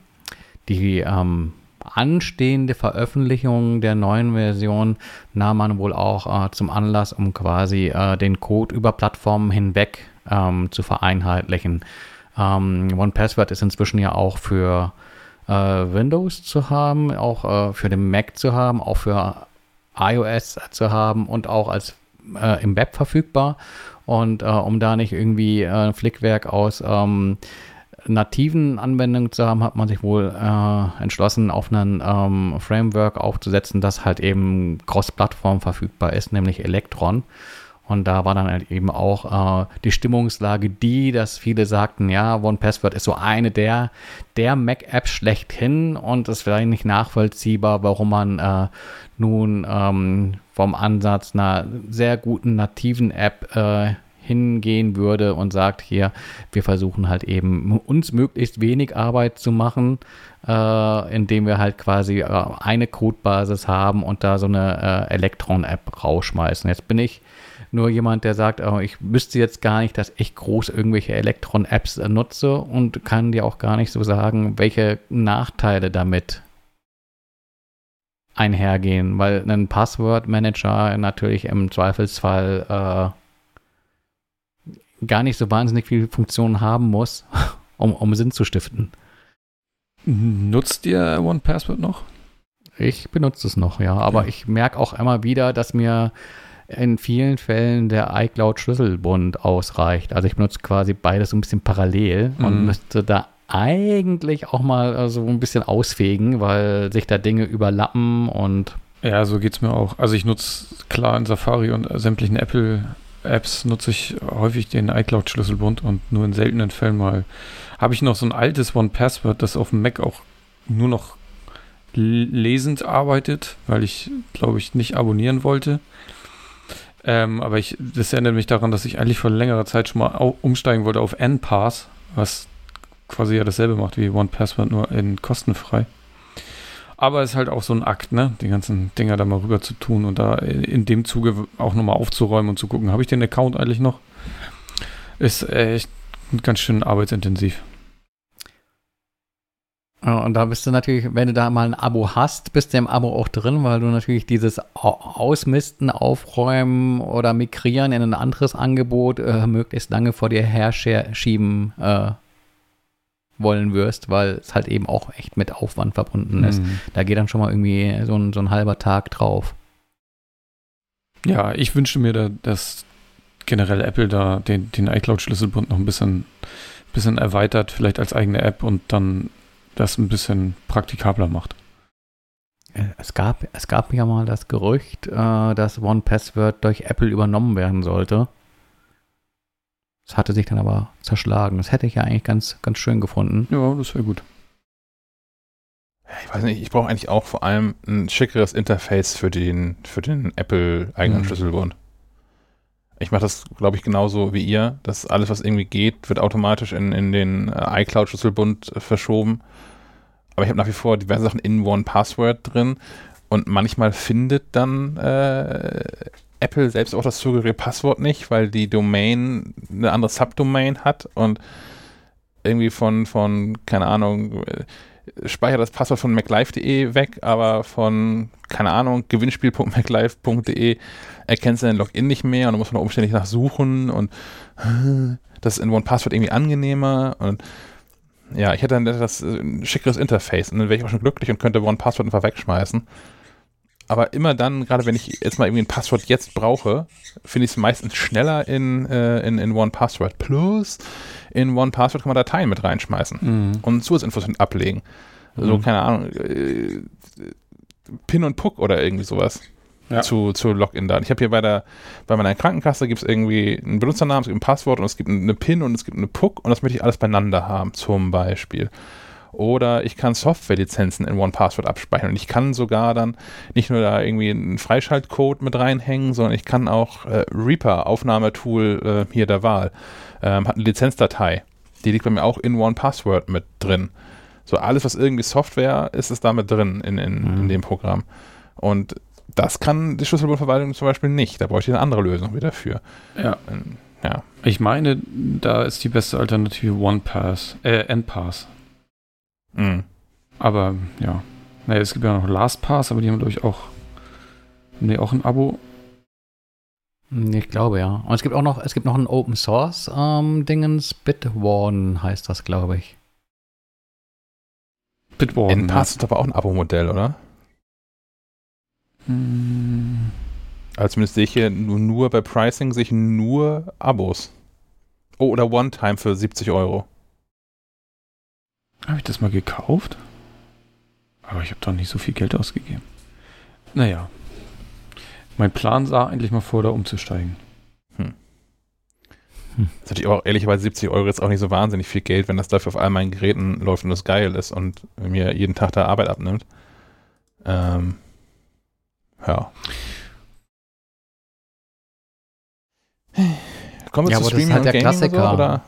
die ähm, anstehende Veröffentlichung der neuen Version nahm man wohl auch äh, zum Anlass, um quasi äh, den Code über Plattformen hinweg ähm, zu vereinheitlichen. Ähm, One Password ist inzwischen ja auch für äh, Windows zu haben, auch äh, für den Mac zu haben, auch für iOS zu haben und auch als äh, im Web verfügbar. Und äh, um da nicht irgendwie äh, ein Flickwerk aus ähm, nativen Anwendungen zu haben, hat man sich wohl äh, entschlossen, auf ein ähm, Framework aufzusetzen, das halt eben cross-Plattform verfügbar ist, nämlich Electron. Und da war dann halt eben auch äh, die Stimmungslage die, dass viele sagten, ja, One Password ist so eine der, der Mac-Apps schlechthin und es wäre nicht nachvollziehbar, warum man äh, nun ähm, vom Ansatz einer sehr guten nativen App äh, hingehen würde und sagt hier, wir versuchen halt eben uns möglichst wenig Arbeit zu machen, äh, indem wir halt quasi äh, eine Codebasis haben und da so eine äh, Electron-App rausschmeißen. Jetzt bin ich nur jemand, der sagt, oh, ich wüsste jetzt gar nicht, dass ich groß irgendwelche Elektron-Apps nutze und kann dir auch gar nicht so sagen, welche Nachteile damit einhergehen, weil ein Passwort-Manager natürlich im Zweifelsfall äh, gar nicht so wahnsinnig viele Funktionen haben muss, um, um Sinn zu stiften. Nutzt ihr OnePassword noch? Ich benutze es noch, ja, aber ich merke auch immer wieder, dass mir in vielen Fällen der iCloud-Schlüsselbund ausreicht. Also ich benutze quasi beides so ein bisschen parallel mhm. und müsste da eigentlich auch mal so ein bisschen ausfegen, weil sich da Dinge überlappen und. Ja, so geht es mir auch. Also ich nutze klar in Safari und sämtlichen Apple-Apps nutze ich häufig den iCloud-Schlüsselbund und nur in seltenen Fällen mal habe ich noch so ein altes One-Password, das auf dem Mac auch nur noch lesend arbeitet, weil ich, glaube ich, nicht abonnieren wollte. Ähm, aber ich, das erinnert mich daran, dass ich eigentlich vor längerer Zeit schon mal umsteigen wollte auf NPass, was quasi ja dasselbe macht wie OnePassword, nur in kostenfrei. Aber es ist halt auch so ein Akt, ne? Die ganzen Dinger da mal rüber zu tun und da in dem Zuge auch nochmal aufzuräumen und zu gucken, habe ich den Account eigentlich noch? Ist echt ganz schön arbeitsintensiv. Und da bist du natürlich, wenn du da mal ein Abo hast, bist du im Abo auch drin, weil du natürlich dieses Ausmisten, Aufräumen oder Migrieren in ein anderes Angebot äh, möglichst lange vor dir herschieben äh, wollen wirst, weil es halt eben auch echt mit Aufwand verbunden ist. Mhm. Da geht dann schon mal irgendwie so ein, so ein halber Tag drauf. Ja, ich wünschte mir, da, dass generell Apple da den, den iCloud-Schlüsselbund noch ein bisschen, bisschen erweitert, vielleicht als eigene App und dann das ein bisschen praktikabler macht. Äh, es gab, es gab ja mal das Gerücht, äh, dass One Password durch Apple übernommen werden sollte. Das hatte sich dann aber zerschlagen. Das hätte ich ja eigentlich ganz, ganz schön gefunden. Ja, das wäre gut. Ich weiß nicht, ich brauche eigentlich auch vor allem ein schickeres Interface für den, für den Apple-eigenen mhm. Schlüsselbund. Ich mache das, glaube ich, genauso wie ihr, dass alles, was irgendwie geht, wird automatisch in, in den äh, iCloud-Schlüsselbund äh, verschoben. Aber ich habe nach wie vor diverse Sachen in One Password drin und manchmal findet dann äh, Apple selbst auch das zugehörige Passwort nicht, weil die Domain eine andere Subdomain hat und irgendwie von, von keine Ahnung, äh, speichert das Passwort von maclife.de weg, aber von, keine Ahnung, gewinnspiel.maclife.de erkennt seinen Login nicht mehr und da muss man umständlich nachsuchen und das ist in OnePassword irgendwie angenehmer und ja, ich hätte dann das äh, ein schickeres Interface und dann wäre ich auch schon glücklich und könnte OnePassword einfach wegschmeißen. Aber immer dann, gerade wenn ich jetzt mal irgendwie ein Passwort jetzt brauche, finde ich es meistens schneller in, äh, in, in OnePassword. Plus, in OnePassword kann man Dateien mit reinschmeißen mhm. und Zusatzinfos ablegen. Mhm. So, keine Ahnung, äh, Pin und Puck oder irgendwie sowas ja. zu, zu Login-Daten. Ich habe hier bei der bei meiner Krankenkasse gibt es irgendwie einen Benutzernamen, es gibt ein Passwort und es gibt eine PIN und es gibt eine PUC und das möchte ich alles beieinander haben, zum Beispiel. Oder ich kann Softwarelizenzen in OnePassword abspeichern und ich kann sogar dann nicht nur da irgendwie einen Freischaltcode mit reinhängen, sondern ich kann auch äh, Reaper, Aufnahmetool äh, hier der Wahl, ähm, hat eine Lizenzdatei. Die liegt bei mir auch in OnePassword mit drin. So alles, was irgendwie Software ist, ist damit drin in, in, mhm. in dem Programm. Und das kann die Schlüsselbundverwaltung zum Beispiel nicht. Da bräuchte ich eine andere Lösung wieder für. Ja. Ähm, ja. Ich meine, da ist die beste Alternative OnePass, äh, NPass. Mhm. Aber ja. Naja, es gibt ja noch LastPass, aber die haben, glaube ich, auch. Haben die auch ein Abo? Ich glaube ja. Und es gibt auch noch, es gibt noch ein Open Source ähm, Dingens, Bitwarden heißt das, glaube ich. Bitwarden. NPass ja. ist aber auch ein Abo-Modell, oder? Hm. Also zumindest sehe ich hier nur, nur bei Pricing sich nur Abos. Oh, oder One-Time für 70 Euro. Habe ich das mal gekauft? Aber ich habe doch nicht so viel Geld ausgegeben. Naja. Mein Plan sah eigentlich mal vor, da umzusteigen. Hm. Hm. Das ist natürlich aber auch ehrlicherweise 70 Euro jetzt auch nicht so wahnsinnig viel Geld, wenn das dafür auf all meinen Geräten läuft und das geil ist und mir jeden Tag da Arbeit abnimmt. Ähm, ja. Kommen wir ja, zu Streaming das ist halt der Klassiker. So, oder?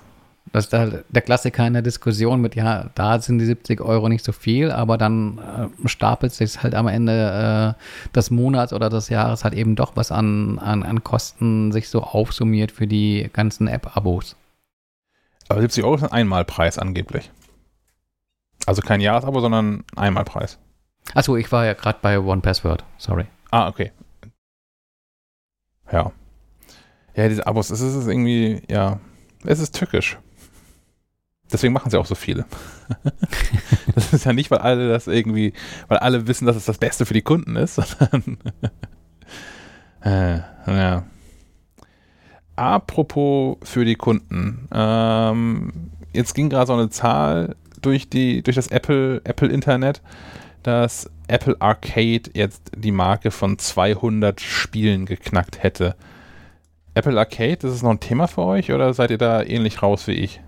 Das ist halt der Klassiker in der Diskussion mit, ja, da sind die 70 Euro nicht so viel, aber dann äh, stapelt sich halt am Ende äh, des Monats oder des Jahres halt eben doch was an, an, an Kosten sich so aufsummiert für die ganzen App-Abos. Aber 70 Euro ist ein Einmalpreis angeblich. Also kein Jahresabo, sondern Einmalpreis. Achso, ich war ja gerade bei One Password, sorry. Ah, okay. Ja. Ja, diese Abos, es ist irgendwie, ja, es ist tückisch. Deswegen machen sie auch so viele. das ist ja nicht, weil alle das irgendwie, weil alle wissen, dass es das Beste für die Kunden ist, sondern äh, ja. Apropos für die Kunden. Ähm, jetzt ging gerade so eine Zahl durch die, durch das Apple, Apple Internet, dass Apple Arcade jetzt die Marke von 200 Spielen geknackt hätte. Apple Arcade, ist das noch ein Thema für euch oder seid ihr da ähnlich raus wie ich?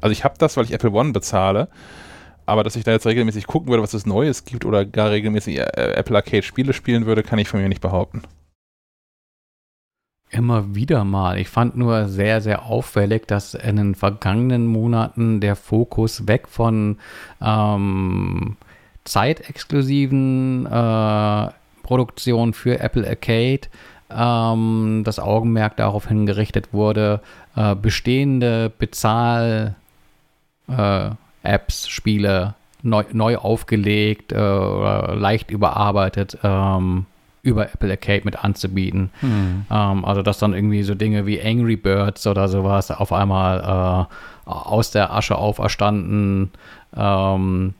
Also ich habe das, weil ich Apple One bezahle, aber dass ich da jetzt regelmäßig gucken würde, was es Neues gibt oder gar regelmäßig äh, Apple Arcade Spiele spielen würde, kann ich von mir nicht behaupten. Immer wieder mal. Ich fand nur sehr, sehr auffällig, dass in den vergangenen Monaten der Fokus weg von ähm, zeitexklusiven äh, Produktionen für Apple Arcade ähm, das Augenmerk darauf hingerichtet wurde, äh, bestehende Bezahl- äh, Spiele neu, neu aufgelegt äh, oder leicht überarbeitet ähm, über Apple Arcade mit anzubieten. Hm. Ähm, also dass dann irgendwie so Dinge wie Angry Birds oder sowas auf einmal äh, aus der Asche auferstanden ähm,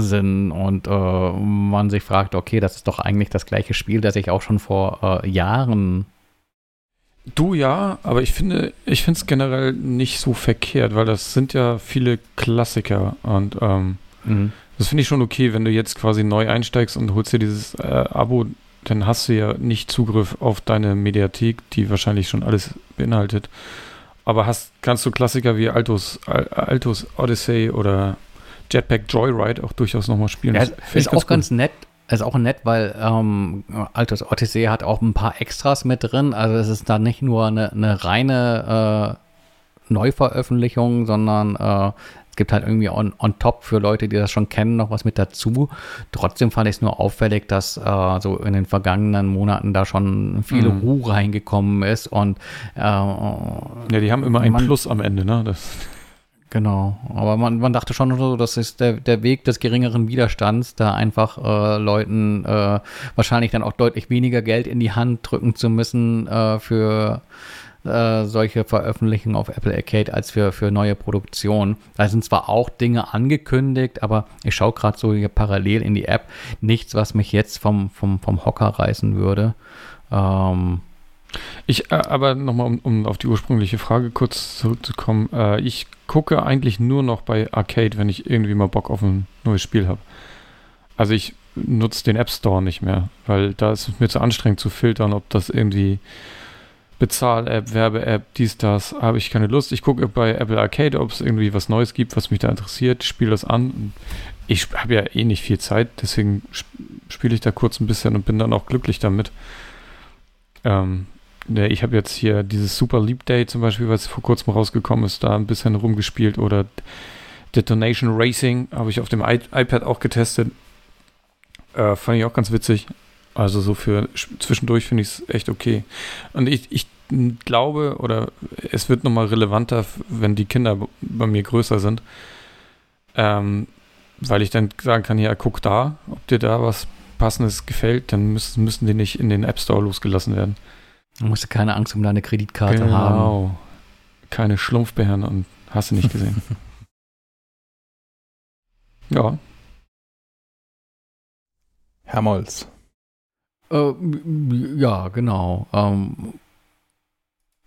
sind und äh, man sich fragt, okay, das ist doch eigentlich das gleiche Spiel, das ich auch schon vor äh, Jahren Du ja, aber ich finde, ich finde es generell nicht so verkehrt, weil das sind ja viele Klassiker und ähm, mhm. das finde ich schon okay, wenn du jetzt quasi neu einsteigst und holst dir dieses äh, Abo, dann hast du ja nicht Zugriff auf deine Mediathek, die wahrscheinlich schon alles beinhaltet. Aber hast, kannst du Klassiker wie Altos, Altos Odyssey oder Jetpack Joyride auch durchaus nochmal spielen. Ja, ist auch ganz nett, ist auch nett, weil ähm, Altos Odyssey hat auch ein paar Extras mit drin. Also es ist da nicht nur eine, eine reine äh, Neuveröffentlichung, sondern äh, es gibt halt irgendwie on, on top für Leute, die das schon kennen, noch was mit dazu. Trotzdem fand ich es nur auffällig, dass äh, so in den vergangenen Monaten da schon viel mhm. Ruhe reingekommen ist und äh, ja, die haben immer ein Plus am Ende, ne? Das Genau, aber man, man dachte schon so, das ist der, der Weg des geringeren Widerstands, da einfach äh, Leuten äh, wahrscheinlich dann auch deutlich weniger Geld in die Hand drücken zu müssen äh, für äh, solche Veröffentlichungen auf Apple Arcade als für, für neue Produktionen. Da sind zwar auch Dinge angekündigt, aber ich schaue gerade so hier parallel in die App. Nichts, was mich jetzt vom, vom, vom Hocker reißen würde. Ähm, ich, äh, aber nochmal, um, um auf die ursprüngliche Frage kurz zurückzukommen. Äh, ich gucke eigentlich nur noch bei Arcade, wenn ich irgendwie mal Bock auf ein neues Spiel habe. Also ich nutze den App Store nicht mehr, weil da ist es mir zu anstrengend zu filtern, ob das irgendwie Bezahl-App, Werbe-App, dies, das, habe ich keine Lust. Ich gucke bei Apple Arcade, ob es irgendwie was Neues gibt, was mich da interessiert, spiele das an. Ich habe ja eh nicht viel Zeit, deswegen spiele ich da kurz ein bisschen und bin dann auch glücklich damit. Ähm, ich habe jetzt hier dieses Super Leap Day zum Beispiel, was vor kurzem rausgekommen ist, da ein bisschen rumgespielt oder Detonation Racing habe ich auf dem I iPad auch getestet. Äh, fand ich auch ganz witzig. Also so für zwischendurch finde ich es echt okay. Und ich, ich glaube, oder es wird nochmal relevanter, wenn die Kinder bei mir größer sind. Ähm, weil ich dann sagen kann, ja, guck da, ob dir da was Passendes gefällt, dann müssen, müssen die nicht in den App Store losgelassen werden. Du musst keine Angst um deine Kreditkarte genau. haben. Genau. Keine Schlumpfbären und hast du nicht gesehen. ja. Herr Molz. Äh, ja, genau. Ähm,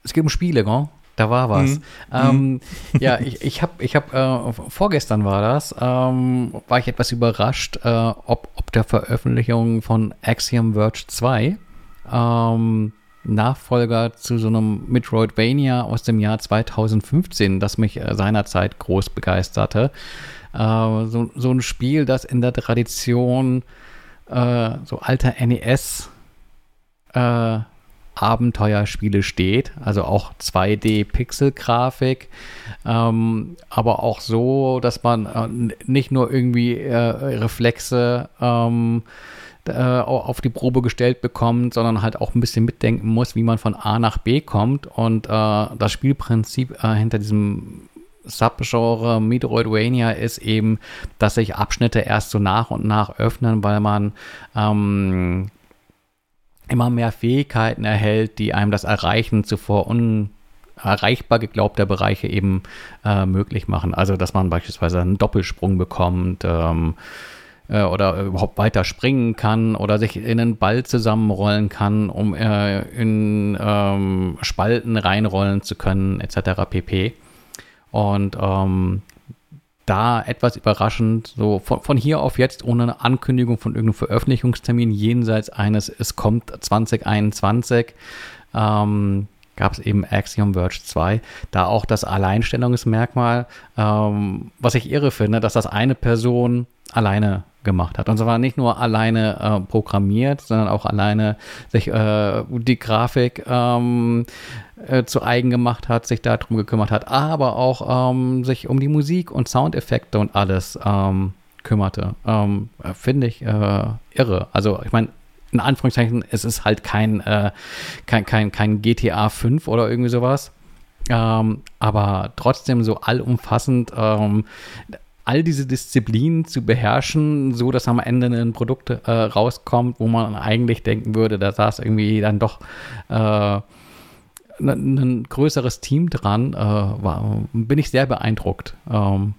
es geht um Spiele, gell? Da war was. Mhm. Ähm, mhm. ja, ich, ich habe, ich hab, äh, vorgestern war das, ähm, war ich etwas überrascht, äh, ob, ob der Veröffentlichung von Axiom Verge 2. Ähm, Nachfolger zu so einem Metroidvania aus dem Jahr 2015, das mich äh, seinerzeit groß begeisterte. Äh, so, so ein Spiel, das in der Tradition äh, so alter NES äh, Abenteuerspiele steht, also auch 2D-Pixel-Grafik, ähm, aber auch so, dass man äh, nicht nur irgendwie äh, Reflexe ähm, äh, auf die Probe gestellt bekommt, sondern halt auch ein bisschen mitdenken muss, wie man von A nach B kommt. Und äh, das Spielprinzip äh, hinter diesem Subgenre Metroidvania ist eben, dass sich Abschnitte erst so nach und nach öffnen, weil man ähm, immer mehr Fähigkeiten erhält, die einem das Erreichen zuvor unerreichbar geglaubter Bereiche eben äh, möglich machen. Also, dass man beispielsweise einen Doppelsprung bekommt ähm, äh, oder überhaupt weiter springen kann oder sich in einen Ball zusammenrollen kann, um äh, in ähm, Spalten reinrollen zu können, etc. pp. Und ähm, da etwas überraschend, so von, von hier auf jetzt ohne eine Ankündigung von irgendeinem Veröffentlichungstermin jenseits eines, es kommt 2021, ähm, gab es eben Axiom Verge 2, da auch das Alleinstellungsmerkmal, ähm, was ich irre finde, dass das eine Person alleine gemacht hat. Und zwar nicht nur alleine äh, programmiert, sondern auch alleine sich äh, die Grafik ähm, äh, zu eigen gemacht hat, sich darum gekümmert hat, aber auch ähm, sich um die Musik und Soundeffekte und alles ähm, kümmerte. Ähm, finde ich äh, irre. Also ich meine, in Anführungszeichen, es ist halt kein, äh, kein, kein, kein GTA 5 oder irgendwie sowas. Ähm, aber trotzdem so allumfassend ähm, all diese Disziplinen zu beherrschen, so dass am Ende ein Produkt äh, rauskommt, wo man eigentlich denken würde, da saß irgendwie dann doch äh, ein größeres Team dran, äh, war, bin ich sehr beeindruckt. Ähm,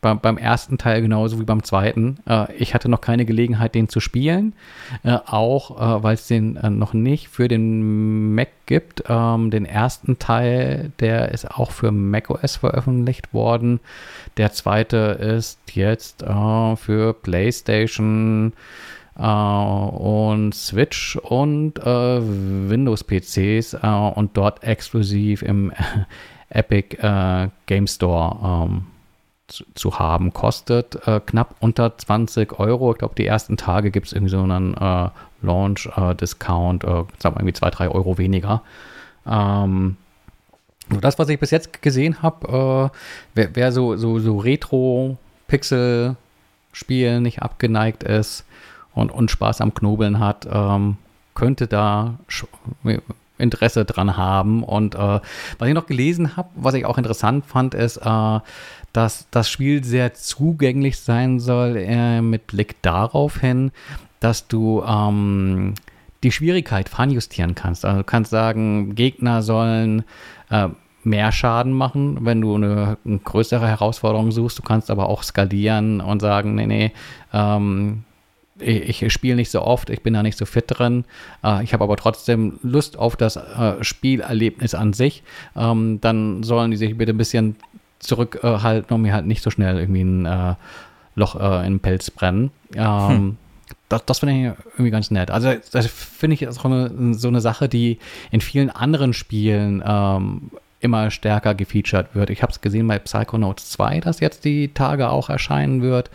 beim, beim, ersten Teil genauso wie beim zweiten. Äh, ich hatte noch keine Gelegenheit, den zu spielen, äh, auch äh, weil es den äh, noch nicht für den Mac gibt. Ähm, den ersten Teil, der ist auch für macOS veröffentlicht worden. Der zweite ist jetzt äh, für PlayStation äh, und Switch und Windows-PCs und dort exklusiv im Epic Game Store ähm, zu, zu, haben. Kostet äh, knapp unter 20 Euro. Ich glaube, die ersten Tage gibt es irgendwie so einen äh, Launch-Discount, sagen wir irgendwie 2, 3 Euro weniger. Ähm, das, was ich bis jetzt gesehen habe, wer, wer so, so, so Retro-Pixel-Spielen nicht abgeneigt ist, und, und Spaß am Knobeln hat, ähm, könnte da Interesse dran haben. Und äh, was ich noch gelesen habe, was ich auch interessant fand, ist, äh, dass das Spiel sehr zugänglich sein soll äh, mit Blick darauf hin, dass du ähm, die Schwierigkeit feinjustieren kannst. Also du kannst sagen, Gegner sollen äh, mehr Schaden machen, wenn du eine, eine, größere Herausforderung suchst. Du kannst aber auch skalieren und sagen, nee, nee, ähm, ich, ich spiele nicht so oft, ich bin da nicht so fit drin. Äh, ich habe aber trotzdem Lust auf das äh, Spielerlebnis an sich. Ähm, dann sollen die sich bitte ein bisschen zurückhalten und mir halt nicht so schnell irgendwie ein äh, Loch äh, in den Pelz brennen. Ähm, hm. Das, das finde ich irgendwie ganz nett. Also, das finde ich auch eine, so eine Sache, die in vielen anderen Spielen ähm, immer stärker gefeatured wird. Ich habe es gesehen bei Psychonauts 2, das jetzt die Tage auch erscheinen wird.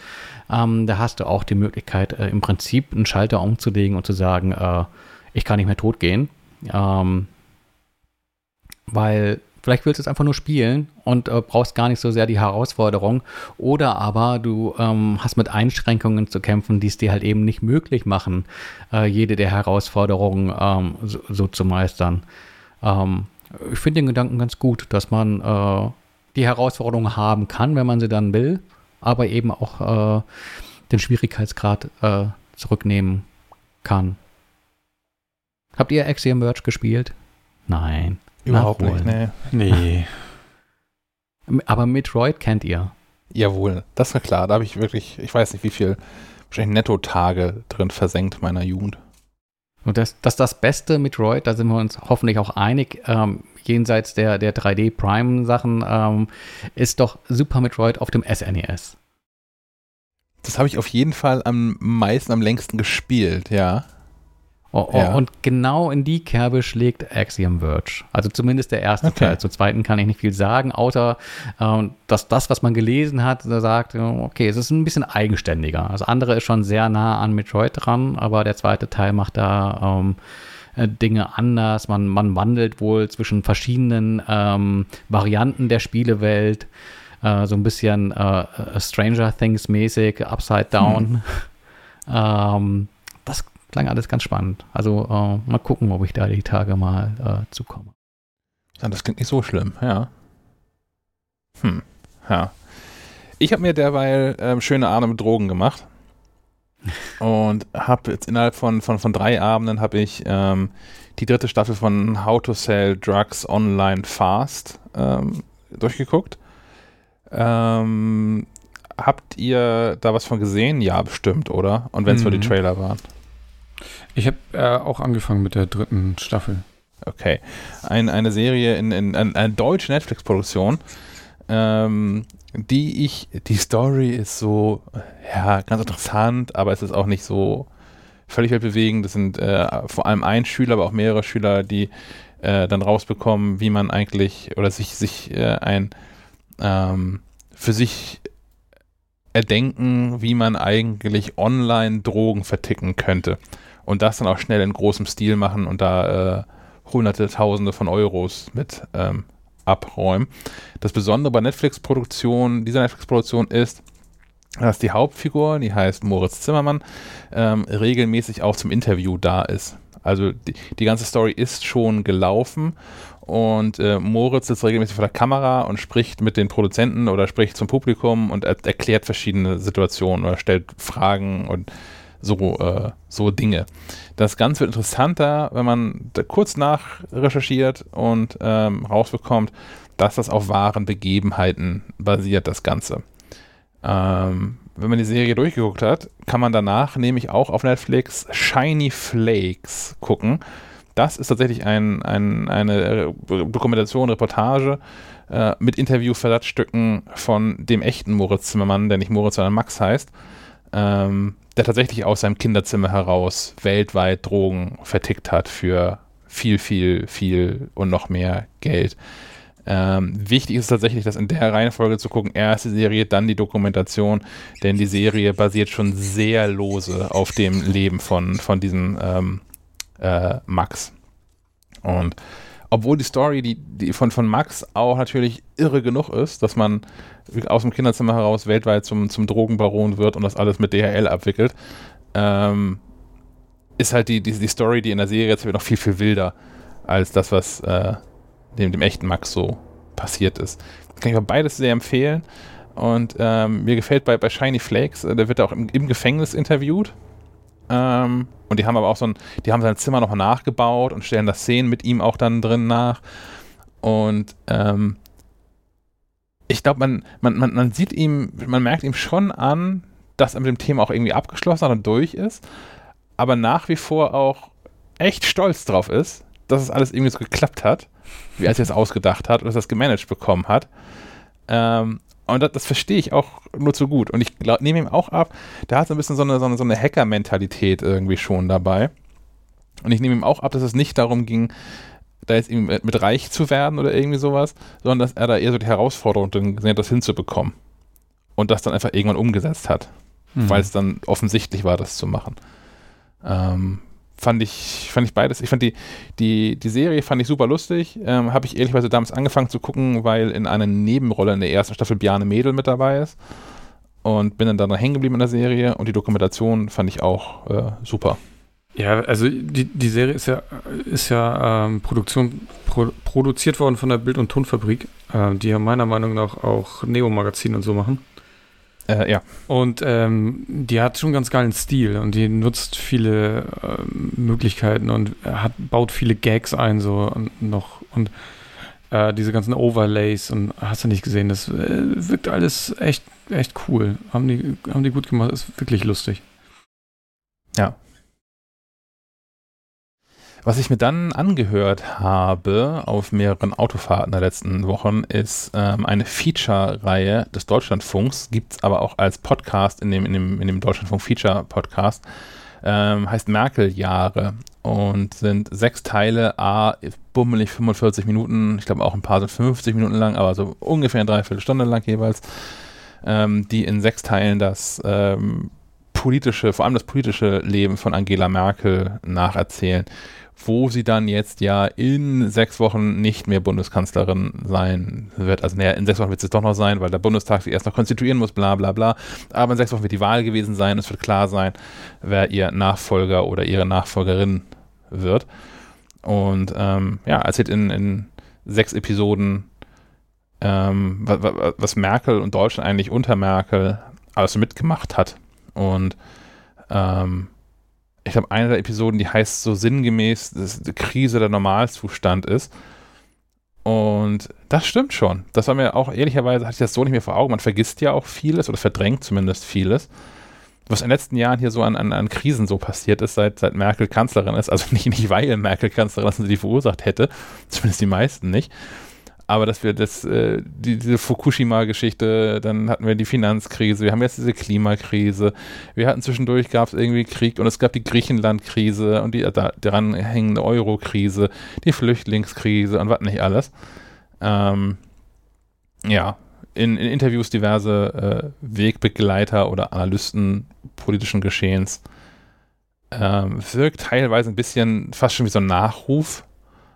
Ähm, da hast du auch die Möglichkeit, äh, im Prinzip einen Schalter umzulegen und zu sagen, äh, ich kann nicht mehr tot gehen. Ähm, weil vielleicht willst du es einfach nur spielen und äh, brauchst gar nicht so sehr die Herausforderung. Oder aber du ähm, hast mit Einschränkungen zu kämpfen, die es dir halt eben nicht möglich machen, äh, jede der Herausforderungen ähm, so, so, zu meistern. Ähm, ich finde den Gedanken ganz gut, dass man äh, die Herausforderungen haben kann, wenn man sie dann will, aber eben auch äh, den Schwierigkeitsgrad äh, zurücknehmen kann. Habt ihr Axiom Merge gespielt? Nein. Überhaupt nicht, nee. Nee. Aber Metroid kennt ihr. Jawohl, das war klar. Da habe ich wirklich, ich weiß nicht wie viel, wahrscheinlich Netto-Tage drin versenkt meiner Jugend. Und das, das das beste Metroid, da sind wir uns hoffentlich auch einig, ähm, jenseits der, der 3D Prime-Sachen, ähm, ist doch Super Metroid auf dem SNES. E das habe ich auf jeden Fall am meisten, am längsten gespielt, ja. Oh, oh, ja. Und genau in die Kerbe schlägt Axiom Verge. Also zumindest der erste okay. Teil. Zum zweiten kann ich nicht viel sagen, außer äh, dass das, was man gelesen hat, sagt, okay, es ist ein bisschen eigenständiger. Das andere ist schon sehr nah an Metroid dran, aber der zweite Teil macht da ähm, äh, Dinge anders. Man, man wandelt wohl zwischen verschiedenen ähm, Varianten der Spielewelt. Äh, so ein bisschen äh, Stranger Things mäßig, Upside Down. Hm. ähm, das klang alles ganz spannend. Also äh, mal gucken, ob ich da die Tage mal äh, zukomme. Ja, das klingt nicht so schlimm, ja. Hm. Ja. Ich habe mir derweil ähm, schöne Abende mit Drogen gemacht. und habe jetzt innerhalb von, von, von drei Abenden habe ich ähm, die dritte Staffel von How to Sell Drugs Online Fast ähm, durchgeguckt. Ähm, habt ihr da was von gesehen? Ja, bestimmt, oder? Und wenn es mhm. nur die Trailer waren. Ich habe äh, auch angefangen mit der dritten Staffel. Okay. Ein, eine Serie in, in, in eine deutsche Netflix-Produktion, ähm, die ich, die Story ist so, ja, ganz interessant, aber es ist auch nicht so völlig weltbewegend. Das sind äh, vor allem ein Schüler, aber auch mehrere Schüler, die äh, dann rausbekommen, wie man eigentlich oder sich, sich äh, ein ähm, für sich erdenken, wie man eigentlich online Drogen verticken könnte. Und das dann auch schnell in großem Stil machen und da äh, hunderte, tausende von Euros mit ähm, abräumen. Das Besondere bei Netflix-Produktionen, dieser Netflix-Produktion ist, dass die Hauptfigur, die heißt Moritz Zimmermann, ähm, regelmäßig auch zum Interview da ist. Also die, die ganze Story ist schon gelaufen und äh, Moritz sitzt regelmäßig vor der Kamera und spricht mit den Produzenten oder spricht zum Publikum und er erklärt verschiedene Situationen oder stellt Fragen und so, äh, so Dinge. Das Ganze wird interessanter, wenn man kurz nach recherchiert und ähm, rausbekommt, dass das auf wahren Begebenheiten basiert, das Ganze. Ähm, wenn man die Serie durchgeguckt hat, kann man danach nämlich auch auf Netflix Shiny Flakes gucken. Das ist tatsächlich ein, ein, eine Dokumentation, Reportage äh, mit Interview-Versatzstücken von dem echten Moritz Zimmermann, der nicht Moritz, sondern Max heißt. Ähm, der tatsächlich aus seinem Kinderzimmer heraus weltweit Drogen vertickt hat für viel, viel, viel und noch mehr Geld. Ähm, wichtig ist tatsächlich, das in der Reihenfolge zu gucken. Erst die Serie, dann die Dokumentation, denn die Serie basiert schon sehr lose auf dem Leben von, von diesem ähm, äh, Max. Und obwohl die Story die, die von, von Max auch natürlich irre genug ist, dass man aus dem Kinderzimmer heraus weltweit zum, zum Drogenbaron wird und das alles mit DHL abwickelt, ähm, ist halt die, die, die Story, die in der Serie jetzt noch viel, viel wilder als das, was äh, dem, dem echten Max so passiert ist. Das kann ich aber beides sehr empfehlen. Und ähm, mir gefällt bei, bei Shiny Flakes, äh, der wird auch im, im Gefängnis interviewt. Ähm, und die haben aber auch so ein, die haben sein Zimmer noch nachgebaut und stellen das Szenen mit ihm auch dann drin nach. Und ähm, ich glaube, man, man, man, man sieht ihm, man merkt ihm schon an, dass er mit dem Thema auch irgendwie abgeschlossen hat und durch ist, aber nach wie vor auch echt stolz drauf ist, dass es alles irgendwie so geklappt hat, wie er sich das ausgedacht hat und dass er das gemanagt bekommen hat. Ähm, und das, das verstehe ich auch nur zu gut. Und ich nehme ihm auch ab, der hat so ein bisschen so eine, so eine, so eine Hacker-Mentalität irgendwie schon dabei. Und ich nehme ihm auch ab, dass es nicht darum ging, da jetzt irgendwie mit reich zu werden oder irgendwie sowas, sondern dass er da eher so die Herausforderung gesehen hat, das hinzubekommen. Und das dann einfach irgendwann umgesetzt hat. Mhm. Weil es dann offensichtlich war, das zu machen. Ähm, fand ich, fand ich beides. Ich fand die, die, die Serie fand ich super lustig. Ähm, Habe ich ehrlicherweise damals angefangen zu gucken, weil in einer Nebenrolle in der ersten Staffel Bjarne Mädel mit dabei ist. Und bin dann da hängen geblieben in der Serie und die Dokumentation fand ich auch äh, super. Ja, also die, die Serie ist ja, ist ja ähm, Produktion, pro, produziert worden von der Bild- und Tonfabrik, äh, die ja meiner Meinung nach auch Neo-Magazin und so machen. Äh, ja. Und ähm, die hat schon ganz geilen Stil und die nutzt viele äh, Möglichkeiten und hat, baut viele Gags ein, so und noch und äh, diese ganzen Overlays und hast du nicht gesehen, das äh, wirkt alles echt, echt cool. Haben die, haben die gut gemacht, ist wirklich lustig. Ja, was ich mir dann angehört habe auf mehreren Autofahrten der letzten Wochen, ist ähm, eine Feature-Reihe des Deutschlandfunks, gibt es aber auch als Podcast in dem, in dem, in dem Deutschlandfunk-Feature-Podcast, ähm, heißt Merkel-Jahre und sind sechs Teile, a, bummelig 45 Minuten, ich glaube auch ein paar sind 50 Minuten lang, aber so ungefähr eine Dreiviertelstunde lang jeweils, ähm, die in sechs Teilen das ähm, politische, vor allem das politische Leben von Angela Merkel nacherzählen wo sie dann jetzt ja in sechs Wochen nicht mehr Bundeskanzlerin sein wird. Also naja, in sechs Wochen wird sie es doch noch sein, weil der Bundestag sich erst noch konstituieren muss, bla bla bla. Aber in sechs Wochen wird die Wahl gewesen sein. Es wird klar sein, wer ihr Nachfolger oder ihre Nachfolgerin wird. Und ähm, ja, erzählt in, in sechs Episoden ähm, was, was Merkel und Deutschland eigentlich unter Merkel alles mitgemacht hat. Und ähm, ich glaube, eine der Episoden, die heißt so sinngemäß, dass die Krise der Normalzustand ist. Und das stimmt schon. Das war mir auch, ehrlicherweise hatte ich das so nicht mehr vor Augen. Man vergisst ja auch vieles oder verdrängt zumindest vieles, was in den letzten Jahren hier so an, an, an Krisen so passiert ist, seit, seit Merkel Kanzlerin ist. Also nicht, nicht weil Merkel Kanzlerin ist und sie die verursacht hätte, zumindest die meisten nicht aber dass wir das, äh, die, diese Fukushima-Geschichte, dann hatten wir die Finanzkrise, wir haben jetzt diese Klimakrise, wir hatten zwischendurch, gab es irgendwie Krieg und es gab die Griechenland-Krise und die da, daran hängende Euro-Krise, die Flüchtlingskrise und was nicht alles. Ähm, ja, in, in, Interviews diverse äh, Wegbegleiter oder Analysten politischen Geschehens ähm, wirkt teilweise ein bisschen fast schon wie so ein Nachruf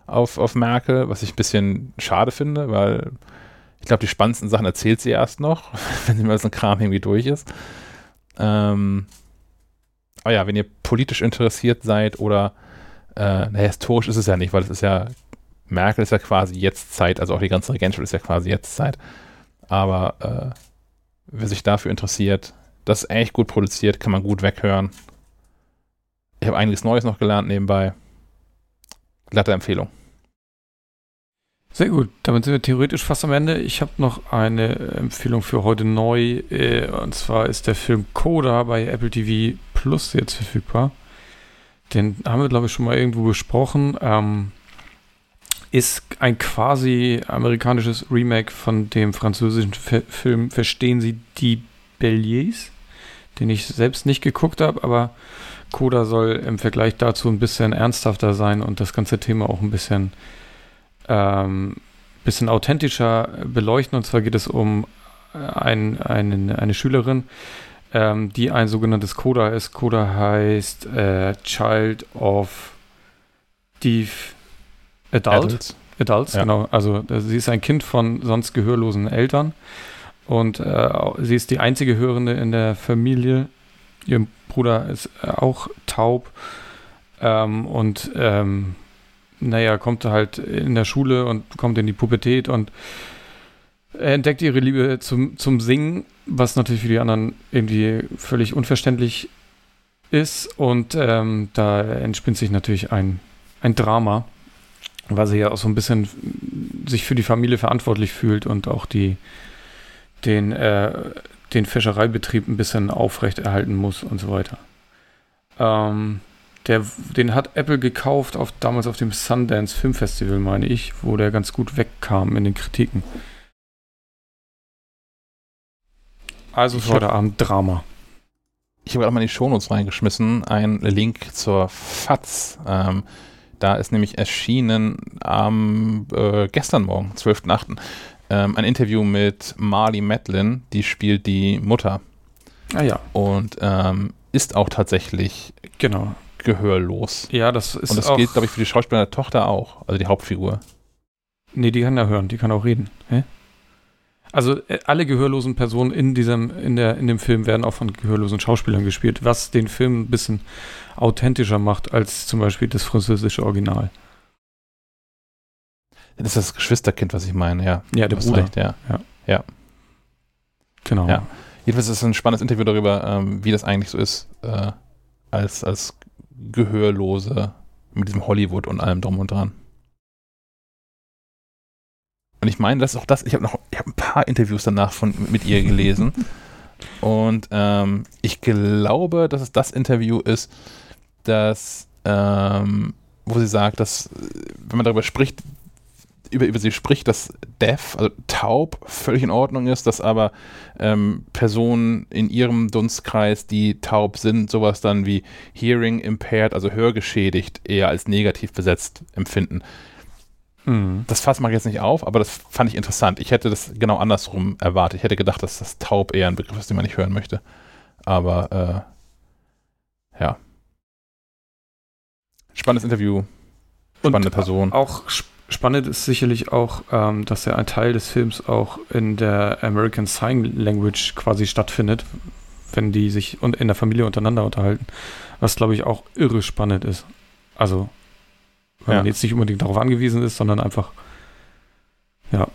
auf, auf Merkel, was ich ein bisschen schade finde, weil ich glaube, die spannendsten Sachen erzählt sie erst noch, wenn sie mal so ein Kram irgendwie durch ist. Ähm, aber ja, wenn ihr politisch interessiert seid oder äh, na, historisch ist es ja nicht, weil es ist ja, Merkel ist ja quasi jetzt Zeit, also auch die ganze Regentschaft ist ja quasi jetzt Zeit. Aber äh, wer sich dafür interessiert, das ist echt gut produziert, kann man gut weghören. Ich habe einiges Neues noch gelernt nebenbei glatte Empfehlung. Sehr gut, damit sind wir theoretisch fast am Ende. Ich habe noch eine Empfehlung für heute neu. Äh, und zwar ist der Film Coda bei Apple TV Plus jetzt verfügbar. Den haben wir, glaube ich, schon mal irgendwo besprochen. Ähm, ist ein quasi amerikanisches Remake von dem französischen F Film Verstehen Sie die Belliers, den ich selbst nicht geguckt habe, aber Coda soll im Vergleich dazu ein bisschen ernsthafter sein und das ganze Thema auch ein bisschen, ähm, bisschen authentischer beleuchten. Und zwar geht es um ein, eine, eine Schülerin, ähm, die ein sogenanntes Coda ist. Coda heißt äh, Child of Deaf Adult. Adults, Adults ja. genau. Also sie ist ein Kind von sonst gehörlosen Eltern und äh, sie ist die einzige Hörende in der Familie Ihr Bruder ist äh, auch taub ähm, und ähm, naja, kommt halt in der Schule und kommt in die Pubertät und entdeckt ihre Liebe zum, zum Singen, was natürlich für die anderen irgendwie völlig unverständlich ist. Und ähm, da entspinnt sich natürlich ein, ein Drama, weil sie ja auch so ein bisschen sich für die Familie verantwortlich fühlt und auch die den äh, den Fischereibetrieb ein bisschen aufrechterhalten muss und so weiter. Ähm, der, den hat Apple gekauft, auf, damals auf dem Sundance Film Festival, meine ich, wo der ganz gut wegkam in den Kritiken. Also für heute Abend Drama. Ich habe gerade mal in die Shownotes reingeschmissen, ein Link zur FATS. Ähm, da ist nämlich erschienen am äh, gestern Morgen, 12.8 ähm, ein Interview mit Marley Madeline, die spielt die Mutter. Ah ja. Und ähm, ist auch tatsächlich genau. gehörlos. Ja, das ist Und das gilt, glaube ich, für die Schauspielerin der Tochter auch, also die Hauptfigur. Nee, die kann ja hören, die kann auch reden. Hä? Also äh, alle gehörlosen Personen in diesem, in der, in dem Film werden auch von gehörlosen Schauspielern gespielt, was den Film ein bisschen authentischer macht als zum Beispiel das französische Original. Das ist das Geschwisterkind, was ich meine, ja. Ja, der Bruder. Recht, ja. ja. Ja. Genau. Ja. Jedenfalls ist es ein spannendes Interview darüber, ähm, wie das eigentlich so ist, äh, als, als Gehörlose mit diesem Hollywood und allem drum und dran. Und ich meine, das ist auch das, ich habe noch, ich habe ein paar Interviews danach von, mit ihr gelesen. und ähm, ich glaube, dass es das Interview ist, das, ähm, wo sie sagt, dass, wenn man darüber spricht, über, über sie spricht, dass deaf, also taub, völlig in Ordnung ist, dass aber ähm, Personen in ihrem Dunstkreis, die taub sind, sowas dann wie hearing impaired, also hörgeschädigt, eher als negativ besetzt empfinden. Mhm. Das Fass mache ich jetzt nicht auf, aber das fand ich interessant. Ich hätte das genau andersrum erwartet. Ich hätte gedacht, dass das taub eher ein Begriff ist, den man nicht hören möchte. Aber äh, ja. Spannendes Interview. Spannende Und Person. Auch spannend Spannend ist sicherlich auch, ähm, dass ja ein Teil des Films auch in der American Sign Language quasi stattfindet, wenn die sich in der Familie untereinander unterhalten. Was, glaube ich, auch irre spannend ist. Also, wenn ja. man jetzt nicht unbedingt darauf angewiesen ist, sondern einfach, ja.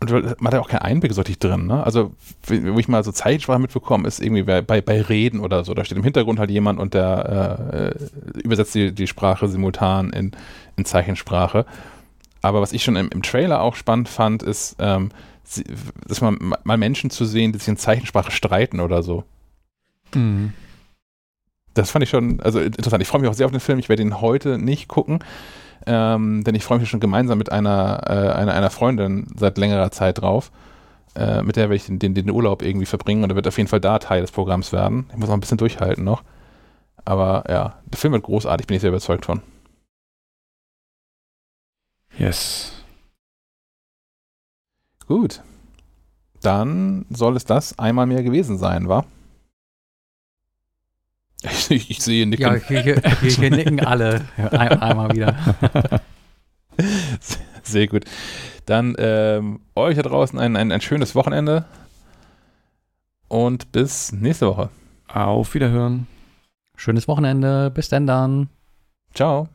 Und man hat ja auch keinen Einblick so richtig drin, ne? Also, wo ich mal so Zeichensprache mitbekomme, ist irgendwie bei, bei, bei Reden oder so. Da steht im Hintergrund halt jemand und der äh, übersetzt die, die Sprache simultan in, in Zeichensprache. Aber was ich schon im, im Trailer auch spannend fand, ist, ähm, dass man mal Menschen zu sehen, die sich in Zeichensprache streiten oder so. Mhm. Das fand ich schon, also interessant. Ich freue mich auch sehr auf den Film. Ich werde ihn heute nicht gucken ähm, denn ich freue mich schon gemeinsam mit einer, äh, einer, einer Freundin seit längerer Zeit drauf. Äh, mit der werde ich den, den, den, Urlaub irgendwie verbringen und er wird auf jeden Fall da Teil des Programms werden. Ich muss noch ein bisschen durchhalten noch. Aber ja, der Film wird großartig, bin ich sehr überzeugt von. Yes. Gut. Dann soll es das einmal mehr gewesen sein, wa? Ich, ich sehe Nicken. Ja, hier, hier, hier nicken alle ein, einmal wieder. Sehr gut. Dann ähm, euch da draußen ein, ein, ein schönes Wochenende und bis nächste Woche. Auf Wiederhören. Schönes Wochenende. Bis denn dann. Ciao.